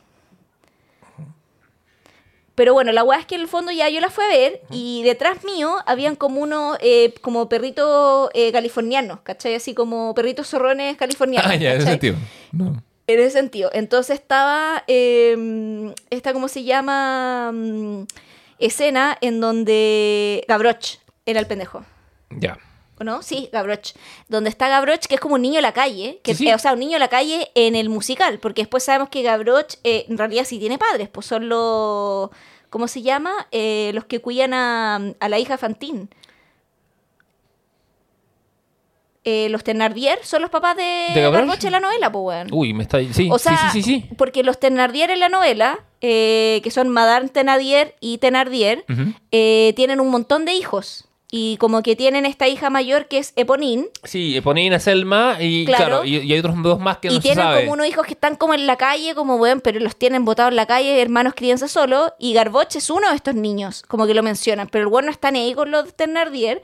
Pero bueno, la weá es que en el fondo ya yo la fui a ver y detrás mío habían como unos, eh, como perritos eh, californianos, ¿cachai? Así como perritos zorrones californianos. Ah, ya, en ese sentido. No. En ese sentido. Entonces estaba eh, esta, ¿cómo se llama? Mm, escena en donde Gavroche era el pendejo. Ya. ¿O no? Sí, Gavroche. Donde está Gavroche, que es como un niño en la calle. Que, Sí, sí. eh, o sea, un niño en la calle en el musical. Porque después sabemos que Gavroche eh, en realidad sí tiene padres. Pues son los... ¿Cómo se llama? Eh, los que cuidan a, a la hija Fantine. Eh, los Thenardier son los papás de, ¿De Gavroche? Gavroche en la novela, pues, weón. Uy, me está... Sí, O sea, sí, sí, porque los Thenardier en la novela, eh, que son Madame Thenardier y Thenardier, eh, tienen un montón de hijos. Y como que tienen esta hija mayor que es Eponine. Sí, Eponina, Selma y Claro. claro, y, y hay otros dos más que y no se tienen sabe. como unos hijos que están como en la calle, como bueno, pero los tienen botados en la calle, hermanos crianza solo. Y Garboche es uno de estos niños, como que lo mencionan. Pero el bueno está ni ahí con los Thenardier.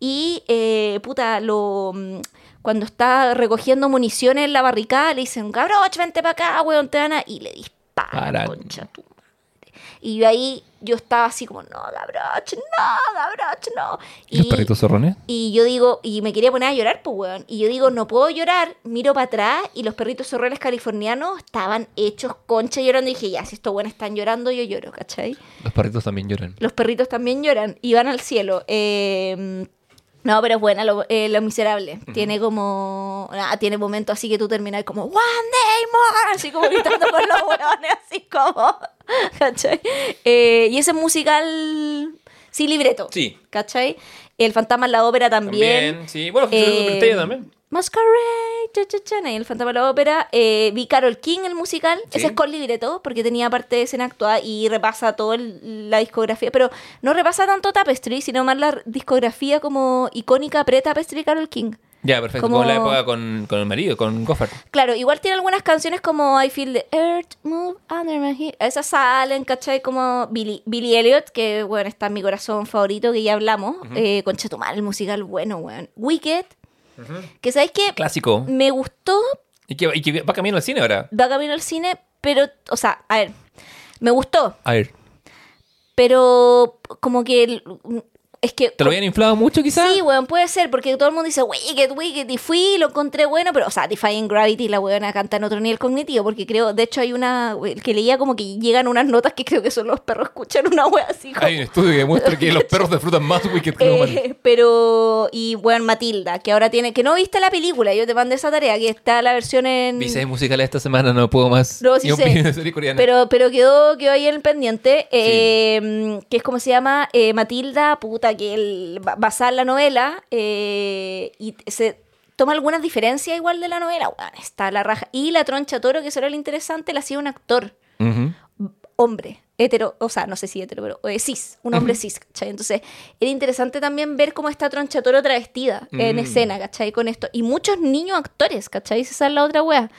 Y, eh, puta, lo... mm, Cuando está recogiendo municiones en la barricada, le dicen, Gavroche, vente para acá, weón, te van a... Y le dispara, Para. concha madre. Y yo ahí, yo estaba así como, no, Gavroche, no, Gavroche, no. ¿Y los perritos zorrones? y yo digo, y me quería poner a llorar, pues, weón. Y yo digo, no puedo llorar. Miro para atrás y los perritos zorrones californianos estaban hechos concha llorando. Y dije, ya, si estos buenos están llorando, yo lloro, ¿cachai? Los perritos también lloran. Los perritos también lloran y van al cielo. Eh, No, pero es buena, lo, eh, Lo Miserable. Tiene como. ah, tiene momentos así que tú terminas como One Day More, así como gritando con los huevones, así como. ¿Cachai? Eh, y ese musical. Sí, libreto. Sí. ¿Cachai? El Fantasma en la Ópera también. También, sí. Bueno, Eh, también. Masquerade, cha, cha, cha, el Fantasma de la Ópera. Eh, vi Carol King, el musical. Sí. Ese es con libreto, porque tenía parte de escena actuada y repasa toda la discografía. Pero no repasa tanto Tapestry, sino más la discografía como icónica pre-Tapestry Carol King. Ya, perfecto. como- Como la época con, con el marido, con Goffard. Claro, igual tiene algunas canciones como I Feel the Earth Move Under My Heel. Esas salen, ¿cachai? Como Billy, Billy Elliot, que bueno, está en mi corazón favorito, que ya hablamos. eh, con Chetumal, el musical bueno, weón. Wicked, que sabéis que Clásico. me gustó, Y que, y que va camino al cine ahora. va camino al cine, pero, o sea, a ver, me gustó, A ver. pero como que el- es que ¿Te lo habían inflado mucho quizás? Sí, weón, puede ser, porque todo el mundo dice Wicked, Wicked, y fui lo encontré bueno, pero, o sea, Defying Gravity, la weona canta en otro nivel cognitivo, porque creo, de hecho, hay una que leía como que llegan unas notas que creo que son los perros escuchan una wea así como. Hay un estudio que demuestra que los perros disfrutan más Wicked que los humanos. Eh, pero, y bueno, Matilda, que ahora tiene, que no viste la película, yo te mandé esa tarea, que está la versión en... Vi seis musicales esta semana, no puedo más. No, sí sé. serie coreana. Pero, pero quedó, quedó ahí en el pendiente, eh, que es como se llama eh, Matilda, puta, que el, ba- basada en la novela, eh, y se toma algunas diferencias igual de la novela, bueno, está la raja. Y la troncha toro, que eso era lo interesante, la hacía un actor, Ujú. hombre, hetero, o sea, no sé si hetero, pero eh, cis, un hombre cis, ¿cachai? Entonces, era interesante también ver cómo está troncha toro travestida en Mm. escena, ¿cachai? Con esto. Y muchos niños actores, ¿cachai? Esa es la otra wea.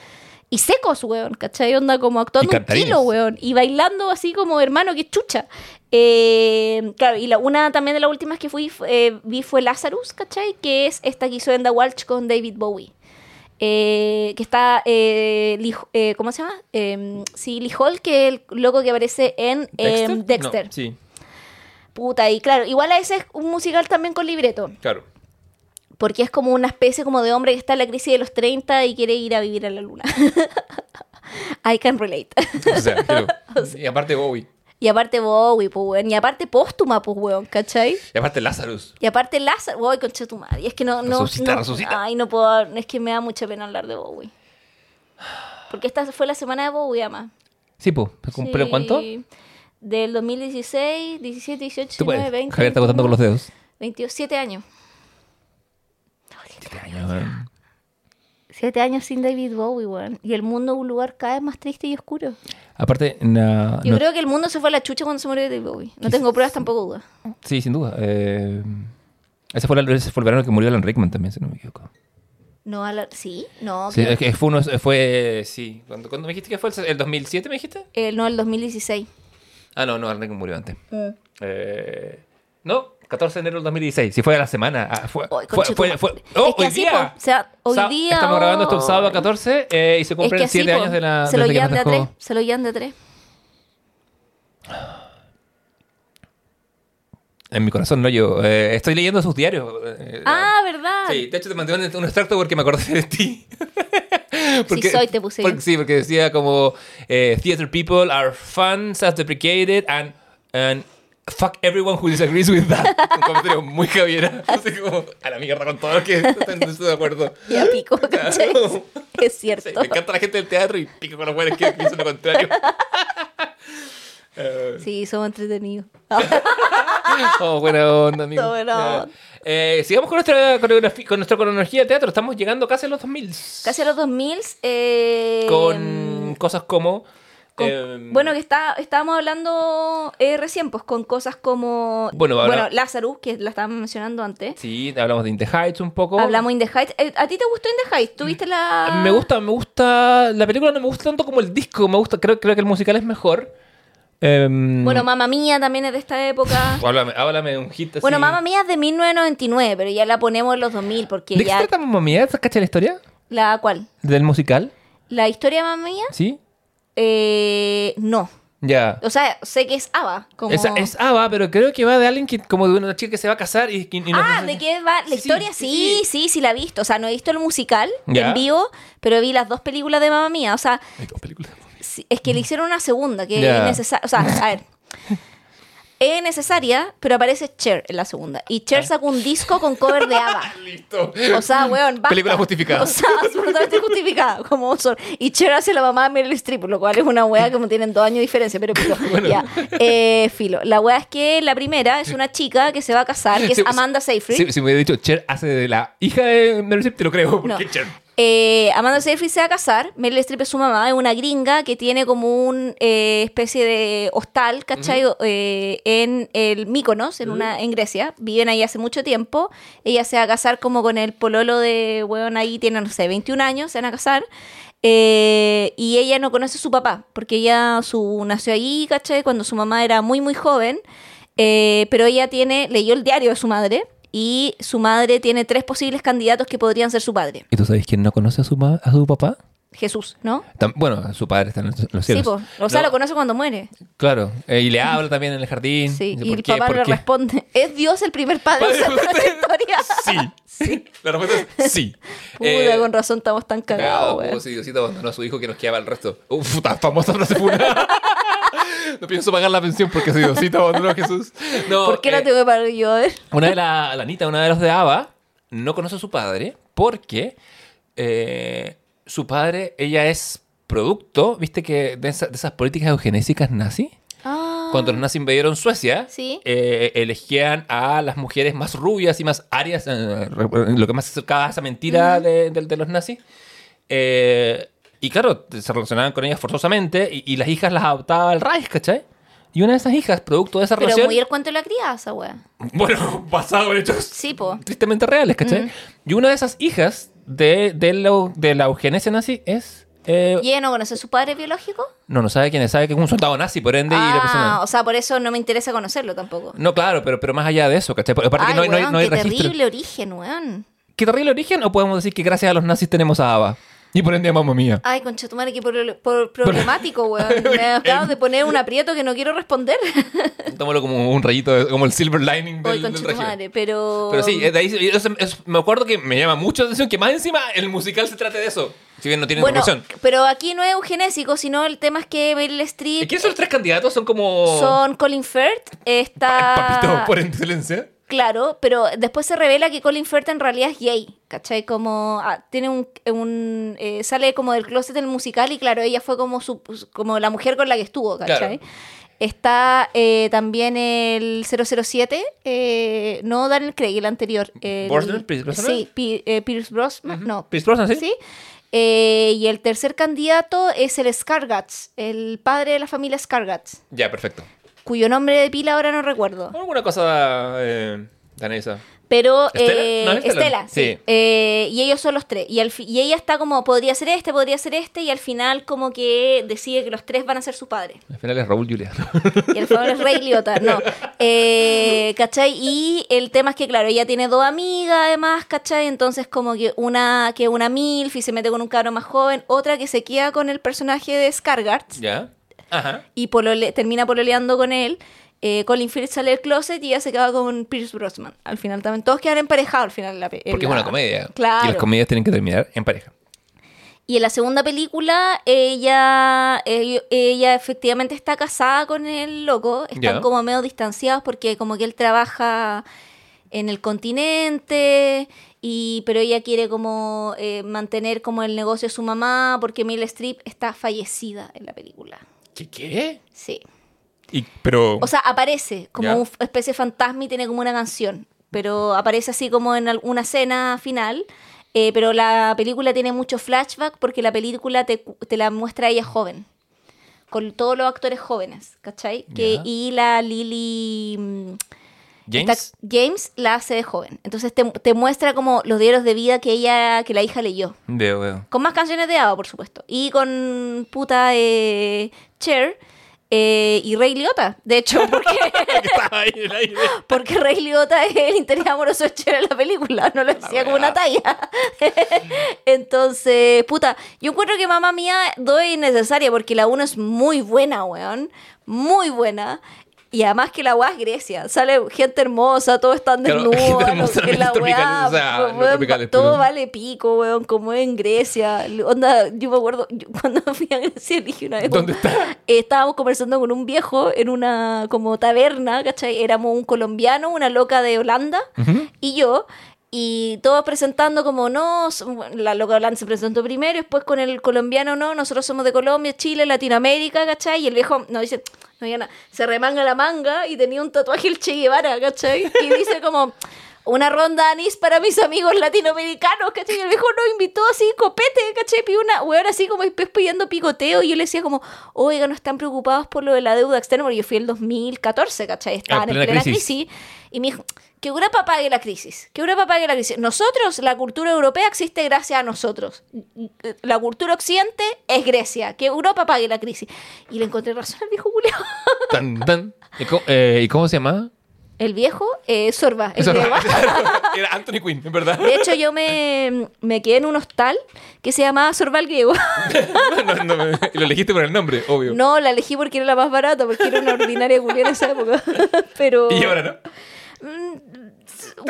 Y secos, weón, ¿cachai? Onda como actuando un kilo, weón. Y bailando así como hermano, que chucha. Eh, claro, y la, una también de las últimas que fui, eh, vi fue Lazarus, ¿cachai? Que es esta que hizo Enda Walsh con David Bowie. Eh, que está, eh, Lee- eh, ¿cómo se llama? Eh, sí, Lee Hall, que es el loco que aparece en eh, Dexter. No, sí, Puta, y claro, igual a ese es un musical también con libreto. claro. Porque es como una especie como de hombre que está en la crisis de los 30 y quiere ir a vivir a la luna. I can relate. O sea, claro. Y aparte Bowie. y aparte Bowie, pues, weón. Y aparte póstuma, pues, weón, ¿cachai? Y aparte Lazarus. Y aparte Lázaro, Bowie, concha tu madre. Y es que no, no, Resucita, no- resucita. Ay, no puedo, es que me da mucha pena hablar de Bowie. Porque esta fue la semana de Bowie, ama. Sí, pues. ¿Pero Sí. cuánto? Del 2016, 17, 18, Tú puedes. 19, 20. Javier está contando con los dedos. 27 años. Siete años, weón. Siete años sin David Bowie, weón. Y el mundo es un lugar cada vez más triste y oscuro. Aparte, na- Yo no- creo que el mundo se fue a la chucha cuando se murió David Bowie. No tengo pruebas, tampoco dudas. sí, sin duda. Eh, ese, fue la- ese fue el verano que murió Alan Rickman también, si no me equivoco. No, a la... ¿Sí? No, Sí, creo- es que fue uno, fue, sí. ¿Cuándo, cuándo me dijiste que fue? ¿El 2007 me dijiste? eh, no, el 2016. Ah, no, no, Alan Rickman murió antes. Mm. Eh, no, 14 de enero del 2016. Sí, fue a la semana. Ah, fue, Ay, fue, fue, fue- Es oh, que hoy así, día. po, o sea, hoy Sa- día, Estamos grabando esto el oh. sábado 14 eh, y se Es cumplen que así, 7 po, años de la. se lo que llevan de a tres. dejó- Se lo llevan de a tres. En mi corazón, no yo. Eh, estoy leyendo sus diarios. eh, Ah, ¿verdad? Sí, de hecho te mandé un, un extracto porque me acordé de ti. soy, te puse. porque- sí, porque decía como eh, Theater people are fun, self-deprecated and, and fuck everyone who disagrees with that. Un comentario muy javiera. Así como a la mierda con todo lo que están no de acuerdo. Y a pico, ¿cachai? Claro. Es Sí, cierto. me encanta la gente del teatro y pico con los buenos que dicen lo contrario. Eh, Sí, somos entretenidos. Oh, buena onda, amigo. Onda. Eh, sigamos con nuestra con nuestra cronología de teatro. Estamos llegando casi a los 2000. Casi a los 2000. Eh, Con cosas como. Con- eh, bueno, que está, estábamos hablando eh, recién, pues con cosas como. Bueno, ahora- Lazarus, que la estábamos mencionando antes. Sí, hablamos de In the Heights un poco. Hablamos In the Heights. Eh, ¿A ti te gustó In the Heights? ¿Tuviste la.? Me gusta, me gusta. La película no me gusta tanto como el disco. Me gusta, creo, creo que el musical es mejor. Em, Bueno, Mamma Mía también es de esta época. háblame, háblame de un hit así. Bueno, Mamma Mía es de 1999, pero ya la ponemos en los 2000 porque ¿De qué se ya. trata Mamma Mía? ¿Cachai la historia? ¿La cuál? ¿Del musical? ¿La historia de Mamma Mía? ¿Sí? Eh, no. Ya. O sea, sé que es Ava. Como... Esa es Ava, pero creo que va de alguien que, como de una chica que se va a casar y, y- y no- Ah, ¿de qué va? ¿La Sí, historia? sí, Sí, sí, sí, la he visto. O sea, no he visto el musical Ya. en vivo, pero vi las dos películas de Mamma Mía. O sea, Hay dos películas. sí, es que le hicieron una segunda, que Ya. es necesario. O sea, a ver. es necesaria, pero aparece Cher en la segunda. Y Cher sacó un disco con cover de ABBA. Listo. O sea, weón, basta. Película justificada. O sea, absolutamente justificada. Como son. Y Cher hace la mamá de Meryl Streep, lo cual es una weá como tienen dos años de diferencia, pero filo. ya. Eh, filo. La weá es que la primera es una chica que se va a casar, que es Sí, Amanda Seyfried. Si, si me hubiera dicho Cher hace de la hija de Meryl Streep, te lo creo. ¿Por No. Cher? Eh, Amanda Seyfried se va a casar. Meryl Streep es su mamá, es una gringa que tiene como una especie de hostal, ¿cachai? Eh, en el Míconos, en, una, en Grecia. Viven ahí hace mucho tiempo. Ella se va a casar como con el pololo de, weón, ahí tiene, no sé, 21 años, se van a casar. Eh, y ella no conoce a su papá, porque ella su, nació ahí, ¿cachai? Cuando su mamá era muy, muy joven. Eh, pero ella tiene, leyó el diario de su madre. Y su madre tiene tres posibles candidatos que podrían ser su padre. ¿Y tú sabes quién no conoce a su, ma- a su papá? Jesús, ¿no? Tam- bueno, su padre está en los- los Sí, cielos. po. o sea, No, lo conoce cuando muere. Claro, eh, y le habla también en el jardín. Sí, Dice, y ¿por el qué? papá ¿Por le qué? responde, ¿es Dios el primer padre Padre, esta usted- historia? Sí. La respuesta es sí. Puta, Eh, con razón estamos tan cagados, Cagado, weón. pues, si Diosito abandonó a su hijo que nos quedaba el resto. Uf, puta, famosa frase funa. no pienso pagar la pensión porque si Diosito abandonó a Jesús. No, ¿Por qué no eh, tengo que pagar yo? A ver. Una de la, la Anita, una de los de ABBA, no conoce a su padre porque eh, su padre, ella es producto, viste que de, esa- de esas políticas eugenésicas nazi. Ah, Cuando los nazis invadieron Suecia, Sí. eh, elegían a las mujeres más rubias y más arias, eh, re- lo que más se acercaba a esa mentira de, de- de los nazis. Eh, y claro, se relacionaban con ellas forzosamente y, y las hijas las adoptaba el Reich, ¿cachai? Y una de esas hijas, producto de esa pero relación... muy el cuento de la crianza, weón. Bueno, basado en hechos Sí, po. tristemente reales, ¿cachai? Y una de esas hijas de, de, la, de la eugenesia nazi es... eh, ¿Y ella no conoce a su padre biológico? No, no sabe quién es, sabe que es un soldado nazi, por ende... y la Ah, persona- o sea, por eso no me interesa conocerlo tampoco. No, claro, pero, pero más allá de eso, ¿cachai? Aparte Ay, que no hay, no hay- weón, no hay qué registro. terrible origen, weón. ¿Qué terrible origen? ¿O podemos decir que gracias a los nazis tenemos a ABBA? Y por ende a mamá mía. Ay, concha tu madre, qué pro- por- problemático, weón. Me de poner un aprieto que no quiero responder. Tómalo como un rayito, de- como el silver lining Ay, del, concha del tu madre, pero... Pero sí, eh, de ahí, eso- me acuerdo que me llama mucho la atención que más encima el musical se trate de eso. Si bien no tiene Bueno, información. pero aquí no es eugenésico, sino el tema es que Meryl Streep ¿Y quiénes son los tres candidatos? Son como... son Colin Firth, está... Papitos por excelencia. Claro, pero después se revela que Colin Firth en realidad es gay, ¿cachai? Como ah, tiene un... un, eh, sale como del closet del musical y claro, ella fue como, su, como la mujer con la que estuvo, ¿cachai? Claro. Está eh, también el 007, eh, no Daniel Craig, el anterior. el- ¿Brosnan? ¿Pierce Brosnan? Sí, eh, Pierce Brosnan, no. Pierce Brosnan, ¿sí? ¿Sí? Eh, y el tercer candidato es el Scargats, el padre de la familia Scargats, Ya, perfecto. Cuyo nombre de pila ahora no recuerdo. ¿Alguna cosa eh, danesa? Pero ¿Estela? eh, ¿No es Estela? Estela, sí. Sí. Eh, y ellos son los tres. Y, al y ella está como, podría ser este, podría ser este, y al final como que decide que los tres van a ser su padre. Al final es Raúl Julián. Y el favor es Rey Liotta, no. Eh, ¿Cachai? Y el tema es que, claro, ella tiene dos amigas además, ¿cachai? Entonces como que una que una MILF y se mete con un cabro más joven, otra que se queda con el personaje de Scargard ¿Ya? Ajá. y polole- termina pololeando con él. Eh, Colin Firth sale del closet y ella se queda con Pierce Brosnan. Al final también. Todos quedan emparejados al final. de la Porque es una comedia. Claro. Y las comedias tienen que terminar en pareja. Y en la segunda película, ella, ella, ella efectivamente está casada con el loco. Están como medio distanciados porque como que él trabaja en el continente, y, pero ella quiere como eh, mantener como el negocio de su mamá porque Meryl Streep está fallecida en la película. ¿Qué? ¿Qué? Sí. Y, pero... O sea, aparece como Ya. una especie de fantasma y tiene como una canción. Pero aparece así como en alguna escena final. Eh, pero la película tiene mucho flashback porque la película te, te la muestra ella joven. Con todos los actores jóvenes, ¿cachai? Que, y la Lily mm, James... la hace de joven. Entonces te, te muestra como los diarios de vida que ella, que la hija leyó. Veo, veo. Con más canciones de ABBA, por supuesto. Y con puta eh, Cher eh, y Rey Liotta. De hecho, porque, porque Rey Liotta es el interés amoroso de Cher en la película. No lo decía como una talla. Entonces, puta, yo encuentro que mamá mía doy innecesaria porque la 1 es muy buena, weón. Muy buena. Y además que la weá es Grecia. Sale gente hermosa, todos están Claro, desnudos. lo- hermosa, la weá, o sea, weón, no tropicales, todo pero- vale pico, weón, como en Grecia. Onda, yo me acuerdo, yo cuando fui a Grecia dije una vez. ¿Dónde está? eh, estábamos conversando con un viejo en una como taberna, ¿cachai? Éramos un colombiano, una loca de Holanda y yo. Y todos presentando como no, la loca de Holanda se presentó primero, y después con el colombiano no, nosotros somos de Colombia, Chile, Latinoamérica, ¿cachai? Y el viejo nos dice, no había nada, se remanga la manga y tenía un tatuaje el Che Guevara, ¿cachai? Y dice como, una ronda de anís para mis amigos latinoamericanos, ¿cachai? Y el viejo nos invitó así, copete, ¿cachai? Pidió una, weón, así como pidiendo picoteo. Y yo le decía como, oiga, no están preocupados por lo de la deuda externa, porque yo fui el 2014, ¿cachai? Estaban en plena plena crisis. crisis. Y me dijo, que Europa pague la crisis, que Europa pague la crisis. Nosotros, la cultura europea existe gracias a nosotros. La cultura occidente es Grecia, que Europa pague la crisis. Y le encontré razón al viejo Julio. Tan, tan. ¿Y cómo, eh, ¿y cómo se llama? El viejo, eh, Sorba, el griego. Era Anthony Quinn, en verdad. De hecho, yo me, me quedé en un hostal que se llamaba Sorba el Griego. No, no, lo elegiste por el nombre, obvio. No, la elegí porque era la más barata, porque era una ordinaria culia en esa época. Pero. Y ahora no.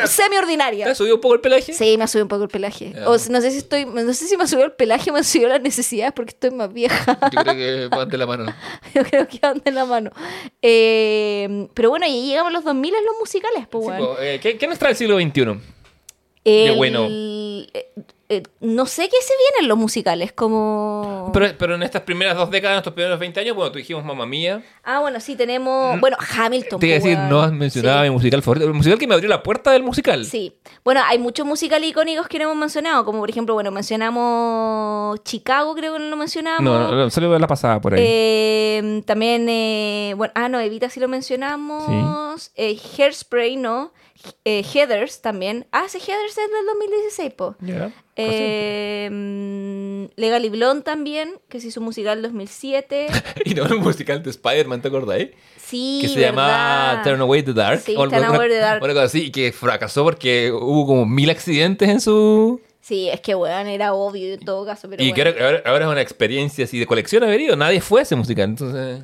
Semi-ordinaria. ¿Te ha subido un poco el pelaje? Sí, me ha subido un poco el pelaje. O no sé si estoy, no sé si me ha subido el pelaje o me han subido las necesidades porque estoy más vieja. Yo creo que van de la mano. Yo creo que van de la mano. Eh, pero bueno, y llegamos a los 2000 en los musicales, pues Sí, bueno. po, eh, ¿qué, qué nos trae el siglo XXI? El- bueno. eh, eh, no sé qué se viene en los musicales, como... Pero, pero en estas primeras dos décadas, en estos primeros 20 años, bueno, tú dijimos Mamma Mía. Ah, bueno, sí, tenemos... Bueno, Hamilton. Te iba a pues, decir, weón. no has mencionado Sí. mi musical favorito. El musical que me abrió la puerta del musical. Sí. Bueno, hay muchos musicales icónicos que no hemos mencionado, como por ejemplo, bueno, mencionamos Chicago, creo que no lo mencionamos. No, no, no, solo la pasada por ahí. Eh, también, eh, bueno, ah, no, Evita sí lo mencionamos. Eh, Hairspray, ¿no? Eh, Heathers también. Ah, ese Heathers es del 2016, po. Ya. Eh, Legally Blonde también, que se hizo un musical en 2007. y no, el musical de Spider-Man, ¿te acordás? Sí, que se llamaba. Turn Away the Dark. Sí, Turn Away the Dark. Una cosa así, y que fracasó porque hubo como mil accidentes en su... Sí, es que, weón, era obvio en todo caso, pero y bueno. creo que ahora, ahora es una experiencia así de colección haber ido. Nadie fue a ese musical, entonces...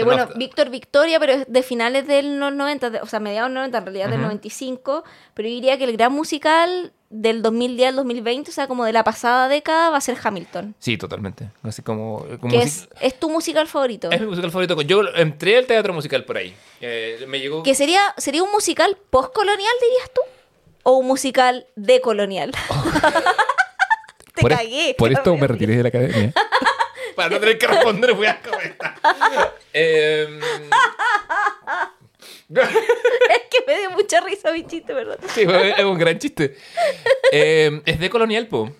Eh, bueno, no- Víctor Victoria, pero es de finales de los 90, de- o sea, mediados de los 90, en realidad del 95, pero yo diría que el gran musical del 2010 al 2020, o sea, como de la pasada década, va a ser Hamilton. Sí, totalmente. Así como... como Que es, es tu musical favorito. Es mi musical favorito. Yo entré al teatro musical por ahí. Eh, me llegó... Que sería, sería un musical postcolonial, dirías tú, o un musical decolonial. Te por, es- cagué. por esto me retiré de la academia. Para no tener que responder, voy a comentar. Em, Es que me dio mucha risa mi chiste, ¿verdad? sí, es un gran chiste. Em, es de colonial, po.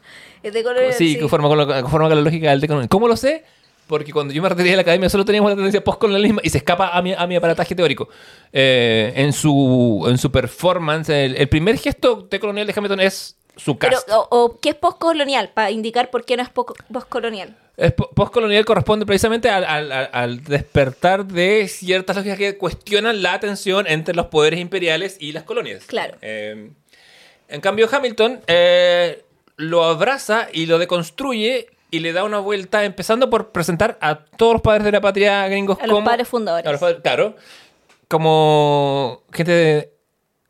Es decolonial. Sí, que forma, con la- con lógica del de colonial. ¿Cómo lo sé? Porque cuando yo me retiré de la academia solo teníamos la tendencia postcolonialismo y se escapa a mi, a mi aparataje teórico. Eh, en, su, en su performance, el, el primer gesto de colonial de Hamilton es su Pero, o, o ¿qué es postcolonial? Para indicar por qué no es po- postcolonial. Es po- postcolonial corresponde precisamente al, al- al- al despertar de ciertas lógicas que cuestionan la tensión entre los poderes imperiales y las colonias. Claro. Eh, en cambio, Hamilton eh, lo abraza y lo deconstruye y le da una vuelta, empezando por presentar a todos los padres de la patria gringos A los como. padres fundadores. a los padres- claro. Como gente de,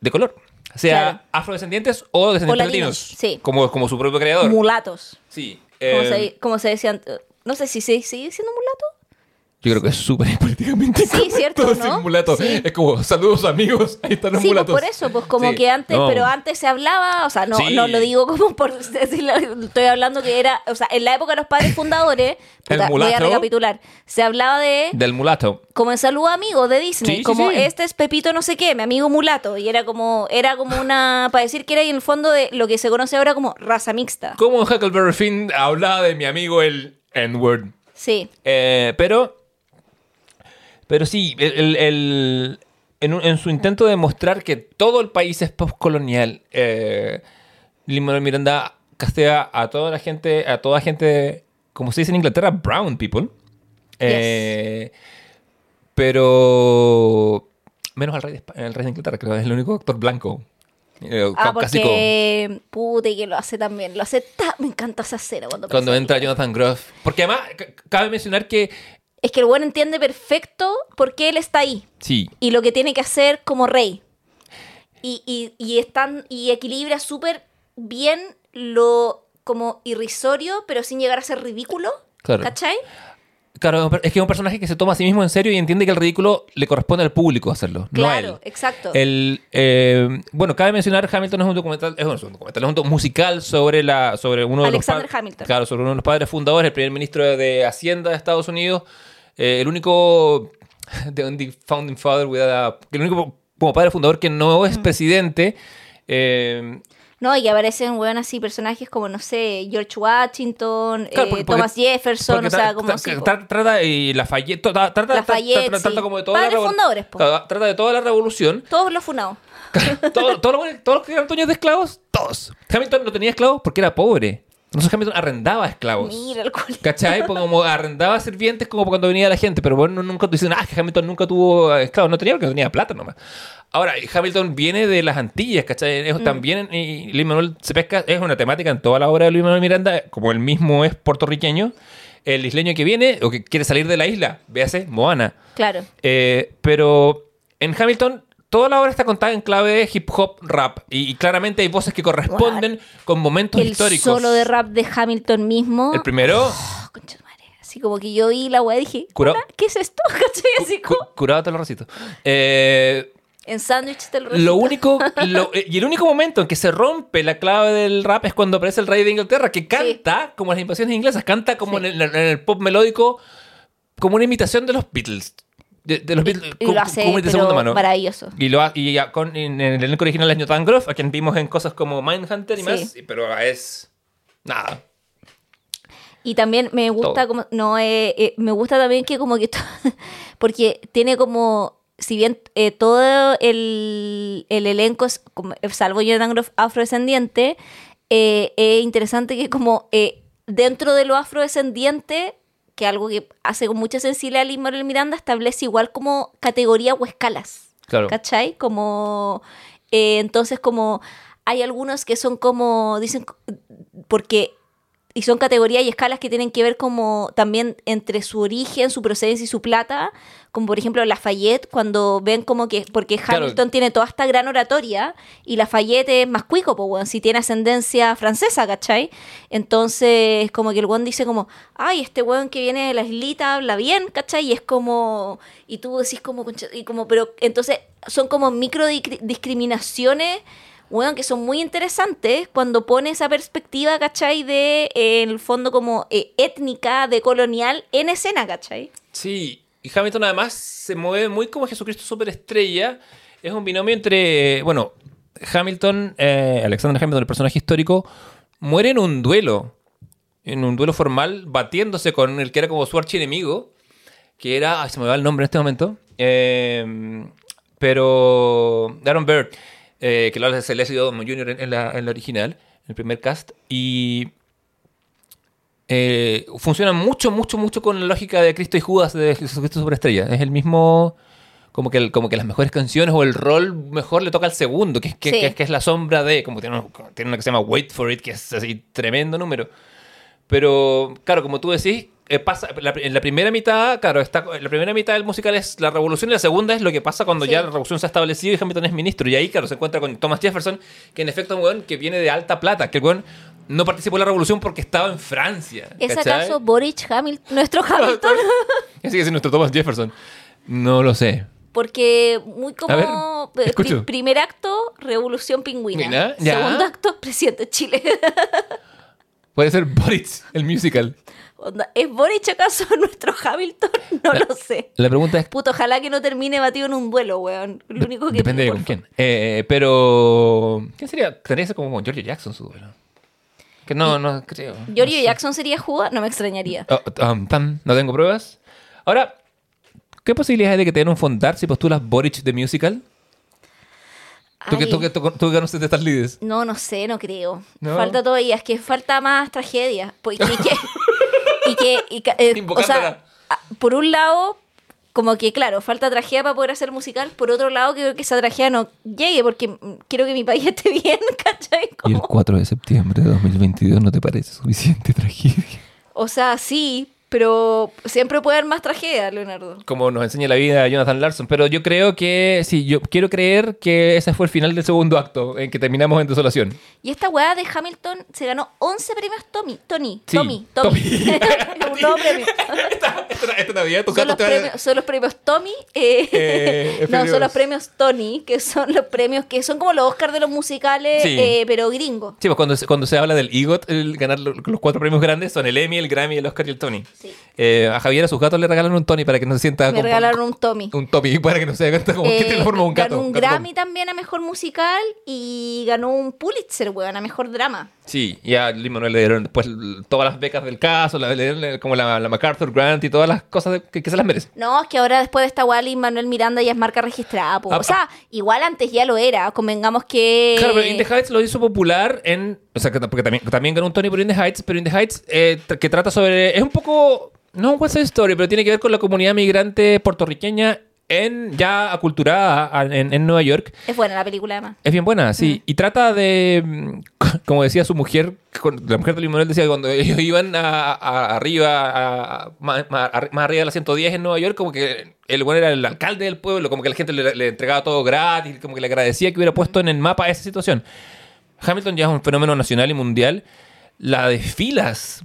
de color. Sea Claro. afrodescendientes o descendientes latinos, latinos. sí. Como, como su propio creador. Mulatos. sí. Como, eh, se, como se decía ant- No sé si se sigue siendo mulato. Yo creo que es súper políticamente Sí, cierto, ¿no? mulato. Sí. Es como, saludos amigos, ahí están los Sí, pues mulatos. por eso, pues como Sí. que antes, No. pero antes se hablaba, o sea, no, Sí. no lo digo como por decirlo, estoy hablando que era, o sea, en la época de los padres fundadores, El puta, voy a mulato. recapitular, se hablaba de, Del mulato. como en saludo a amigos de Disney, Sí, sí, como sí. este es Pepito no sé qué, mi amigo mulato, y era como, era como una, para decir que era en el fondo de lo que se conoce ahora como raza mixta. Como Huckleberry Finn hablaba de mi amigo el N-word. Sí, Eh, pero, pero sí, el, el- el- en, en su intento de mostrar que todo el país es postcolonial, eh, Lin-Manuel Miranda castea a toda la gente, a toda gente, como se dice en Inglaterra, brown people. Eh, Pero menos al rey de, Espa- al rey de Inglaterra, creo que es el único actor blanco. eh, ah, porque, y que lo hace también, lo hace, ta- me encanta esa escena cuando, Cuando entra. Jonathan Groff. Porque además, cabe mencionar que es que el buen entiende perfecto por qué él está ahí Sí. y lo que tiene que hacer como rey. Y, y, y, están, y equilibra súper bien lo como irrisorio, pero sin llegar a ser ridículo. Claro. ¿Cachai? Claro, es que es un personaje que se toma a sí mismo en serio y entiende que el ridículo le corresponde al público hacerlo, no a Claro, él. exacto. El, eh, bueno, cabe mencionar Hamilton es un documental, es un, documental, es un musical sobre la sobre uno de Alexander los Hamilton. Claro, sobre uno de los padres fundadores, el primer ministro de Hacienda de Estados Unidos, eh, el único the only founding father a- el único como padre fundador que no es presidente. eh, No, y aparecen, weón, así personajes como, no sé, George Washington, Claro, eh, porque- porque- Thomas Jefferson, porque o sea, como tra- tra- trata y Lafayette, trata, trata, Lafayette, trata- trata como de toda Padres la fundadores, po. Trata de toda la revolución. Todos los funados. Todo- todo lo bueno- todos los que eran dueños de esclavos, todos. Hamilton no tenía esclavos porque era pobre. Entonces Hamilton arrendaba esclavos. Mira el culo. ¿Cachai? Pues como arrendaba sirvientes como cuando venía la gente, pero bueno, nunca dicen, ah, que Hamilton nunca tuvo eh, esclavos, no tenía porque no tenía plata nomás. Ahora, Hamilton viene de las Antillas, ¿cachai? Mm. También, y Luis Manuel se pesca, es una temática en toda la obra de Luis Manuel Miranda, como él mismo es puertorriqueño, el isleño que viene o que quiere salir de la isla, véase, Moana. Claro. Eh, pero en Hamilton toda la obra está contada en clave de hip hop rap y, y claramente hay voces que corresponden con momentos El históricos. solo de rap de Hamilton mismo. El primero, Oh. Así como que yo vi la weá y dije. "Hola, ¿qué es esto? ¿Cachai? Así cu- como, curado te lo recito. Eh, en sándwich te lo lo recito. único lo- eh, y el único momento en que se rompe la clave del rap es cuando aparece el rey de Inglaterra que canta como las invasiones inglesas, canta como Sí. en, el, en el pop melódico como una imitación de los Beatles. De, de los Beatles, Y lo hace, de segunda mano. maravilloso. Y, lo, ha- y ya con, en el elenco original es Newton Groff, a quien vimos en cosas como Mindhunter y Sí. más, pero es nada. Y también me gusta Todo. como, no, eh, eh, me gusta también que como que, porque tiene como, si bien eh, todo el, el elenco es, como, salvo Jonathan Groff, afrodescendiente, es interesante que como dentro de lo afrodescendiente, que algo que hace con mucha sensibilidad Lin Manuel Miranda, establece igual como categorías o escalas. Claro. ¿Cachai? Como, eh, entonces como hay algunos que son como, dicen, porque, y son categorías y escalas que tienen que ver como también entre su origen, su procedencia y su plata, como por ejemplo Lafayette, cuando ven como que, porque Claro. Hamilton tiene toda esta gran oratoria y Lafayette es más cuico, pues, weón, si tiene ascendencia francesa, ¿cachai? Entonces, como que el weón dice como, ay, este weón que viene de la islita habla bien, ¿cachai? Y es como, y tú decís como, y como, pero entonces son como micro discri- discriminaciones, weón, que son muy interesantes cuando pone esa perspectiva, ¿cachai? De, eh, en el fondo como eh, étnica, de colonial, en escena, ¿cachai? Sí, y Hamilton además se mueve muy como Jesucristo superestrella. Es un binomio entre, bueno, Hamilton, eh, Alexander Hamilton, el personaje histórico, muere en un duelo, en un duelo formal, batiéndose con el que era como su archienemigo, que era, ay, se me va el nombre en este momento, pero Aaron Bird, eh, que lo hace Leslie Odom Jr. en, en la, en la original, en el primer cast, y eh, funciona mucho, mucho, mucho con la lógica de Cristo y Judas de Jesucristo Superestrella. Es el mismo, como que, el- como que las mejores canciones o el rol mejor le toca al segundo, que, es- que, Sí. que que es la sombra de, como tiene, tiene una que se llama Wait for It, que es así tremendo número. Pero, claro, como tú decís, eh, pasa, la- en la primera mitad, claro, está, la primera mitad del musical es la revolución y la segunda es lo que pasa cuando Sí. ya la revolución se ha establecido y Hamilton es ministro. Y ahí, claro, se encuentra con Thomas Jefferson, que en efecto es un weón que viene de alta plata, que el weón no participó en la revolución porque estaba en Francia. ¿Es ¿cachai? acaso Boric Hamilton, nuestro Hamilton? Así que es nuestro Thomas Jefferson. No lo sé. Porque muy como ver, eh, primer acto, revolución pingüina. Segundo acto, presidente de Chile. Puede ser Boris, el musical. Onda, ¿Es Boric acaso nuestro Hamilton? No lo sé. La pregunta es, Puto, ojalá que no termine batido en un duelo, weón. Lo único que depende de con quién. Eh, pero, ¿quién sería? Tendría que ser como con Giorgio Jackson su duelo. Que no, no creo. Giorgio No sé. Jackson sería Judas, no me extrañaría. Oh, um, tam, no tengo pruebas. Ahora, ¿qué posibilidades hay de que te den un fondar si postulas Boric de musical? ¿Tú que, tú, que, tú, tú que conoces de estas lides. No, no sé, no creo. ¿No? Falta todavía, es que falta más tragedia. Pues, y que, y y eh, o sea, por un lado, como que claro, falta tragedia para poder hacer musical. Por otro lado, creo que esa tragedia no llegue porque quiero que mi país esté bien, ¿cachai? Como- 4 de septiembre de 2022 no te parece suficiente tragedia? o sea, sí, Pero siempre puede haber más tragedia, Leonardo. Como nos enseña la vida Jonathan Larson. Pero yo creo que, sí, yo quiero creer que ese fue el final del segundo acto, en que terminamos en desolación. Y esta weá de Hamilton se ganó 11 premios Tommy. Tony. Sí, Tommy. Tommy. Tommy. Un nuevo premio. esta, esta- esta Navidad Son los, va a- premios, son los premios Tommy. eh, Eh, no, premios- son los premios Tony, que son los premios que son como los Oscars de los musicales, Sí. eh, pero gringos. Sí, pues cuando, se- cuando se habla del EGOT, el ganar lo- los cuatro premios grandes son el Emmy, el Grammy, el Oscar y el Tony. Sí. Eh, a Javier a sus gatos le regalan un Tony para que no se sienta Me como- regalaron un Tommy. un Tommy para que no se dé cuenta como que Eh, la forma un gato. ganó un Grammy también a Mejor Musical y ganó un Pulitzer, weón, a Mejor Drama. Sí, y a Lin Manuel le dieron después l- todas las becas del caso, la- le dieron eh, como la, la MacArthur Grant y todas las cosas de- que, que se las merece. No, es que ahora después de esta Wally, Manuel Miranda ya es marca registrada. po. Ah, o sea, igual antes ya lo era. Convengamos que. Claro, pero In the Heights lo hizo popular en. O sea, que, porque también, también ganó un Tony por In the Heights, pero In the Heights, eh, que trata sobre. Es un poco. No un West Side Story, pero tiene que ver con la comunidad migrante puertorriqueña en ya aculturada en, en Nueva York. Es buena la película, además. Es bien buena, sí. Y trata de, mm, como decía su mujer, la mujer de Luis Manuel decía que cuando ellos iban a, a- arriba, a- más, más arri- más arriba de la 110 en Nueva York, como que el bueno era el alcalde del pueblo, como que la gente le, le entregaba todo gratis, como que le agradecía que hubiera puesto en el mapa esa situación. Hamilton ya es un fenómeno nacional y mundial. La de filas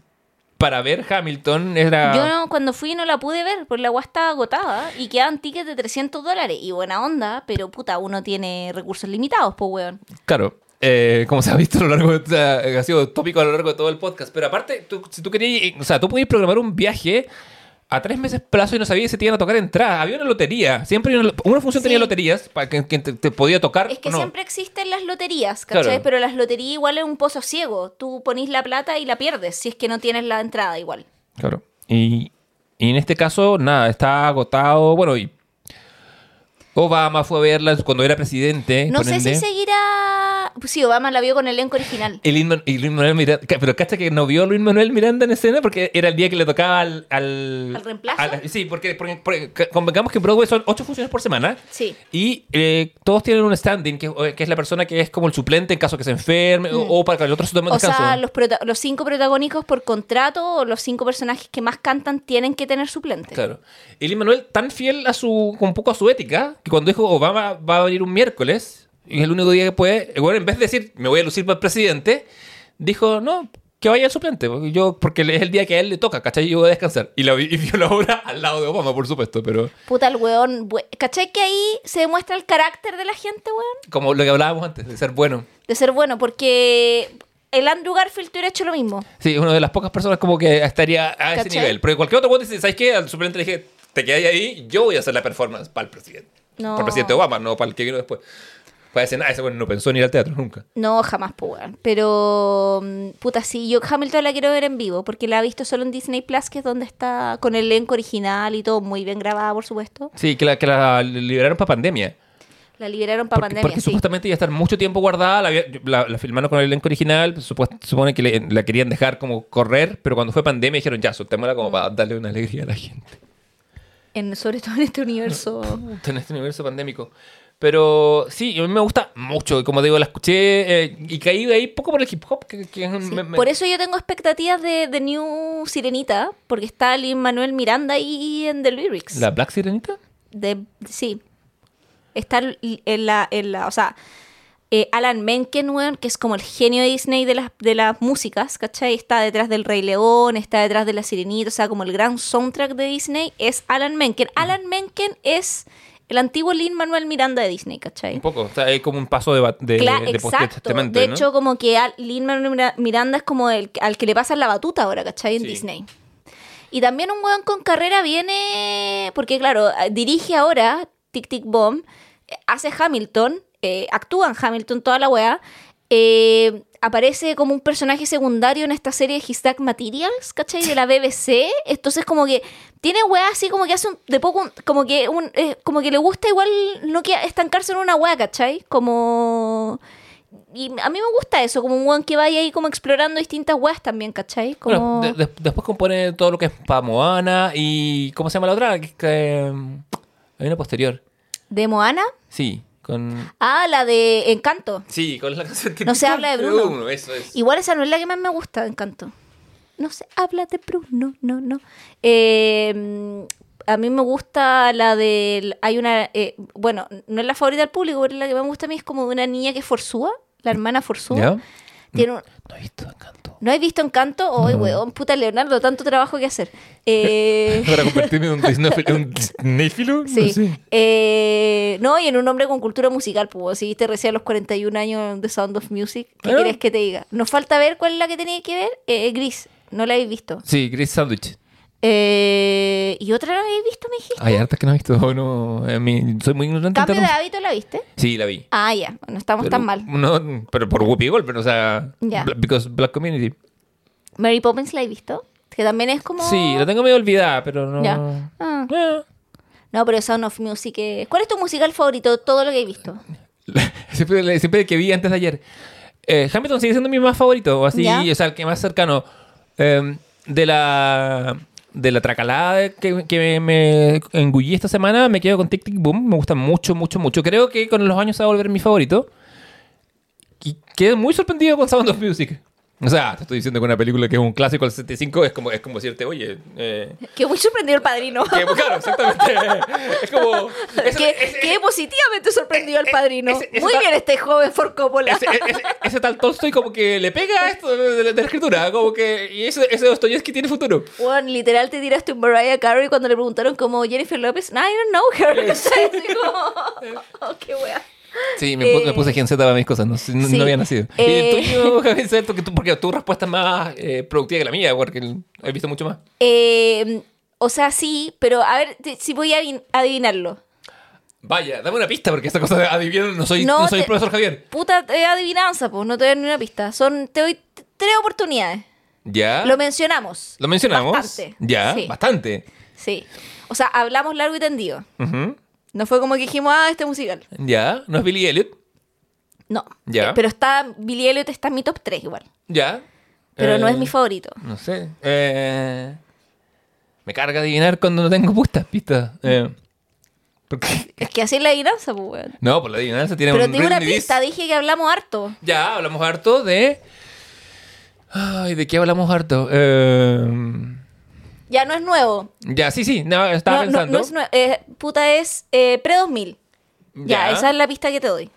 para ver Hamilton era... Yo no- cuando fui no la pude ver, porque la agua estaba agotada y quedaban tickets de 300 dólares. Y buena onda, pero puta, uno tiene recursos limitados, pues, weón. Claro, eh, como se ha visto a lo largo, de, ha sido tópico a lo largo de todo el podcast. Pero aparte, tú- si tú querías, o sea, tú podías programar un viaje a tres meses plazo y no sabías si te iban a tocar entrada. Había una lotería. Siempre una, una función Sí. tenía loterías para que, que te, te podía tocar. Es que no. siempre existen las loterías, ¿cachai? Claro. Pero las loterías igual es un pozo ciego. Tú ponís la plata y la pierdes, si es que no tienes la entrada igual. Claro. Y, y en este caso, nada, está agotado. Bueno, y Obama fue a verla cuando era presidente. No sé si ende. Pues sí, Obama la vio con el elenco original. Y Lin- y Luis Manuel Miranda, pero cacha que no vio a Luis Manuel Miranda en escena porque era el día que le tocaba al... ¿Al, ¿Al reemplazo? al- sí, porque, porque- convengamos que en Broadway son ocho funciones por semana Sí. y eh, todos tienen un standing, que, que es la persona que es como el suplente en caso que se enferme o, o para que el otro se tome Mm. O descanso. sea, los, cinco protagónicos por contrato o los cinco personajes que más cantan tienen que tener suplente. Claro. Y Lin Manuel tan fiel a su, un poco a su ética, que cuando dijo Obama va a venir un miércoles, y es el único día que puede, bueno, en vez de decir me voy a lucir para el presidente, dijo no, que vaya el suplente, porque yo, porque es el día que a él le toca, ¿cachai? Yo voy a descansar. Y, la, y vio la obra al lado de Obama, por supuesto, pero Puta, el weón. ¿Cachai que ahí se demuestra el carácter de la gente, weón? como lo que hablábamos antes, de ser bueno. De ser bueno, porque el Andrew Garfield hubiera hecho lo mismo. Sí, una de las pocas personas como que estaría a ese nivel. Porque cualquier otro cuando dice, ¿sabes qué? Al suplente le dije, te quedas ahí, yo voy a hacer la performance para el presidente. No. Para el presidente Obama, no para el que vino después. Puede decir, nada, ese bueno no pensó en ir al teatro nunca. No, jamás, pues. Pero, mm, puta, sí, yo Hamilton la quiero ver en vivo, porque la he visto solo en Disney Plus, que es donde está con el elenco original y todo muy bien grabada, por supuesto. Sí, que la, que la liberaron para pandemia. La liberaron para pandemia, porque sí. supuestamente iba a estar mucho tiempo guardada. La, había- la- la filmaron con el elenco original. supuest- supone que le- la querían dejar como correr. Pero cuando fue pandemia dijeron, ya, soltémosla como para darle una alegría a la gente. En, sobre todo en este universo. en este universo pandémico. Pero sí, a mí me gusta mucho. Y como digo, la escuché eh, y caí ahí poco por el hip hop. Que, que es un- Sí, me- me- Por eso yo tengo expectativas de, de New Sirenita, porque está Lin Manuel Miranda ahí en The Lyrics. ¿La Black Sirenita? De, sí. Está en la, en la o sea, eh, Alan Menken, weón, que es como el genio de Disney de las, de las músicas, ¿cachai? Está detrás del Rey León, está detrás de La Sirenita, o sea, como el gran soundtrack de Disney es Alan Menken. Alan Menken es el antiguo Lin Manuel Miranda de Disney, ¿cachai? Un poco. O sea, hay como un paso de, de, Cla- de exacto. De ¿no? hecho, como que Lin Manuel Miranda es como el al que le pasan la batuta ahora, ¿cachai? En Sí. Disney. Y también un weón con carrera viene. Porque, claro, dirige ahora Tic Tic Bomb, eh, hace Hamilton, eh, actúa en Hamilton toda la weá. eh, aparece como un personaje secundario en esta serie de His Dark Materials, ¿cachai? De la BBC. Entonces, como que tiene weá así como que hace un, de poco, un- como que un, eh, como que le gusta igual no que estancarse en una weá, ¿cachai? Como. Y a mí me gusta eso, como un weón que vaya ahí como explorando distintas weas también, ¿cachai? Como... Bueno, de- de- después compone todo lo que es para Moana y... ¿Cómo se llama la otra? Que, que, mm, hay una posterior. ¿De Moana? Sí, con... Ah, la de Encanto. Sí, con la canción que No se habla de Bruno. eso es. Igual esa no es la que más me gusta de Encanto. no se habla de Bruno, no, no. Eh, a mí me gusta la del. Hay una. eh, bueno, no es la favorita del público, pero la que me gusta a mí es como de una niña que es Forsúa, la hermana Forsúa. ¿Ya? Tiene un- No he visto Encanto. ¿No has visto Encanto? ¡Ay, No. weón! Puta Leonardo, tanto trabajo que hacer. Eh, Para convertirme en un disnófilo. ¿Un disnéfilo? sí. No sé. Eh, no, y en un hombre con cultura musical, pues si viste recién a los 41 años de Sound of Music, ¿qué quieres que te diga? Nos falta ver cuál es la que tenía que ver. Eh, Gris, no la habéis visto. Sí, Chris Sandwich. Eh, ¿Y otra no la habéis visto, me dijiste? Hay hartas que no he visto. No, soy muy ignorante. ¿Cambio de hábito la viste? Sí, la vi. Ah, ya, no estamos tan mal. No, pero por Whoopi Goldberg, o sea, Ya. Bla- because Black Community. Mary Poppins la he visto, que también es como... Sí, la tengo medio olvidada, pero no. Ya. Ah. Eh. No, pero Sound of Music es... ¿Cuál es tu musical favorito? Todo lo que he visto. siempre, siempre que vi antes de ayer. Eh, Hamilton sigue siendo mi más favorito, o así, Ya. o sea, el que más cercano. Eh, de la de la tracalada que, que me engullí esta semana, me quedo con Tic Tic Boom. Me gusta mucho, mucho, mucho. Creo que con los años se va a volver mi favorito. Y quedé muy sorprendido con Sound of Music. O sea, te estoy diciendo que una película que es un clásico del 75 es como, es como decirte, oye, eh, Qué muy sorprendido el padrino. que- claro, exactamente. Es como. es- que, es- que positivamente sorprendió al padrino. ese- ese Muy bien este joven for Coppola. ese, ese- tal Tolstoy como que le pega a esto de, de- de la escritura, como que y ese, ese Dostoyevsky tiene futuro. Bueno, literal te tiraste un Mariah Carey cuando le preguntaron como Jennifer López. No, I don't know her. oh, qué wea. Sí, me, Eh, me puse Gen Z para mis cosas, no, sé, no- sí. no había nacido. Eh, Y el tuyo, Javier, ¿cierto? Que tú, porque tu respuesta es más eh, productiva que la mía, porque he visto mucho más. Eh, o sea, sí, pero a ver si voy a adivin- adivinarlo. Vaya, dame una pista, porque esta cosa de adivinar no soy, No, no soy te- profesor Javier. Puta eh, adivinanza, pues no te doy ni una pista. Son, te doy tres oportunidades. ¿Ya? Lo mencionamos. ¿Lo mencionamos? Bastante. Ya, Sí. bastante. Sí. O sea, hablamos largo y tendido. Ujú. No fue como que dijimos, ah, este musical. Ya, ¿no es Billy Elliot? No. Ya. Eh, pero está, Billy Elliot está en mi top 3 igual. Ya. Pero no Eh, es mi favorito. No sé. Eh, me carga adivinar cuando no tengo puestas pistas. Eh, porque- Es que así es la adivinanza, pues, weón. no, por la adivinanza tiene Pero un te di una pista, dije que hablamos harto. Ya, hablamos harto de... Ay, ¿de qué hablamos harto? Eh, Ya no es nuevo. ya, sí, sí, no, estaba No, pensando. no es nue- eh, puta, es eh, pre-2000. Ya, esa es la pista que te doy.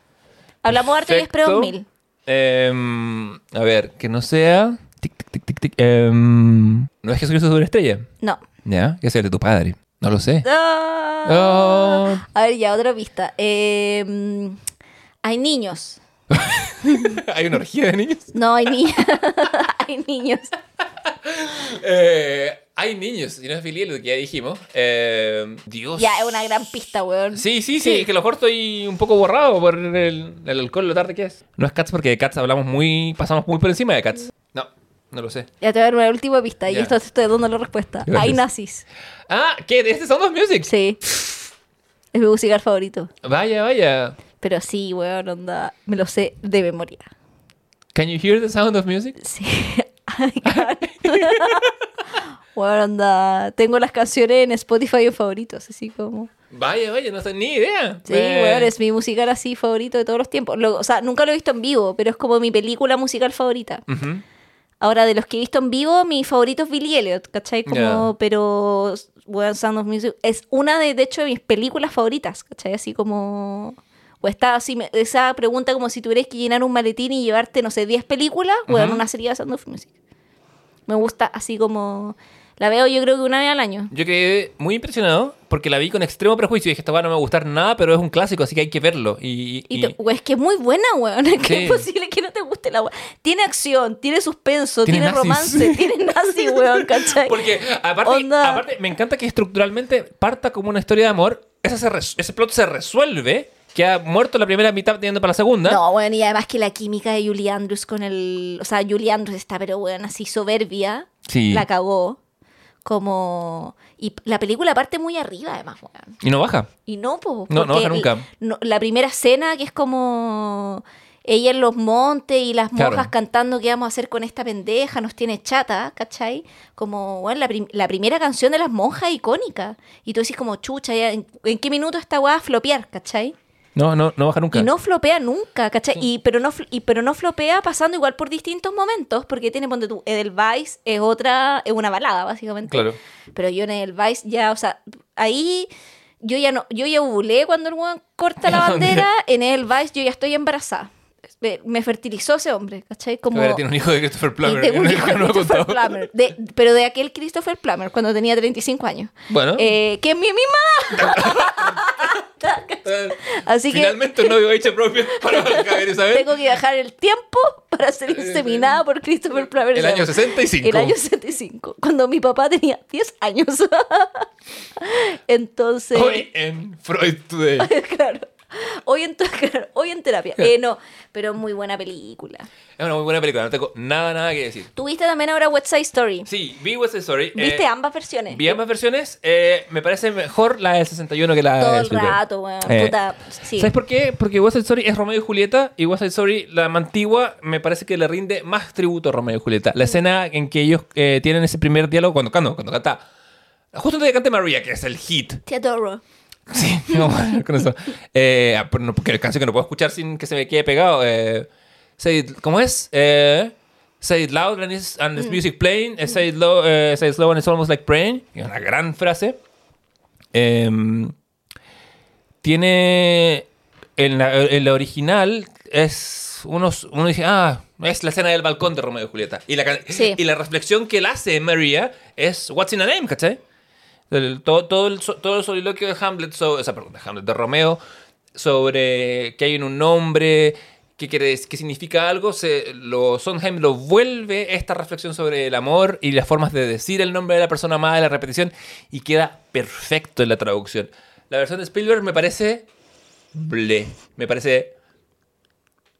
Hablamos harto y es Perfecto. pre-2000. Em, a ver, que no sea... Tic, tic, tic, tic, tic. Em, no es Jesucristo sobre estrella. No. Ya, que es el de tu padre. No lo sé. Ah. Oh. A ver, ya, otra pista. Eh, mm, hay niños. ¿Hay una orgía de niños? No, hay niños. hay niños. Eh, hay niños, y no es Billy Elliot, que ya dijimos. Eh, Dios. Ya, es una gran pista, weón. Sí, sí, sí, que a lo mejor estoy un poco borrado por el, el alcohol lo tarde que es. No es Cats porque de Cats hablamos muy, pasamos muy por encima de Cats. No, no lo sé. Ya te voy a dar una última pista y esto estoy dando la respuesta. Gracias. Hay nazis. Ah, ¿qué? ¿De este Sound of Music? Sí. Es mi musical favorito. Vaya, vaya. Pero sí, weón, onda. Me lo sé de memoria. Can you hear the sound of music? Sí. Weón, onda. Tengo las canciones en Spotify favoritos, así como. Vaya, vaya, no sé ni idea. Sí, Eh, weón, es mi musical así favorito de todos los tiempos. Lo- o sea, nunca lo he visto en vivo, pero es como mi película musical favorita. Ahora, de los que he visto en vivo, mi favorito es Billy Elliot, ¿cachai? Como, pero weón, Sound of Music es una de, de hecho, de mis películas favoritas, ¿cachai? Así como... O está así, esa pregunta como si tuvieras que llenar un maletín y llevarte, no sé, 10 películas, weón, Ujú. una sería Sound of Music. Me gusta así como... La veo yo creo que una vez al año. Yo quedé muy impresionado porque la vi con extremo prejuicio y dije, esta weá no me va a gustar nada, pero es un clásico, así que hay que verlo. Y, Y y- es que es muy buena, weón. Es que Sí. es posible que no te guste la weón. Tiene acción, tiene suspenso, Tiene tiene, romance, tiene nazi, weón, ¿cachai? Porque aparte, aparte, me encanta que estructuralmente parta como una historia de amor. Esa se ese plot se resuelve. Que ha muerto la primera mitad teniendo para la segunda. No, bueno, y además que la química de Julie Andrews con el. O sea, Julie Andrews está, pero bueno, así soberbia. Sí. La cagó. Como. Y la película parte muy arriba, además, weón. Y no baja. Y no, po, No, no baja nunca. la primera escena que es como. Ella en los montes y las Claro. monjas cantando qué vamos a hacer con esta pendeja, nos tiene chata, ¿cachai? Como, bueno, la, prim- la primera canción de las monjas icónica. Y tú decís como, chucha, ¿en, qué minuto esta weá a flopear, ¿cachai? No, no, no baja nunca. Y no flopea nunca, ¿cachai? Y, pero, no, y, pero no flopea pasando igual por distintos momentos, porque tiene, ponte tú, Edelweiss es otra, es una balada, básicamente. Claro. Pero yo en Edelweiss ya, o sea, ahí yo ya no, yo ya ovulé cuando el weón corta la bandera, en Edelweiss yo ya estoy embarazada. Me, fertilizó ese hombre, ¿cachai? Como... Ahora tiene un hijo de Christopher y Plummer. tengo un hijo de Christopher. Plummer, de- pero de aquel Christopher Plummer, cuando tenía 35 años. Bueno. Eh, que es mi misma. Así que Finalmente un novio hecho propio para Javier Isabel. tengo que viajar el tiempo para ser inseminada por Christopher Plummer. El año 65. El año 65, cuando mi papá tenía 10 años. Entonces, Hoy en Freud Today. claro. Hoy en, hoy en terapia. Eh, no, pero muy buena película. Es una muy buena película, no tengo nada, nada que decir. ¿Tuviste también ahora West Side Story? Sí, vi West Side Story. ¿Viste eh, ambas versiones? Vi ambas versiones. eh, me parece mejor la del 61 que la Todo del el Spielberg. rato, weón. Eh, Puta, sí. ¿Sabes por qué? Porque West Side Story es Romeo y Julieta y West Side Story, la antigua, me parece que le rinde más tributo a Romeo y Julieta. Mm. La escena en que ellos eh, tienen ese primer diálogo cuando, cuando, cuando canta. Justo antes de que cante María, que es el hit. Te adoro. Sí, vamos a ver con eso. Eh, ah, porque la canción que no puedo escuchar sin que se me quede pegado. Eh, say it- ¿Cómo es? Eh, say it loud and it's, and it's music playing. say, it low, say it slow and it's almost like praying. Es una gran frase. Em, tiene. En la, en la original es. Unos, uno dice, ah, es la escena del balcón de Romeo y Julieta. Y la, Sí. y la reflexión que él hace María es What's in a name, ¿cachai? Todo, todo, el, todo soliloquio de Hamlet, so- o sea, perdón, de Hamlet, de Romeo, sobre que hay en un nombre, que quiere significa algo, se, lo, Sondheim lo vuelve esta reflexión sobre el amor y las formas de decir el nombre de la persona amada, la repetición, y queda perfecto en la traducción. La versión de Spielberg me parece ble, me parece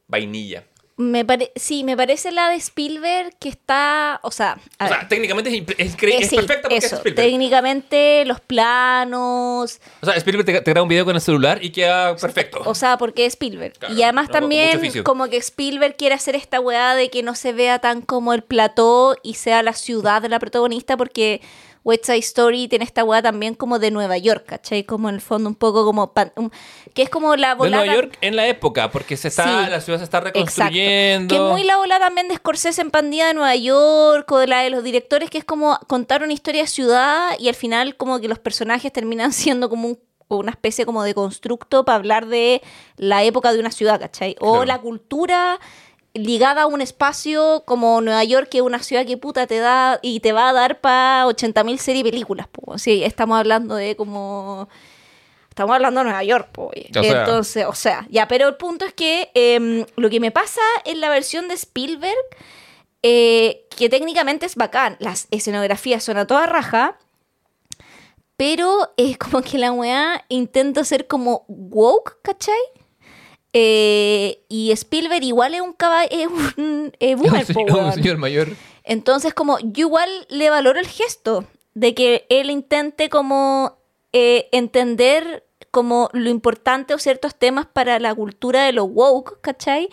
vainilla. Me pare- sí, me parece la de Spielberg que está, o sea, a O ver, sea, técnicamente es, es, eh, es sí, perfecta porque eso, es Spielberg. técnicamente los planos, O sea, Spielberg te, te graba un video con el celular y queda perfecto. o sea, porque es Spielberg. Claro, y además no, también como que Spielberg quiere hacer esta weá de que no se vea tan como el plató y sea la ciudad de la protagonista porque West Side Story tiene esta weá también como de Nueva York, ¿cachai? Como en el fondo un poco como... pan- un- que es como la de volada... Nueva York en la época, porque se está, Sí. la ciudad se está Exacto. reconstruyendo. Que es muy la ola también de Scorsese en Pandilla de Nueva York o de la de los directores, que es como contar una historia de ciudad y al final como que los personajes terminan siendo como un- una especie como de constructo para hablar de la época de una ciudad, ¿cachai? O Claro. la cultura ligada a un espacio como Nueva York, que es una ciudad que puta te da y te va a dar para 80.000 series y películas. Po. Sí, estamos hablando de como... Estamos hablando de Nueva York, po, sea. Entonces, o sea, ya, pero el punto es que em, lo que me pasa en la versión de Spielberg, eh, que técnicamente es bacán, las escenografías son a toda raja, pero es como que la weá intenta ser como woke, ¿cachai? Eh, y Spielberg igual es un caballo, es un eh, Es un boomer, señor, un señor mayor. Entonces, como yo igual le valoro el gesto de que él intente como eh, entender como lo importante o ciertos temas para la cultura de lo woke, ¿cachai?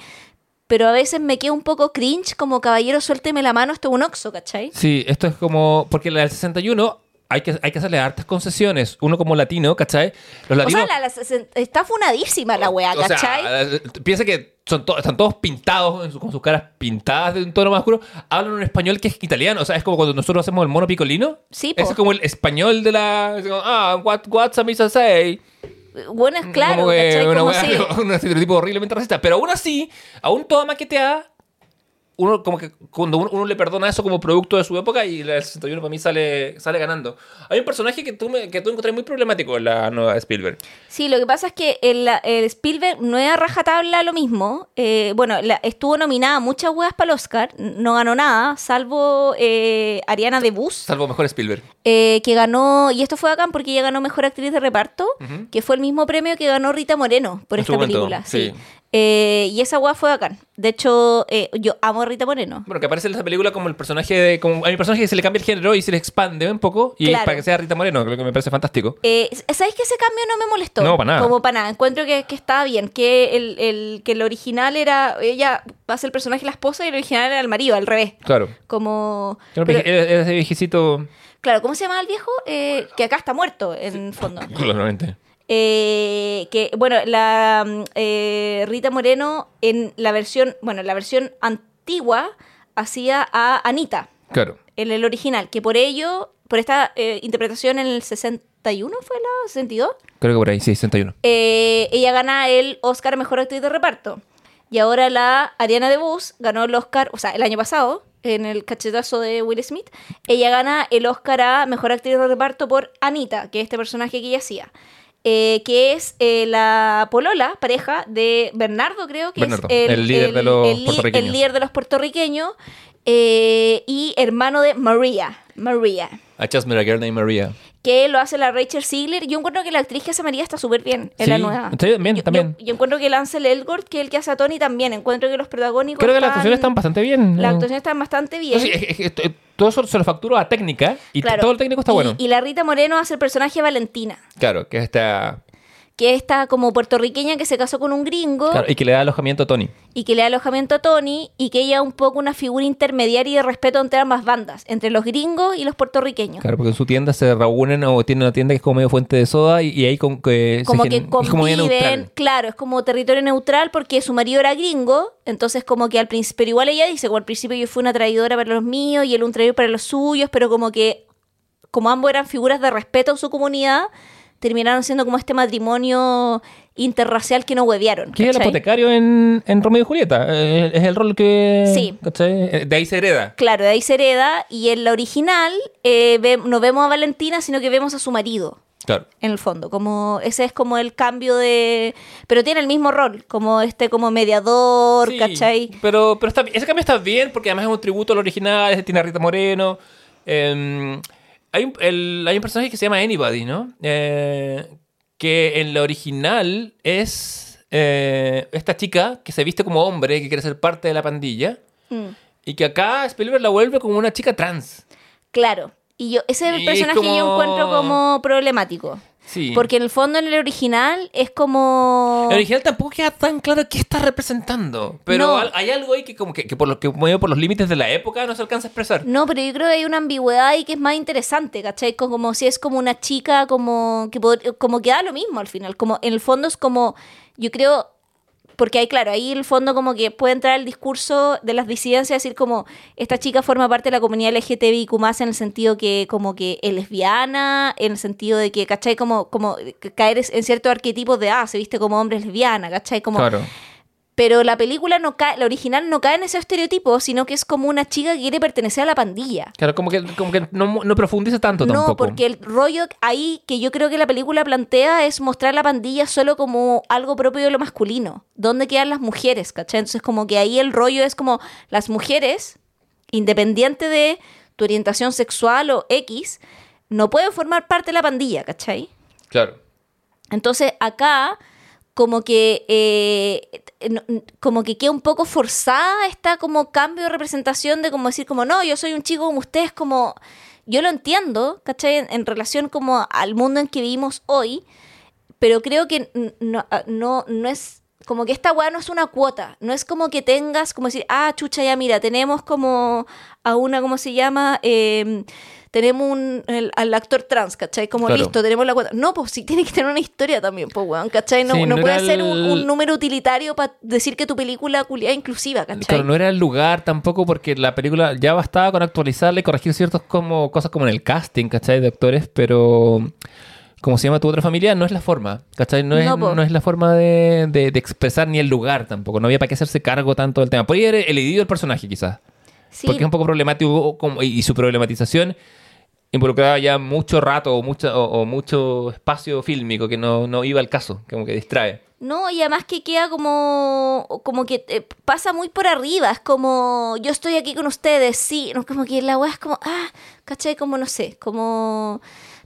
Pero a veces me queda un poco cringe como caballero, suélteme la mano, esto es un oxo, ¿cachai? Sí, esto es como. Porque la del 61 hay que, hay que hacerle hartas concesiones. Uno como latino, ¿cachai? Los O latinos. sea, la- la- está funadísima la weá, o sea, ¿cachai? eh, piensa que son to- están todos pintados su- con sus caras pintadas de un tono más oscuro. Hablan un español que es italiano. O sea, es como cuando nosotros hacemos el mono picolino. Sí. Ese es como el español de la. como, ah, what, what's a misa say? bueno, es claro, Como que ¿cachai? una Como wea- si- un estereotipo horriblemente racista. Pero aún así, aún toda maqueteada, uno como que cuando uno, uno le perdona eso como producto de su época y la del 61 para mí sale, sale ganando. Hay un personaje que tú, me, que tú encontré muy problemático en la nueva de Spielberg. Sí, lo que pasa es que el, el Spielberg no es a rajatabla lo mismo. Eh, bueno, la- estuvo nominada a muchas weas para el Oscar, no ganó nada, salvo eh, Ariana DeBus, Salvo mejor Spielberg. eh, que ganó, y esto fue acá porque ella ganó Mejor Actriz de Reparto, que fue el mismo premio que ganó Rita Moreno por En esta película. Sí. Eh, y esa wea fue bacán. De hecho, eh, yo amo a Rita Moreno. Bueno, que aparece en esa película como el personaje de. Como, hay un personaje que se le cambia el género y se le expande un poco. Y Claro. para que sea Rita Moreno, creo que me parece fantástico. Eh, ¿Sabéis que ese cambio no me molestó? No, para nada. Como para nada. Encuentro que, que estaba bien. Que el, el- que el original era. Ella va a ser el personaje de la esposa y el original era el marido, al revés. Claro. Como. Pero- era ese viejecito. claro, ¿cómo se llama el viejo? Eh, que acá está muerto, en fondo. Claramente. Eh, que, bueno, la mm, eh, Rita Moreno en la versión, bueno, en la versión antigua hacía a Anita Claro. en el original, que por ello, por esta eh, interpretación en el 61 fue la 62, Creo que por ahí, sí, 61. eh, ella gana el Oscar Mejor Actriz de Reparto. Y ahora la Ariana DeBus ganó el Oscar, o sea, el año pasado, en el cachetazo de Will Smith, ella gana el Oscar a Mejor Actriz de Reparto por Anita, que es este personaje que ella hacía. Eh, que es eh, la polola, pareja de Bernardo, creo que Bernardo, es el líder de los el líder de los puertorriqueños eh, y hermano de Maria, Maria, I just met a girl named Maria. Que lo hace la Rachel Ziegler. Yo encuentro que la actriz que hace María está súper bien en Sí, la nueva. bien, yo, también. Yo, yo encuentro que Lancel Elgort, que es el que hace a Tony, también. Encuentro que los protagónicos. Creo que las actuaciones están bastante bien. Las Eh, actuaciones están bastante bien. no, sí, es- es- es- todo eso se lo facturo a técnica y Claro. todo el técnico está Y- bueno. Y la Rita Moreno hace el personaje Valentina, Claro, que es esta. Que es esta como puertorriqueña que se casó con un gringo claro, y que le da alojamiento a Tony. y que le da alojamiento a Tony y que ella es un poco una figura intermediaria y de respeto entre ambas bandas, entre los gringos y los puertorriqueños. Claro, porque en su tienda se reúnen o tiene una tienda que es como medio fuente de soda y, y ahí con, que se como gen- que es como neutral. claro, es como territorio neutral porque su marido era gringo, entonces como que al principio, pero igual ella dice, como al principio yo fui una traidora para los míos y él un traidor para los suyos, pero como que como ambos eran figuras de respeto a su comunidad, terminaron siendo como este matrimonio interracial que no huevearon. Que es el apotecario en, en Romeo y Julieta. eh, Es el rol que. Sí. ¿cachai? Eh, De ahí se hereda. Claro, de ahí se hereda y en la original eh, ve- no vemos a Valentina, sino que vemos a su marido. Claro. en el fondo, como ese es como el cambio de, pero tiene el mismo rol, como este como mediador, Sí, ¿cachai? Pero, pero está, bien. ese cambio está bien porque además es un tributo al original, es- tiene a Rita Moreno. eh, hay, un, el- hay un personaje que se llama Anybody, ¿no? Eh, que en la original es eh, esta chica que se viste como hombre, que quiere ser parte de la pandilla. Mm, Y que acá Spielberg la vuelve como una chica trans. claro. Y yo ese Y es personaje yo como- encuentro como problemático, Sí. porque en el fondo en el original es como El original tampoco queda tan claro qué está representando. Pero No. hay algo ahí que como que, que por, lo, que como digo, por los límites de la época no se alcanza a expresar. No, pero yo creo que hay una ambigüedad ahí que es más interesante, ¿cachai? Co- Como si es como una chica, como que, como que da lo mismo al final. Como en el fondo es como, yo creo, porque hay, claro, ahí el fondo como que puede entrar el discurso de las disidencias, decir como, esta chica forma parte de la comunidad LGTBIQ+, en el sentido que como que es lesbiana, en el sentido de que, ¿cachai? Como, como caer en ciertos arquetipos de, ah, se viste como hombre es lesbiana, ¿cachai? Como, Claro. Pero la película no cae, la original no cae en ese estereotipo, sino que es como una chica que quiere pertenecer a la pandilla. Claro, como que, como que no, no profundiza tanto No, tampoco. porque el rollo ahí que yo creo que la película plantea es mostrar la pandilla solo como algo propio de lo masculino. ¿Dónde quedan las mujeres? ¿Cachai? Entonces como que ahí el rollo es como las mujeres, independiente de tu orientación sexual o X, no pueden formar parte de la pandilla, ¿cachai? Claro. Entonces acá como que eh, como que queda un poco forzada esta como cambio de representación de como decir como no, yo soy un chico como ustedes, como yo lo entiendo, ¿cachai? En, en relación como al mundo en que vivimos hoy, pero creo que no, ah, no, no es como que esta weá no es una cuota, no es como que tengas como decir, ah, chucha, ya mira, tenemos como a una, ¿cómo se llama? Eh, tenemos un, el- al actor trans, ¿cachai? Como Claro. listo, tenemos la cuota. No, pues sí tiene que tener una historia también, pues weón, ¿cachai? No, Sí, no no puede ser un, el- un número utilitario para decir que tu película culia inclusiva, ¿cachai? Claro, no era el lugar tampoco porque la película ya bastaba con actualizarla y corregir ciertas como, cosas como en el casting, ¿cachai? De actores, pero como se llama tu otra familia, no es la forma, ¿cachai? No es, No, po. no es la forma de, de- de expresar ni el lugar tampoco. No había para qué hacerse cargo tanto del tema. Podría haber elegido el personaje quizás. Sí, Porque es un poco problemático como- y, y su problematización involucraba ya mucho rato o mucho, o, mucho espacio fílmico que no, no iba al caso, como que distrae. No, y además que queda como, como que eh, pasa muy por arriba, es como, yo estoy aquí con ustedes, sí, no, como que la weá es como, ah, ¿cachai? Como no sé, como...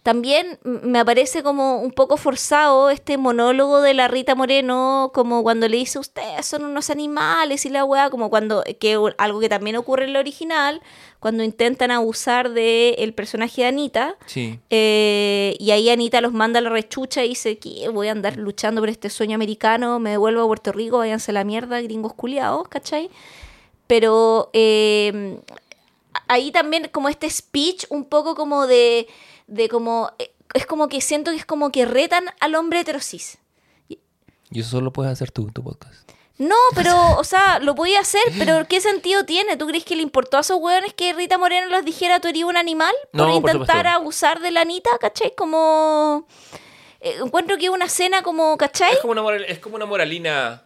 También me aparece como un poco forzado este monólogo de la Rita Moreno, como cuando le dice, ustedes son unos animales y la weá, como cuando, que algo que también ocurre en la original, cuando intentan abusar del personaje de Anita, Sí. eh, y ahí Anita los manda a la rechucha y dice que voy a andar luchando por este sueño americano, me devuelvo a Puerto Rico, váyanse a la mierda, gringos culiados, ¿cachai? Pero eh, ahí también como este speech un poco como de, de como, eh, es como que siento que es como que retan al hombre heterosis. Y eso solo lo puedes hacer tú, tu podcast. No, pero, o sea, lo podía hacer, pero ¿qué sentido tiene? ¿Tú crees que le importó a esos hueones que Rita Moreno les dijera tú eres un animal? No, por por intentar abusar de la Anita, ¿cachai? Como... eh, encuentro que es una escena como, ¿cachai? Es como una, moral- es como una moralina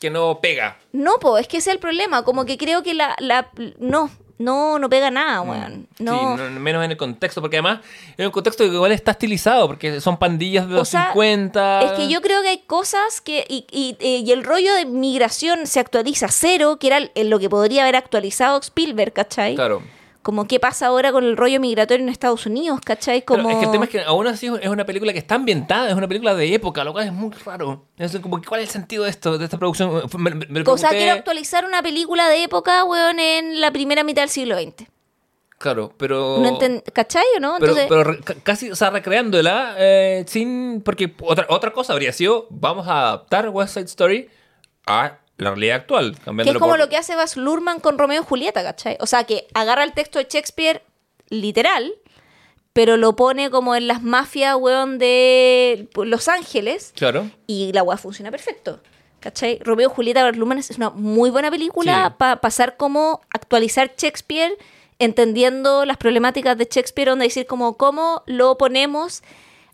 que no pega. No, po, es que ese es el problema. Como que creo que la... la no, no, no pega nada, weón. No. Mm. Sí, no- menos en el contexto, porque además es un contexto que igual está estilizado, porque son pandillas de O los sea, 50. Es que yo creo que hay cosas que. Y, y- eh, y el rollo de migración se actualiza cero, que era lo que podría haber actualizado Spielberg, ¿cachai? Claro. Como qué pasa ahora con el rollo migratorio en Estados Unidos, ¿cachai? Pero Como... es que el tema es que aún así es una película que está ambientada, es una película de época, lo cual es muy raro. Es como, ¿cuál es el sentido de esto, de esta producción? Me, me- O sea, quiero actualizar una película de época, weón, en la primera mitad del siglo XX. Claro, pero... No ¿Cachai o no? Entonces, pero casi, o sea, recreándola eh, sin... Porque otra, otra cosa habría sido, vamos a adaptar West Side Story a la realidad actual. que es como por- lo que hace Baz Luhrmann con Romeo y Julieta, ¿cachai? O sea, que agarra el texto de Shakespeare literal, pero lo pone como en las mafias, weón, de Los Ángeles. Claro. y la weá funciona perfecto. ¿Cachai? Romeo y Julieta Baz Luhrmann es una muy buena película Sí. para pasar como actualizar Shakespeare, entendiendo las problemáticas de Shakespeare, donde decir como cómo lo ponemos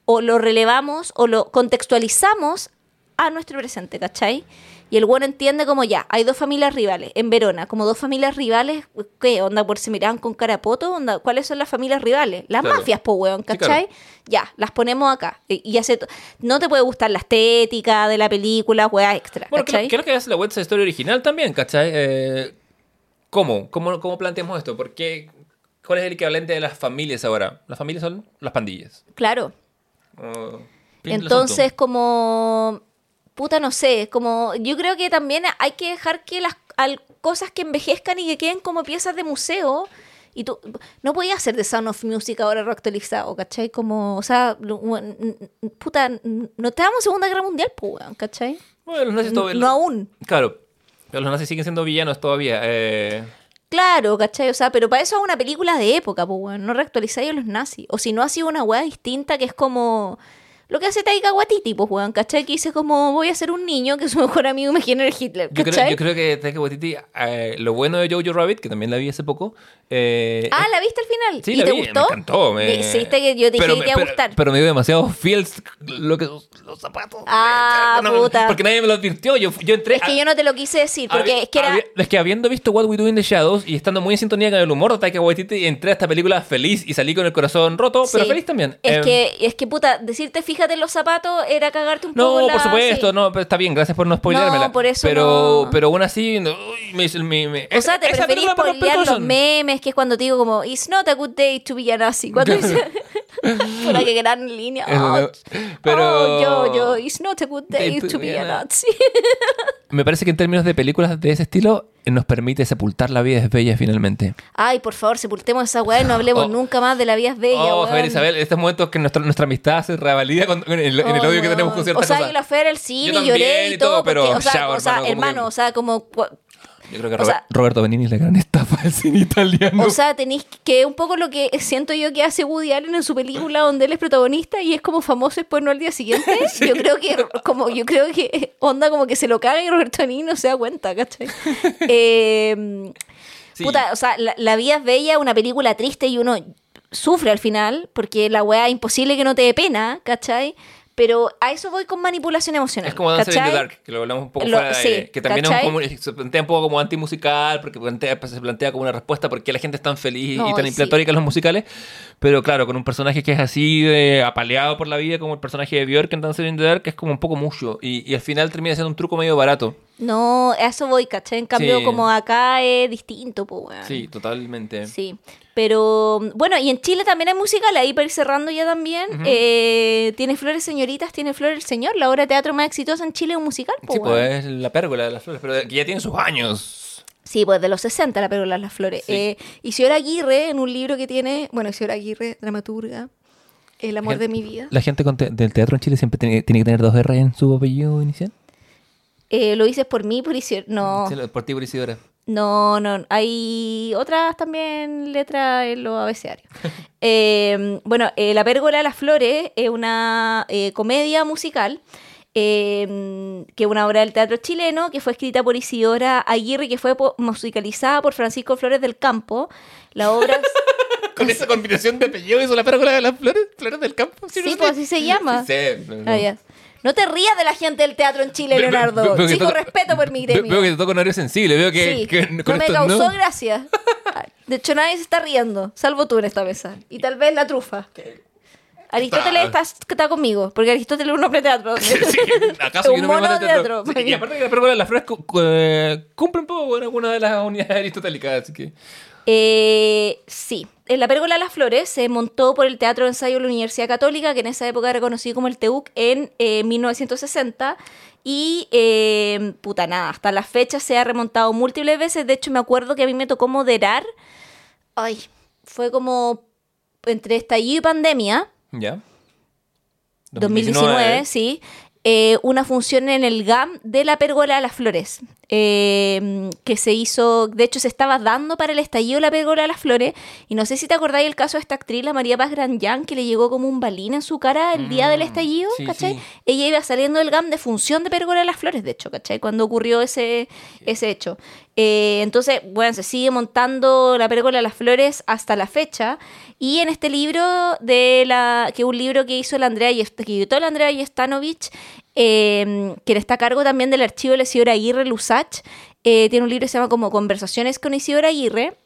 o lo relevamos o lo contextualizamos a nuestro presente, ¿cachai? Y el bueno entiende como ya, hay dos familias rivales en Verona, como dos familias rivales, ¿qué? ¿Onda por se miraban con carapoto? ¿Onda? ¿Cuáles son las familias rivales? Las Claro. mafias, po, weón, Sí, ¿cachai? claro. Ya, las ponemos acá. Y, y hace no te puede gustar la estética de la película, weá extra, Bueno, ¿cachai? creo, creo que hace la Side Story original también, ¿cachai? Eh, ¿cómo? ¿Cómo? ¿Cómo planteamos esto? ¿Por qué? ¿Cuál es el equivalente de las familias ahora? Las familias son las pandillas. Claro. Oh, Entonces, como. Puta, no sé. Como. Yo creo que también hay que dejar que las al- cosas que envejezcan y que queden como piezas de museo. Y tú. No podías hacer The Sound of Music ahora reactualizado, ¿cachai? Como. O sea. Puta. No te damos Segunda Guerra Mundial, pues, ¿cachai? Bueno, los nazis No, todavía- no aún. Claro. Pero los nazis siguen siendo villanos todavía. eh, Claro, ¿cachai? O sea, pero para eso es una película de época, pues, weón. No reactualizáis a los nazis. O si no, ha sido una weá distinta que es como. Lo que hace Taika Waititi, pues, weón, ¿cachai? Que dice como, voy a ser un niño que su mejor amigo me genera Hitler, yo, creo, yo creo que Taika Waititi, eh, lo bueno de Jojo Rabbit, que también la vi hace poco. eh, Ah, ¿la viste al final? Sí, ¿Y la te vi, gustó? me encantó. Me... ¿Viste que yo te dije Pero que me- te iba a gustar? Pero me dio demasiado feels lo que, los zapatos. Ah, puta. Porque nadie me lo advirtió. Yo, yo entré. es que yo no te lo quise decir, porque es que era... es que habiendo visto What We Do in the Shadows y estando muy en sintonía con el humor de Taika Waititi, entré a esta película feliz y salí con el corazón roto, pero Sí. feliz también. Es, Eh, que, es que, puta, decirte fíjate en los zapatos era cagarte un poco No, la... por supuesto, sí. no, pero está bien, gracias por no spoileármela. No, por eso pero, no. pero aún así, no, uy, me, me, me- O sea, te preferís spoilear los memes, que es cuando te digo como, it's not a good day to be a Nazi. Cuando dice, Pura que gran línea. Oh, pero- oh, yo, yo, it's not a good day to be a Nazi. Me parece que en términos de películas de ese estilo, eh, nos permite sepultar la vida es bella finalmente. Ay, por favor, sepultemos esa weá y no hablemos Oh. nunca más de la vida es bella, oh. Javier Isabel, estos momentos que nuestra, nuestra amistad se revalida con- en el, en el Oh, odio que tenemos con ciertas O sea, cosas. yo la fui al cine, Yo lloré y todo, todo, pero porque, o sea, chao, o sea, hermano, hermano, que- o sea, como... Yo creo que Robert- sea- Roberto Benigni es la gran estafa del cine italiano. O sea, tenéis que un poco lo que siento yo que hace Woody Allen en su película donde él es protagonista y es como famoso después no al día siguiente. Yo creo que como yo creo que onda como que se lo caga y Roberto Benigni no se da cuenta, ¿cachai? Eh, Sí. Puta, o sea, la, la vida es bella, una película triste y uno sufre al final porque la weá es imposible que no te dé pena, ¿cachai? Pero a eso voy con manipulación emocional. Es como Dancer in the. Dark, que lo hablamos un poco Lo- fuera de sí, aire, que también es un, se plantea un poco como antimusical, porque plantea- pues, se plantea como una respuesta porque la gente es tan feliz No, y tan y inflatórica en los musicales, pero claro, con un personaje que es así de apaleado por la vida, como el personaje de Björk en Dancer in the Dark, que es como un poco mucho, y, y al final termina siendo un truco medio barato. No, a eso voy, ¿cachai? En cambio, Sí. como acá es distinto, pues, weón. Sí, totalmente. Sí, pero bueno, y en Chile también hay musical, ahí para ir cerrando ya también. eh, tiene Flores Señoritas, tiene Flores el Señor, la obra de teatro más exitosa en Chile es un musical. po, Sí, weón. pues es la pérgola de las flores, pero que ya tiene sus años. Sí, pues de los 60 la Pérgola de las Flores. Sí. Eh, Isidora Aguirre, en un libro que tiene, bueno, Isidora Aguirre, dramaturga, El amor de mi vida. La gente con te- del teatro en Chile siempre tiene, tiene que tener dos R en su apellido inicial. Eh, ¿Lo dices por mí, por Isidora? No, Sí, por ti, por Isidora. No, no, hay otras también letras en los abecedarios. Eh, bueno, eh, La Pérgola de las Flores es una eh, comedia musical, eh, que es una obra del teatro chileno, que fue escrita por Isidora Aguirre, que fue po- musicalizada por Francisco Flores del Campo. La obra... Con esa combinación de apellido hizo la pérgola de las flores, flores del campo. sí, no pues así se llama. Sí, sí, no, no. Ah, ya. No te rías de la gente del teatro en Chile, Ve- ve- Leonardo. veo Chico, respeto por mi Ve- gremio. Veo que te toca un horario sensible, veo que, Sí, que no me esto causó no. gracia. De hecho, nadie se está riendo, salvo tú en esta mesa. Y tal vez la trufa. Aristóteles está, está conmigo, porque Aristóteles es un hombre de teatro. Sí, ¿Acaso Un que no me mono de teatro? teatro. Sí, y aparte que la pérgola de las flores eh, cumple un poco con alguna de las unidades aristotélicas, así que... Eh, sí, la Pérgola de las Flores se montó por el Teatro de Ensayo de la Universidad Católica, que en esa época era conocido como el TEUC, en eh, 1960. Y, eh, puta nada, hasta la fecha se ha remontado múltiples veces. De hecho, me acuerdo que a mí me tocó moderar. Ay, fue como entre estallido y pandemia. ¿Ya? 2019, sí, eh, una función en el GAM de la Pérgola de las Flores, eh, que se hizo, de hecho se estaba dando para el estallido la Pérgola de las Flores, y no sé si te acordáis el caso de esta actriz, la María Paz Granjan, que le llegó como un balín en su cara el día del estallido, sí, ¿cachai? sí. Ella iba saliendo del GAM de función de Pérgola de las Flores, de hecho, ¿cachai? Cuando ocurrió ese, ese hecho. Eh, entonces, bueno, se sigue montando la Pérgola de las Flores hasta la fecha. Y en este libro, de la, que es un libro que hizo la Andrea, Yest- que editó la Andrea Yestanovich, eh, quien está a cargo también del archivo de la Isidora Aguirre Lusach, eh, tiene un libro que se llama como Conversaciones con Isidora Aguirre.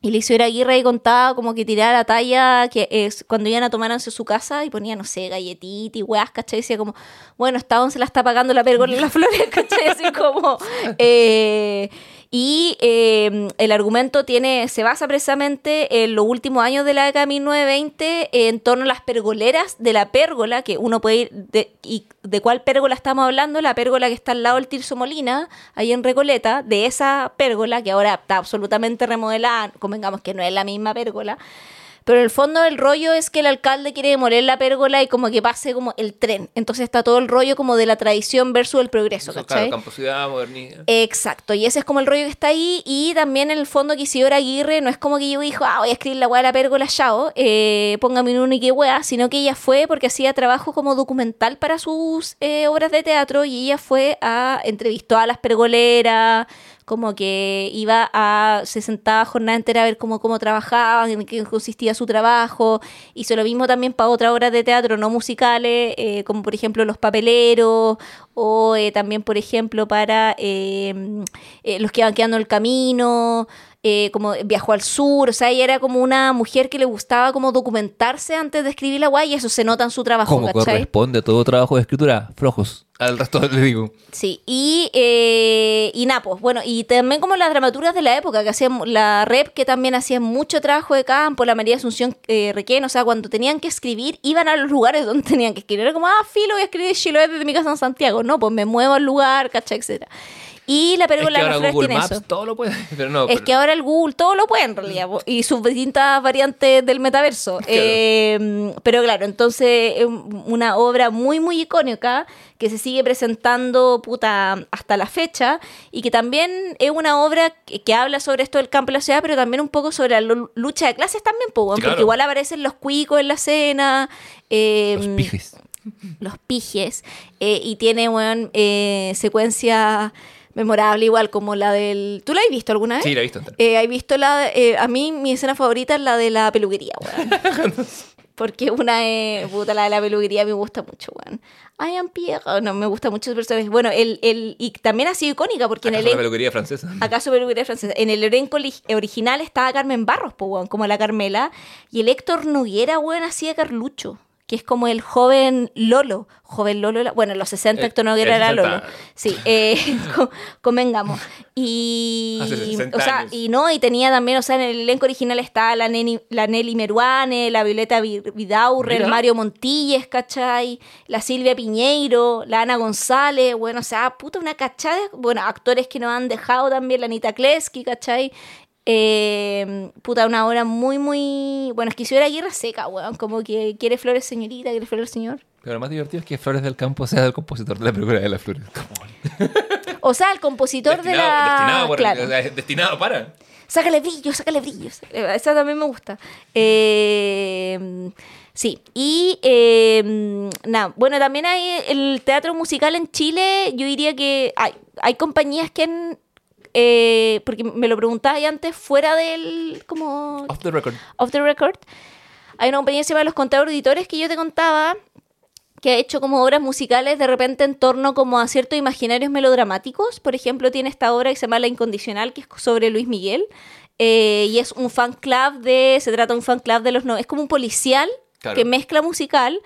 Y la Isidora Aguirre contaba como que tiraba la talla que es cuando iban a tomar a su casa y ponía, no sé, galletita y weas, ¿cachai? Y decía como, bueno, esta once la está pagando la pérgola en las flores, ¿cachai? Así como... eh, y eh, el argumento tiene, se basa precisamente en los últimos años de la década de 1920 en torno a las pergoleras de la pérgola, que uno puede ir de, y de cuál pérgola estamos hablando, la pérgola que está al lado del Tirso Molina, ahí en Recoleta, de esa pérgola que ahora está absolutamente remodelada, convengamos que no es la misma pérgola. Pero en el fondo el rollo es que el alcalde quiere demoler la pérgola y como que pase como el tren. Entonces está todo el rollo como de la tradición versus el progreso, Eso, ¿cachai? claro, camposidad, modernidad. Exacto, y ese es como el rollo que está ahí. Y también en el fondo que Isidora Aguirre no es como que yo dijo, ah, voy a escribir la weá de la pérgola, chao, eh, póngame un único y weá, sino que ella fue porque hacía trabajo como documental para sus eh, obras de teatro y ella fue a entrevistó a las pergoleras, como que iba a, se sentaba jornada entera a ver cómo, cómo trabajaban, en qué consistía su trabajo. Hizo lo mismo también para otras obras de teatro no musicales, eh, como por ejemplo Los Papeleros, o eh, también, por ejemplo, para eh, eh, Los que van quedando el camino. Eh, como viajó al sur, o sea, ella era como una mujer que le gustaba como documentarse antes de escribir la guay y eso se nota en su trabajo, Como corresponde a todo trabajo de escritura, flojos. Al resto le digo. Sí, y, eh, y nada, pues, bueno, y también como las dramaturas de la época, que hacían la rep, que también hacían mucho trabajo de campo, la María Asunción eh, Requén, o sea, cuando tenían que escribir, iban a los lugares donde tenían que escribir. Era como, ah, filo, voy a escribir Chiloé desde mi casa en Santiago. No, pues me muevo al lugar, ¿cachai? Etcétera. Y la Es que de ahora las flores Google tiene Maps eso. todo lo puede, pero no. Es pero- que ahora el Google todo lo puede en realidad, y sus distintas variantes del metaverso. Eh, pero claro, entonces es una obra muy, muy icónica que se sigue presentando puta, hasta la fecha y que también es una obra que, que habla sobre esto del campo y la ciudad, pero también un poco sobre la lu- lucha de clases también, claro. porque igual aparecen los cuicos en la escena. eh, Los pijes. los pijes eh, y tiene weón, eh, secuencia memorable igual como la del ¿tú la has visto alguna vez? Sí, la he visto. Eh, ¿Has visto la eh, a mí mi escena favorita es la de la peluquería weón porque una es puta la de la peluquería me gusta mucho weón I am Pierre no me gusta mucho ese personaje bueno el, el y también ha sido icónica porque en ¿Acaso el la peluquería francesa? ¿Acaso peluquería francesa? En el elenco original estaba Carmen Barros, po, weón, como la Carmela. Y el Héctor Noguera, weón, hacía Carlucho, que es como el joven Lolo. Joven Lolo, bueno, en los 60 Eh, Héctor Noguera era 60. Lolo. Sí, eh, co- convengamos. Y, Hace 60 o sea, y no, y tenía también, o sea, en el elenco original estaba la, Neni- la Nelly Meruane, la Violeta Vi- Vidaurre, el. Mario Montilles, ¿cachai? La Silvia Piñeiro, la Ana González, bueno, o sea, puta, una cachada, bueno, actores que nos han dejado también, la Anita Kleski, ¿cachai? Eh, puta, una obra muy, muy. Bueno, es que Isidora Aguirre seca, weón. Como que quiere flores, señorita, quiere flores, señor. Pero lo más divertido es que Flores del Campo sea el compositor de la película de las flores. O sea, el compositor de Destinado- la... Destinado, por- claro. o sea, es destinado para. Sácale brillo, sácale brillo. Esa también me gusta. Eh, sí. Y eh, nada, bueno, también hay el teatro musical en Chile. Yo diría que hay, hay compañías que han. Eh, porque me lo preguntabas antes, fuera del. como. Off the record. off the record. Hay una compañía que se llama Los Contadores Auditores que yo te contaba que ha hecho como obras musicales de repente en torno como a ciertos imaginarios melodramáticos. Por ejemplo, tiene esta obra que se llama La Incondicional, que es sobre Luis Miguel. eh, y es un fan club de, se trata de un fan club de los no, es como un policial Claro. que mezcla musical,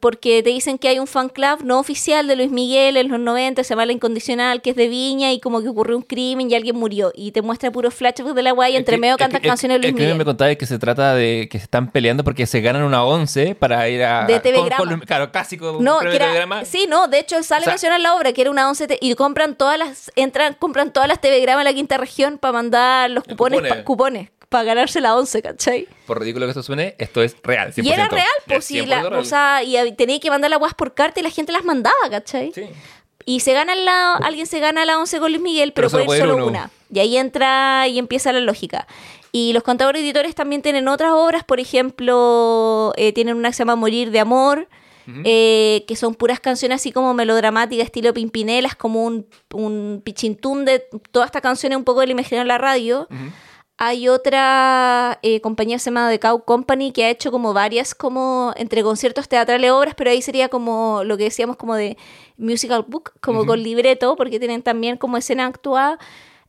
porque te dicen que hay un fan club no oficial de Luis Miguel en los 90, se llama La Incondicional, que es de Viña y como que ocurrió un crimen y alguien murió. Y te muestra puros flashbacks de la guay, entre medio cantas canciones de Luis Miguel. me contaba que se trata de que se están peleando porque se ganan una 11 para ir a. De TV con- claro, casi con No, que era, sí, no, de hecho sale O sea- mencionar la obra, que era una 11 te- y compran todas las, entran, compran todas las TV Grama en la quinta región para mandar los Los cupones, cupones. pa- cupones, para ganarse la 11, ¿cachai? Por ridículo que esto suene, esto es real. 100%. Y era real, pues Es sí, 100% la, real. o sea, y tenía que mandar las guas por carta y la gente las mandaba, ¿cachai? Sí. Y se gana la, alguien se gana la 11 con Luis Miguel, pero, puede ir puede ir solo uno. una. Y ahí entra y empieza la lógica. Y los contadores editores también tienen otras obras, por ejemplo, eh, tienen una que se llama Morir de Amor, eh, que son puras canciones así como melodramáticas, estilo Pimpinelas, como un, un pichintún de toda esta canción, un poco del imaginario en la radio. Hay otra eh, compañía que se llama The Cow Company que ha hecho como varias como entre conciertos teatrales obras, pero ahí sería como lo que decíamos como de musical book, como con libreto, porque tienen también como escena actuada,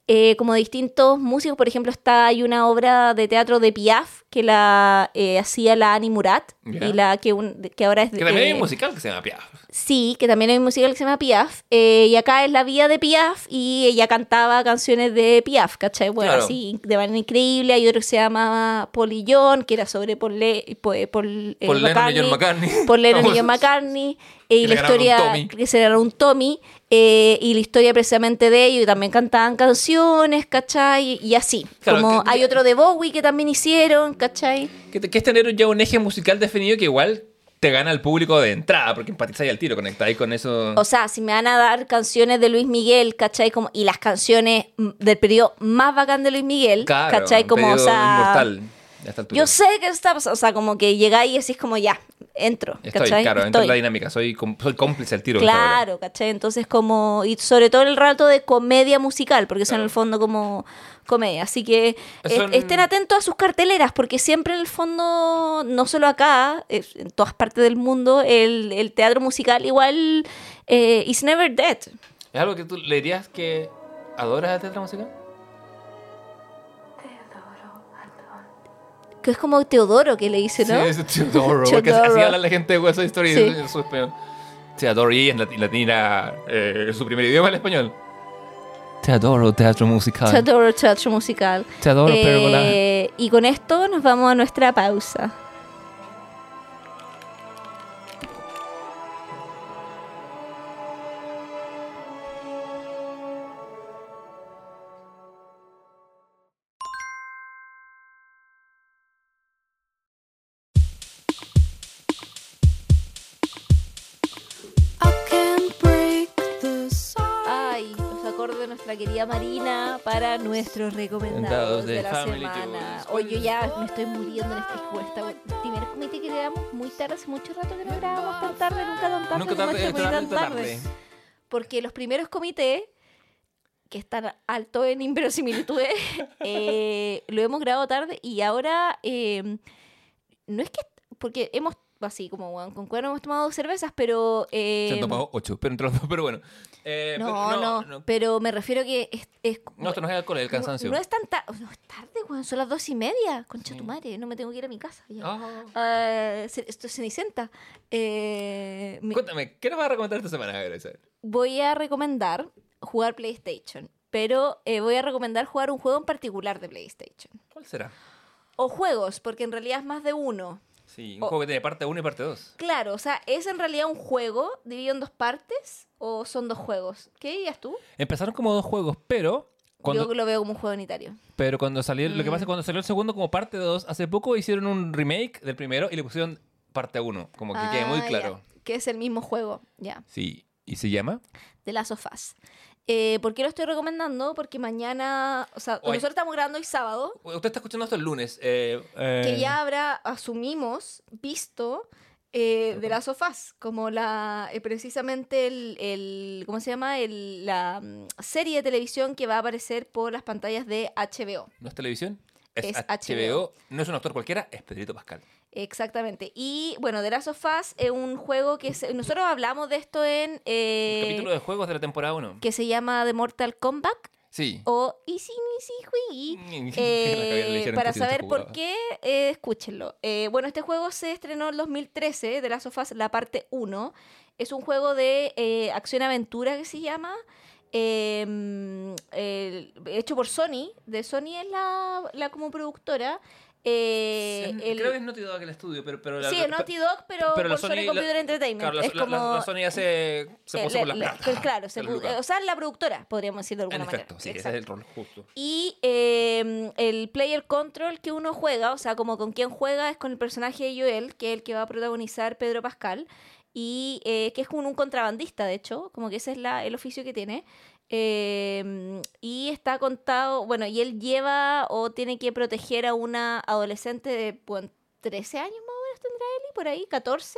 eh, como de distintos músicos. Por ejemplo, está hay una obra de teatro de Piaf que la eh, hacía la Annie Murat y la que, un- que ahora es Que también hay eh, un musical que se llama Piaf. Sí, que también hay un musical que se llama Piaf. eh, y acá es la vida de Piaf y ella cantaba canciones de Piaf, ¿cachai? Bueno, Claro. así, de manera increíble. Hay otro que se llama Polillón, que era sobre Paul, Le- eh, Lennon y John McCartney. Paul Lennon y. John McCartney. eh, y la historia, que se ganaron un Tommy. eh, y la historia precisamente de ellos. Y también cantaban canciones, ¿cachai? Y así. Claro, como que- hay otro de Bowie que también hicieron, ¿cachai? Que, que es tener ya un eje musical definido que igual te gana al público de entrada, porque empatizáis al tiro, conectáis con eso. O sea, si me van a dar canciones de Luis Miguel, ¿cachai? Como, y las canciones mm, del periodo más bacán de Luis Miguel, Claro, ¿cachai? Como, o sea, inmortal. Yo sé que está pasando, o sea, como que llegáis y decís como, ya, entro, Estoy, ¿cachai? claro, entro en la Estoy. dinámica, soy, soy cómplice al tiro. Claro, ¿cachai? Entonces como, y sobre todo el rato de comedia musical, porque son en el fondo como comedia. Así que Son- estén atentos a sus carteleras, porque siempre en el fondo, no solo acá, en todas partes del mundo, el, el teatro musical igual eh, is never dead. ¿Es algo que tú le dirías que adoras el teatro musical? Que es como Teodoro que le dice, ¿no? Sí, es Teodoro. Porque así habla la gente de West Side Story Sí. en su español. Teodoro y en lati- latina, eh, su primer idioma el español. Te adoro, teatro musical. Teodoro Teatro Musical. Te adoro. Eh, y con esto nos vamos a nuestra pausa. Nuestros recomendados de, de la Family semana. Oye, yo ya me estoy muriendo en esta encuesta. Primer comité que grabamos muy tarde, hace mucho rato que no grabamos tan tarde, nunca tan tarde, Nunca como tarde, muy tarde, tan tarde. Porque los primeros comités, que están altos en inverosimilitudes, eh, lo hemos grabado tarde y ahora eh, no es que. Porque hemos, así como bueno, con cuerno hemos tomado dos cervezas, pero. eh, Se han tomado ocho, pero entre los dos, pero bueno. Eh, no, pero no, no. pero me refiero que es. es No, esto no es alcohol, es el cansancio. No, no es tan tarde. No es tarde, weón. Son las dos y media. Concha tu madre. No me tengo que ir a mi casa. Ya. Ah. Esto es Cenicienta. Eh, Cuéntame, ¿qué nos vas a recomendar esta semana, Grecia? voy a recomendar jugar PlayStation. Pero eh, voy a recomendar jugar un juego en particular de PlayStation. ¿Cuál será? O juegos, porque en realidad es más de uno. Sí, un juego que tiene parte 1 y parte 2. Claro, o sea, ¿es en realidad un juego dividido en dos partes o son dos juegos? ¿Qué dirías tú? Empezaron como dos juegos, pero cuando, Yo lo veo como un juego unitario. pero cuando salió, lo que Mm. pasa es que cuando salió el segundo como parte 2, hace poco hicieron un remake del primero y le pusieron parte 1, como que quede muy Ah, claro. que es el mismo juego, ya. Sí, ¿y se llama? de Last of Us. Eh, ¿Por qué lo estoy recomendando? Porque mañana, o sea, Hoy. nosotros estamos grabando hoy sábado, Usted está escuchando esto el lunes. eh, eh, que ya habrá, asumimos, visto eh, de las sofás, como la eh, precisamente el, el- ¿cómo se llama? El- la mm, serie de televisión que va a aparecer por las pantallas de HBO. ¿No es televisión? Es, Es HBO. HBO. No es un actor cualquiera, es Pedrito Pascal. Exactamente. Y bueno, The Last of Us es un juego que se- nosotros hablamos de esto en eh, El capítulo de juegos de la temporada 1. que se llama The Mortal Kombat Sí. o Easy Easy. Mm, Eh, para saber por qué, eh, escúchenlo. Eh, bueno, este juego se estrenó en 2013, de Last of Us, la parte 1. Es un juego de eh, acción-aventura que se llama. eh, hecho por Sony. De Sony es la, la como productora. Eh, el- Creo que es Naughty Dog el estudio, pero... pero sí, es Naughty Dog, pero, pero por Sony, Sony- Computer la- Entertainment. Claro, la, es como... la- Sony hace... Se puso por la le- plata. Claro, se o sea, la productora, podríamos decir de alguna En manera. efecto, sí, ese es el rol justo. Y eh, el player control que uno juega, o sea, como con quien juega es con el personaje de Joel, que es el que va a protagonizar Pedro Pascal, y eh, que es como un contrabandista, de hecho, como que ese es la, el oficio que tiene. Eh, y está contado, bueno, y él lleva o tiene que proteger a una adolescente de bueno, 13 años más o menos tendrá él, por ahí, 14.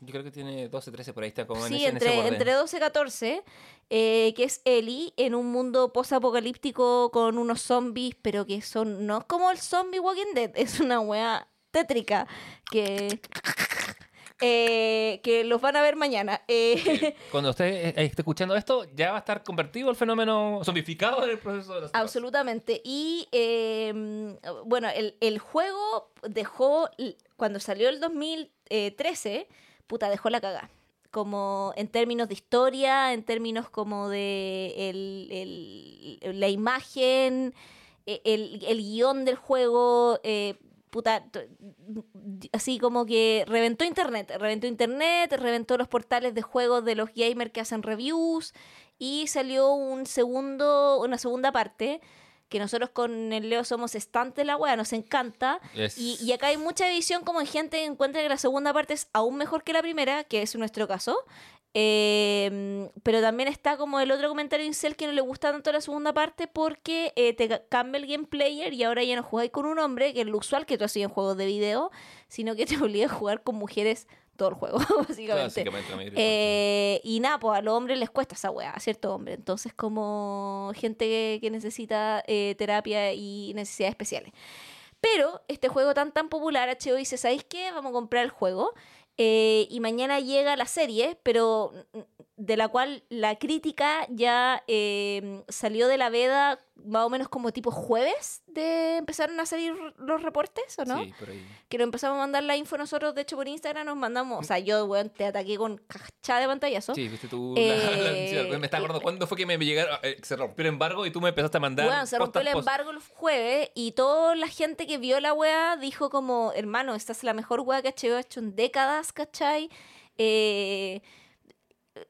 Yo creo que tiene 12, 13 por ahí está como en Sí, ese, en ese entre, borde. entre 12 y 14, eh, que es Ellie en un mundo posapocalíptico con unos zombies, pero que son, no es como el zombie Walking Dead, es una wea tétrica que, eh, que los van a ver mañana. Eh, Cuando usted eh, esté escuchando esto, ya va a estar convertido el fenómeno zombificado en el proceso de las Absolutamente. Y eh, bueno, el, el juego dejó, cuando salió el 2013, puta, dejó la cagada. Como en términos de historia, en términos como de el- el- la imagen, e- el, el guion del juego, eh, puta, así como que reventó internet, reventó internet, reventó los portales de juegos de los gamers que hacen reviews y salió un segundo, una segunda parte que nosotros con el Leo somos estantes de la wea, nos encanta. Yes. Y, y acá hay mucha división como gente que encuentra que la segunda parte es aún mejor que la primera, que es nuestro caso. Eh, pero también está como el otro comentario Incel que no le gusta tanto la segunda parte porque eh, te ca- cambia el game player y ahora ya no jugáis con un hombre, que es lo usual que tú hacías en juegos de video, sino que te obliga a jugar con mujeres todo el juego, básicamente. Eh, y nada, pues a los hombres les cuesta esa weá, a cierto hombre. Entonces, como gente que, que necesita eh, terapia y necesidades especiales. Pero este juego tan tan popular, HBO dice, ¿sabéis qué? Vamos a comprar el juego. Eh, y mañana llega la serie, pero mm, de la cual la crítica ya eh, salió de la veda más o menos como tipo jueves de empezaron a salir los reportes, ¿o no? Sí, por ahí. que nos empezamos a mandar la info nosotros, de hecho por Instagram nos mandamos, o sea, yo, weón, te ataqué con cachada de pantallazo. Sí, viste tú. Eh, la- la- me está acordando cuándo fue que me llegaron. eh, se rompió el embargo y tú me empezaste a mandar. Weón, se rompió el embargo el jueves y toda la gente que vio la weá dijo como, hermano, esta es la mejor weá que HBO ha hecho en décadas, ¿cachai? Eh,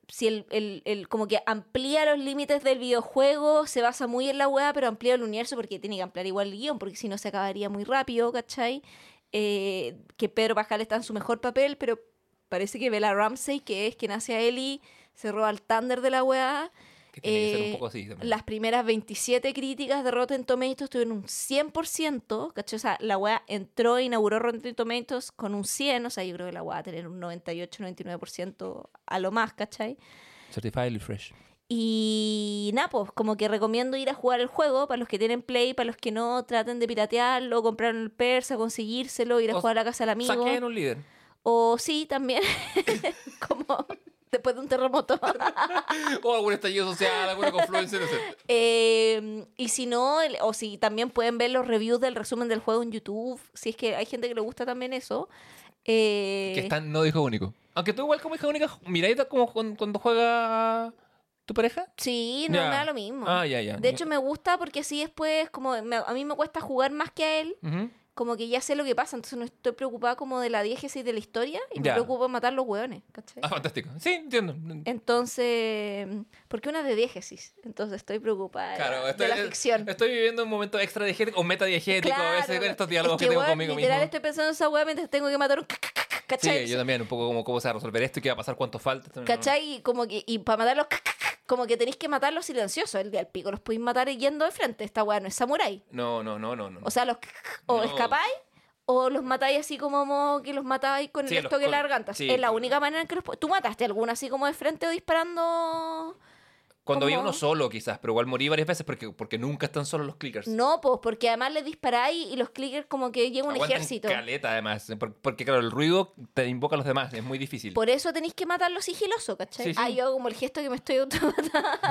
si el, el- el- como que amplía los límites del videojuego, se basa muy en la weá, pero amplía el universo porque tiene que ampliar igual el guion, porque si no se acabaría muy rápido, ¿cachai? Eh, que Pedro Pascal está en su mejor papel, pero parece que Bella Ramsey, que es quien hace a Ellie, se roba el thunder de la weá. Que tiene que ser un Eh, poco así también. Las primeras 27 críticas de Rotten Tomatoes tuvieron un 100%, ¿cachai? O sea, la weá entró e inauguró Rotten Tomatoes con un 100, o sea, yo creo que la weá va a tener un 98-99% a lo más, ¿cachai? Certified Fresh. Y nada, pues como que recomiendo ir a jugar el juego para los que tienen Play, para los que no, traten de piratearlo, comprar el Persa, conseguírselo, ir a O jugar a la casa del amigo. Saquen un líder. O sí, también, como después de un terremoto. O algún estallido social, alguna confluencia, no sé. Eh, y si no, el- o si también pueden ver los reviews del resumen del juego en YouTube, si es que hay gente que le gusta también eso. Eh, Que están no hijo único. Aunque tú igual como hija única, miráis como cuando, juega tu pareja. Sí, no Ya. me da lo mismo. Ah, ya, ya. De hecho, me gusta porque así después, como me- a mí me cuesta jugar más que a él, Ujú. Como que ya sé lo que pasa, entonces no estoy preocupada como de la diégesis de la historia y me Ya. preocupa matar los hueones, ¿cachai? Ah, fantástico. Sí, entiendo. Entonces, porque una de diégesis, entonces estoy preocupada de, Claro, la- estoy, de la ficción. estoy viviendo un momento extra diegético o metadiegético a veces Claro, con estos diálogos es que, tengo weón, conmigo literal mismo. estoy pensando en esa hueá mientras tengo que matar un ¿cachai? Sí, yo también, un poco como cómo se va a resolver esto y qué va a pasar, cuánto falta. ¿Cachai? Y como que, y para matarlos, Como que tenéis que matarlos silenciosos. El día del pico los podéis matar yendo de frente. Esta weá no es samurái. No, no, no, no. no. O sea, los o No. escapáis o los matáis así como que los matáis con Sí, el los- esto que con- la garganta. sí. Es la única manera en que los ¿Tú mataste alguna así como de frente o disparando? Cuando había uno solo, quizás, pero igual morí varias veces porque, porque nunca están solos los clickers. No, pues porque además le disparáis y los clickers como que llega un Aguantan ejército. caleta, además. por- Porque, claro, el ruido te invoca a los demás. Es muy difícil. Por eso tenéis que matarlo sigiloso, ¿cachai? Sí, sí. Ah, yo hago como el gesto que me estoy automatando.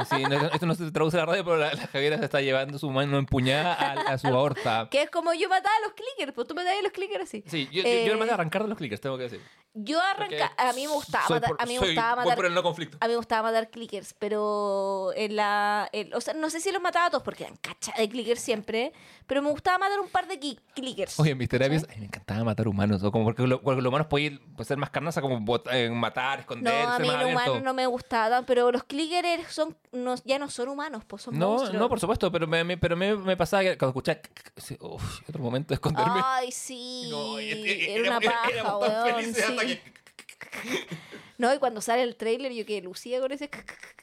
Sí, no- esto no se traduce a la radio, pero la, la Javiera se está llevando su mano empuñada a, a su aorta. que es como yo mataba a los clickers, pues tú matabas a los clickers así. Sí, yo, Eh, yo a arrancar de los clickers, tengo que decir. Yo arranca, Porque a mí me gustaba matar, por- a mí me gustaba matar, no conflicto. a mí me gustaba matar clickers, pero en la, o sea, no sé si los mataba a todos porque eran cacha de clickers siempre, pero me gustaba matar un par de clickers. Oye, en mis terapias, ay, me encantaba matar humanos. O como porque, lo- porque los humanos pueden pueden ser más carnaza, como bot- eh, matar, no, esconder, a ser mí los humanos no me gustaban, pero los clickers son, no, ya no son humanos, pues son No, monstruos. no, por supuesto, pero me, me- pero me, me pasaba que cuando escuchaba... uf, otro momento de esconderme. Ay, sí, No, y- era una paja, weón, sí. que- No, y cuando sale el trailer, yo que lucía con ese.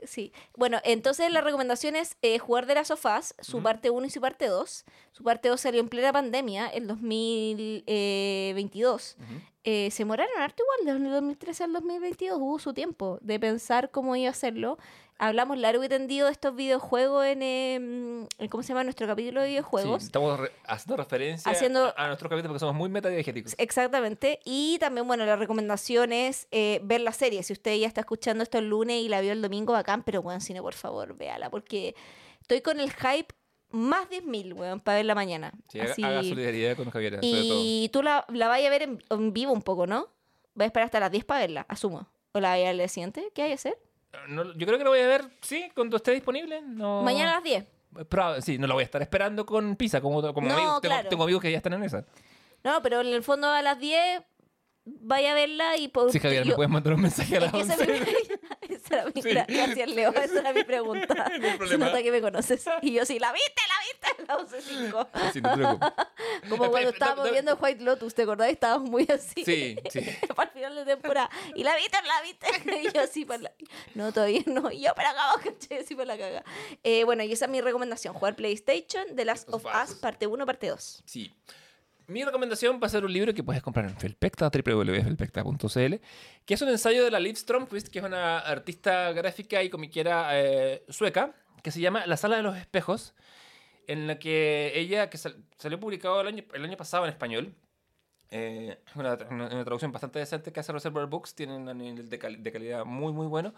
Sí. Bueno, entonces la recomendación es eh, jugar de las sofás, su parte 1 y su parte 2. Su parte 2 salió en plena pandemia, en 2022. Eh, se moraron harto igual, desde el 2013 al 2022 hubo su tiempo de pensar cómo iba a hacerlo. Hablamos largo y tendido de estos videojuegos en, eh, ¿cómo se llama? Nuestro capítulo de videojuegos. Sí, estamos re- haciendo referencia Haciendo- a, a nuestros capítulos porque somos muy metadiegéticos. Exactamente. Y también, bueno, la recomendación es eh, ver la serie. Si usted ya está escuchando esto el lunes y la vio el domingo, bacán, pero, weón, cine, por favor, véala, porque estoy con el hype más 10.000, weón, para verla mañana. Sí, haga, Así- haga solidaridad con Javier, sobre todo. Y tú la, la vayas a ver en, en vivo un poco, ¿no? Vas a esperar hasta las 10 para verla, asumo. ¿O la vayas al día siguiente? ¿Qué hay que hacer? No, yo creo que lo voy a ver, sí, cuando esté disponible. No... Mañana a las 10. Pero, sí, no lo voy a estar esperando con pizza, como, como No, amigos. Tengo, claro. tengo amigos que ya están en esa. No, pero en el fondo a las 10 vaya a verla y por Sí, Javier, me yo- puedes mandar un mensaje a las Es que esa 11. era mi- Sí. Gracias, Leo. Esa era mi pregunta. No Se nota que me conoces. Y yo sí, ¿la viste? ¿La viste? La 11.5. Sí, no te preocupes. Como cuando estábamos viendo White Lotus, ¿te acordás? Estábamos muy así. Sí, sí. Para el final de temporada. ¿Y la viste? ¿La viste? Y yo así para la... No, todavía no. Y yo para acá, caché, así para la caga. Eh, bueno, y esa es mi recomendación. Jugar PlayStation, The Last of Us. parte 1, parte 2. Sí. Mi recomendación va a ser un libro que puedes comprar en Felpecta, www.felpecta.cl, que es un ensayo de la Liv Stromquist, que es una artista gráfica y comiquera eh, sueca, que se llama La Sala de los Espejos, en la que ella, que sal- salió publicado el año, pasado en español, eh, una, traducción bastante decente que hace Reservoir Books, tiene un nivel de, cal- de calidad muy, muy bueno,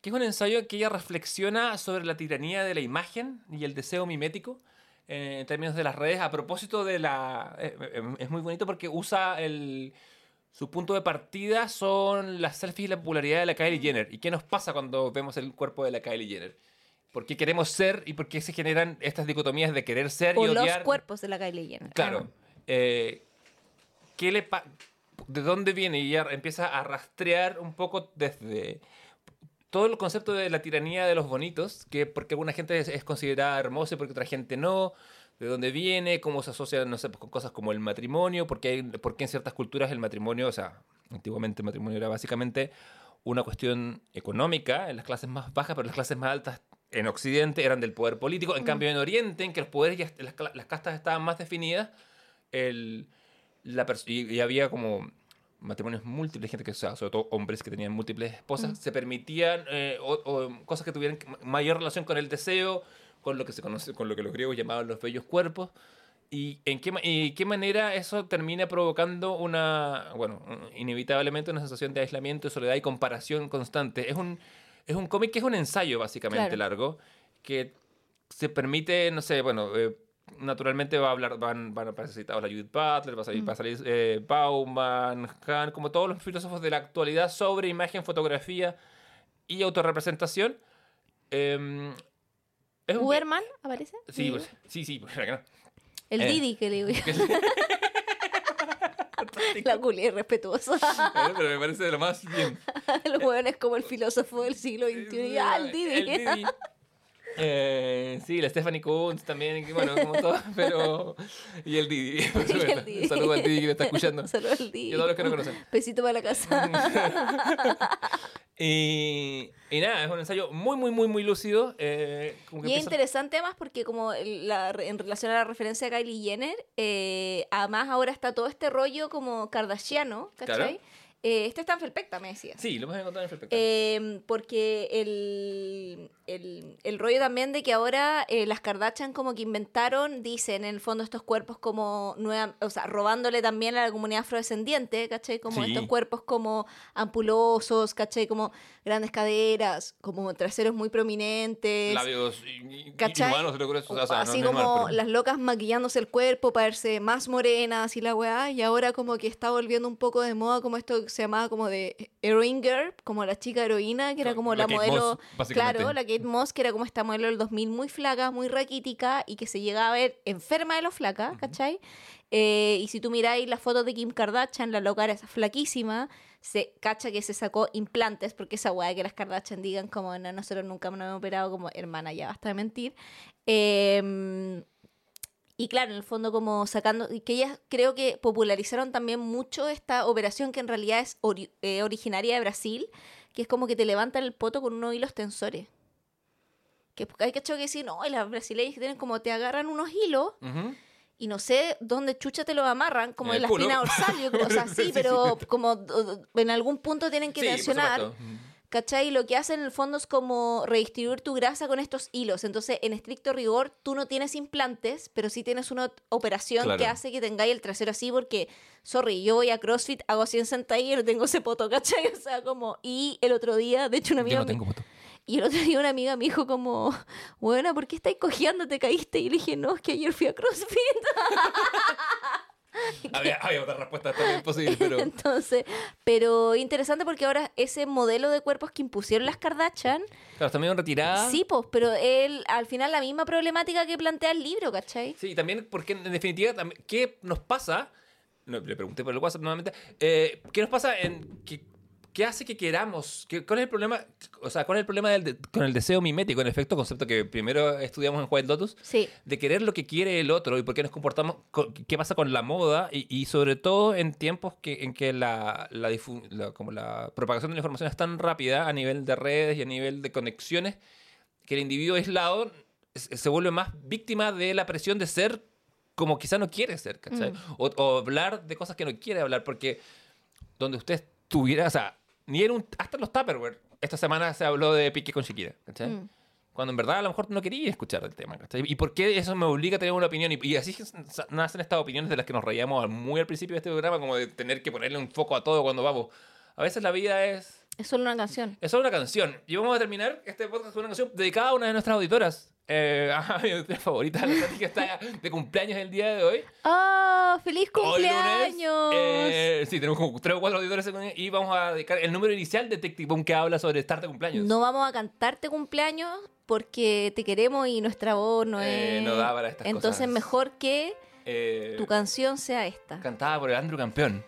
que es un ensayo en que ella reflexiona sobre la tiranía de la imagen y el deseo mimético eh, en términos de las redes a propósito de la... eh, eh, es muy bonito porque usa el... Su punto de partida son las selfies y la popularidad de la Kylie Jenner. ¿Y qué nos pasa cuando vemos el cuerpo de la Kylie Jenner? ¿Por qué queremos ser y por qué se generan estas dicotomías de querer ser O y los odiar? cuerpos de la Kylie Jenner. Claro. Eh, ¿qué le ¿De dónde viene? Y ella empieza a rastrear un poco desde todo el concepto de la tiranía de los bonitos, que porque alguna gente es, es considerada hermosa y porque otra gente no, de dónde viene, cómo se asocia, no sé, pues, con cosas como el matrimonio, porque, hay, porque en ciertas culturas el matrimonio, o sea, antiguamente el matrimonio era básicamente una cuestión económica en las clases más bajas, pero las clases más altas en Occidente eran del poder político. En cambio, en Oriente, en que los poderes, ya, las, las castas estaban más definidas, el, la y, y había como matrimonios múltiples, gente que, o sea, sobre todo hombres que tenían múltiples esposas, se permitían eh, o, o cosas que tuvieran mayor relación con el deseo, con lo que se conoce, con lo que los griegos llamaban los bellos cuerpos. ¿Y en qué, y qué manera eso termina provocando una, bueno, inevitablemente una sensación de aislamiento, soledad y comparación constante? Es un, es un cómic que es un ensayo básicamente Claro. largo, que se permite, no sé, bueno, eh, naturalmente va a hablar, van, van a aparecer citados la Judith Butler, va a salir, va a salir eh, Bauman, Hahn, como todos los filósofos de la actualidad sobre imagen, fotografía y autorrepresentación. Eh, es un- ¿Uberman aparece? Sí, pues, sí, sí, pues. El eh. Didi que le digo. La culia irrespetuosa. Eh, Pero me parece de lo más bien. El weón es como el filósofo del siglo XXI. Ah, el Didi. El Didi. Eh, sí, la Stephanie Kunz también, bueno, como todo, pero... Y el Didi, supuesto. Didi. Saludo al Didi que me está escuchando. Saludos al Didi. Y a todos los que no conocen. Besito para la casa. Y, y nada, es un ensayo muy, muy, muy, muy lúcido. eh, como que Y es empieza- interesante más porque como la- en relación a la referencia a Kylie Jenner, eh, además ahora está todo este rollo como kardashiano, ¿cachai? Claro. Eh, este está en Felpecta, me decías. Sí, lo hemos encontrado en el espectáculo. Eh, porque el, el, el rollo también de que ahora eh, las Kardashian como que inventaron, dicen en el fondo estos cuerpos como nueva, o sea, robándole también a la comunidad afrodescendiente, ¿cachai? Como Sí. estos cuerpos como ampulosos, ¿cachai? Como grandes caderas, como traseros muy prominentes. Labios y- Así no como normal, pero- las locas maquillándose el cuerpo para verse más morenas y la weá. Y ahora como que está volviendo un poco de moda como esto se llamaba como de heroine girl, como la chica heroína, que era como La la, modelo... Moss, claro, la Kate Moss, que era como esta modelo del 2000 muy flaca, muy raquítica y que se llegaba a ver enferma de lo flaca, ¿cachai? Eh, y si tú miráis las fotos de Kim Kardashian, la loca era esa flaquísima, se cacha que se sacó implantes, porque esa weá que las Kardashian digan como, no, nosotros nunca nos hemos operado, como, hermana, ya basta de mentir. Eh, y claro, en el fondo como sacando, que ellas creo que popularizaron también mucho esta operación que en realidad es ori- eh, originaria de Brasil, que es como que te levantan el poto con unos hilos tensores. Que hay que que decir, no, y las brasileñas que tienen como te agarran unos hilos y no sé dónde chucha te lo amarran, como En la espina dorsal, yo creo, o sea, sí, pero como en algún punto tienen que Sí, tensionar. ¿Cachai? Lo que hacen en el fondo es como redistribuir tu grasa con estos hilos. Entonces, en estricto rigor, tú no tienes implantes, pero sí tienes una operación Claro. que hace que tengáis el trasero así, porque, sorry, yo voy a CrossFit, hago 100 sentadillas y no tengo ese poto, ¿cachai? O sea, como, y el otro día, de hecho, una amiga Yo no tengo voto. y el otro día una amiga me dijo como, bueno, ¿por qué estáis cojeando? ¿Te caíste? Y le dije, no, es que ayer fui a CrossFit. Había, había otra respuesta también pero... Entonces, pero interesante porque ahora ese modelo de cuerpos que impusieron las Kardashian, Claro, está medio retirada. sí, pues, pero él, al final la misma problemática que plantea el libro, ¿cachai? Sí, y también porque en definitiva, ¿qué nos pasa? No, le pregunté por el WhatsApp nuevamente. eh, ¿Qué nos pasa en que ¿Qué hace que queramos? ¿Qué, ¿Cuál es el problema? O sea, ¿cuál es el problema del de- con el deseo mimético, en efecto, concepto que primero estudiamos en White Lotus? Sí. De querer lo que quiere el otro y por qué nos comportamos, co- qué pasa con la moda y, y sobre todo en tiempos que, en que la, la, como la propagación de la información es tan rápida a nivel de redes y a nivel de conexiones que el individuo aislado se vuelve más víctima de la presión de ser como quizá no quiere ser, ¿cachai? O, o hablar de cosas que no quiere hablar, porque donde usted o sea, ni era un, hasta los Tupperware. Esta semana se habló de Piqué con Shakira, ¿cachai? Mm. Cuando en verdad a lo mejor no quería escuchar el tema, ¿cachai? ¿Y por qué eso me obliga a tener una opinión? Y, y así nacen estas opiniones de las que nos reíamos muy al principio de este programa, como de tener que ponerle un foco a todo cuando vamos. A veces la vida es Es solo una canción. es solo una canción. Y vamos a terminar este podcast con una canción dedicada a una de nuestras auditoras. Eh, a mi auditora favorita, la que está de cumpleaños el día de hoy. ¡Ah! ¡Feliz Hoy lunes, cumpleaños! eh, sí, tenemos como tres o cuatro auditores y vamos a dedicar el número inicial de Boom que habla sobre estar de cumpleaños. No vamos a cantarte cumpleaños porque te queremos y nuestra voz no Eh, es. no da para estas Entonces, cosas. mejor que Eh, tu canción sea esta. cantada por el Andrew Campeón.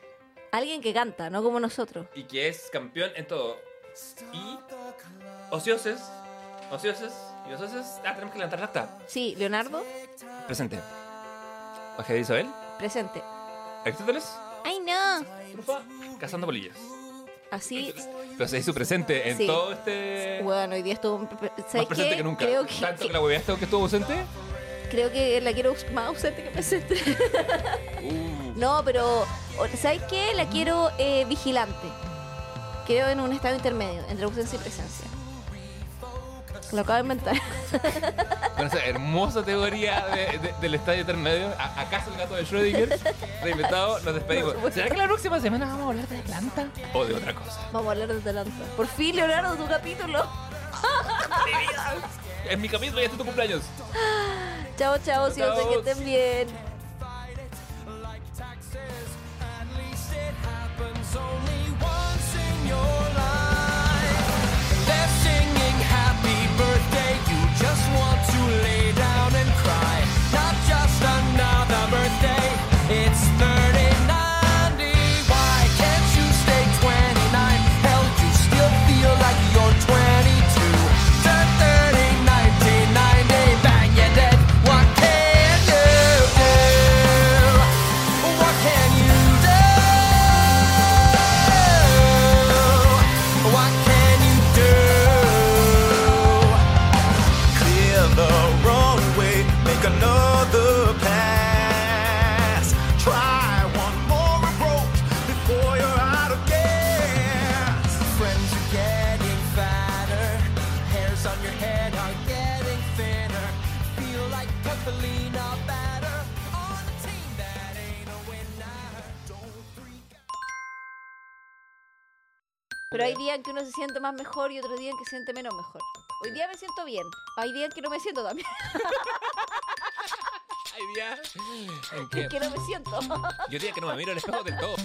Alguien que canta, no como nosotros. Y que es campeón en todo. Y Ocioses. Ocioses. Y Ocioses. Ah, tenemos que levantar la acta. Sí, Leonardo, Presente. Ojeda Isabel. presente. Aristóteles. ¡Ay, no! Trufa. Cazando polillas. Así, Pero se hizo presente en Sí. todo este. bueno, hoy día estuvo. más ¿Sabes presente qué? que nunca. Creo que, Tanto que la hueveaste que estuvo ausente. Creo que la quiero más ausente que presente. Uh. No, pero ¿sabes qué? La quiero eh, vigilante. Creo en un estado intermedio entre ausencia y presencia. Lo acabo de inventar. Con esa hermosa teoría de- de- del estadio intermedio. ¿A- ¿Acaso el gato de Schrödinger? Reinventado, nos despedimos. ¿Será que la próxima semana vamos a hablar de Atlanta? O de otra cosa. Vamos a hablar de Atalanta. Por fin, Leonardo, tu capítulo. En mi capítulo ya está tu cumpleaños. Chao, chao, si Chao. que estén bien. En que uno se siente más mejor y otros días en que se siente menos mejor. Hoy día me siento bien. Hay días en que no me siento también. Hay días en que que no me siento. yo diría que no me miro al espejo del todo.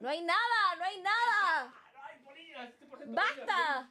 No hay nada, no hay nada. ¡Basta!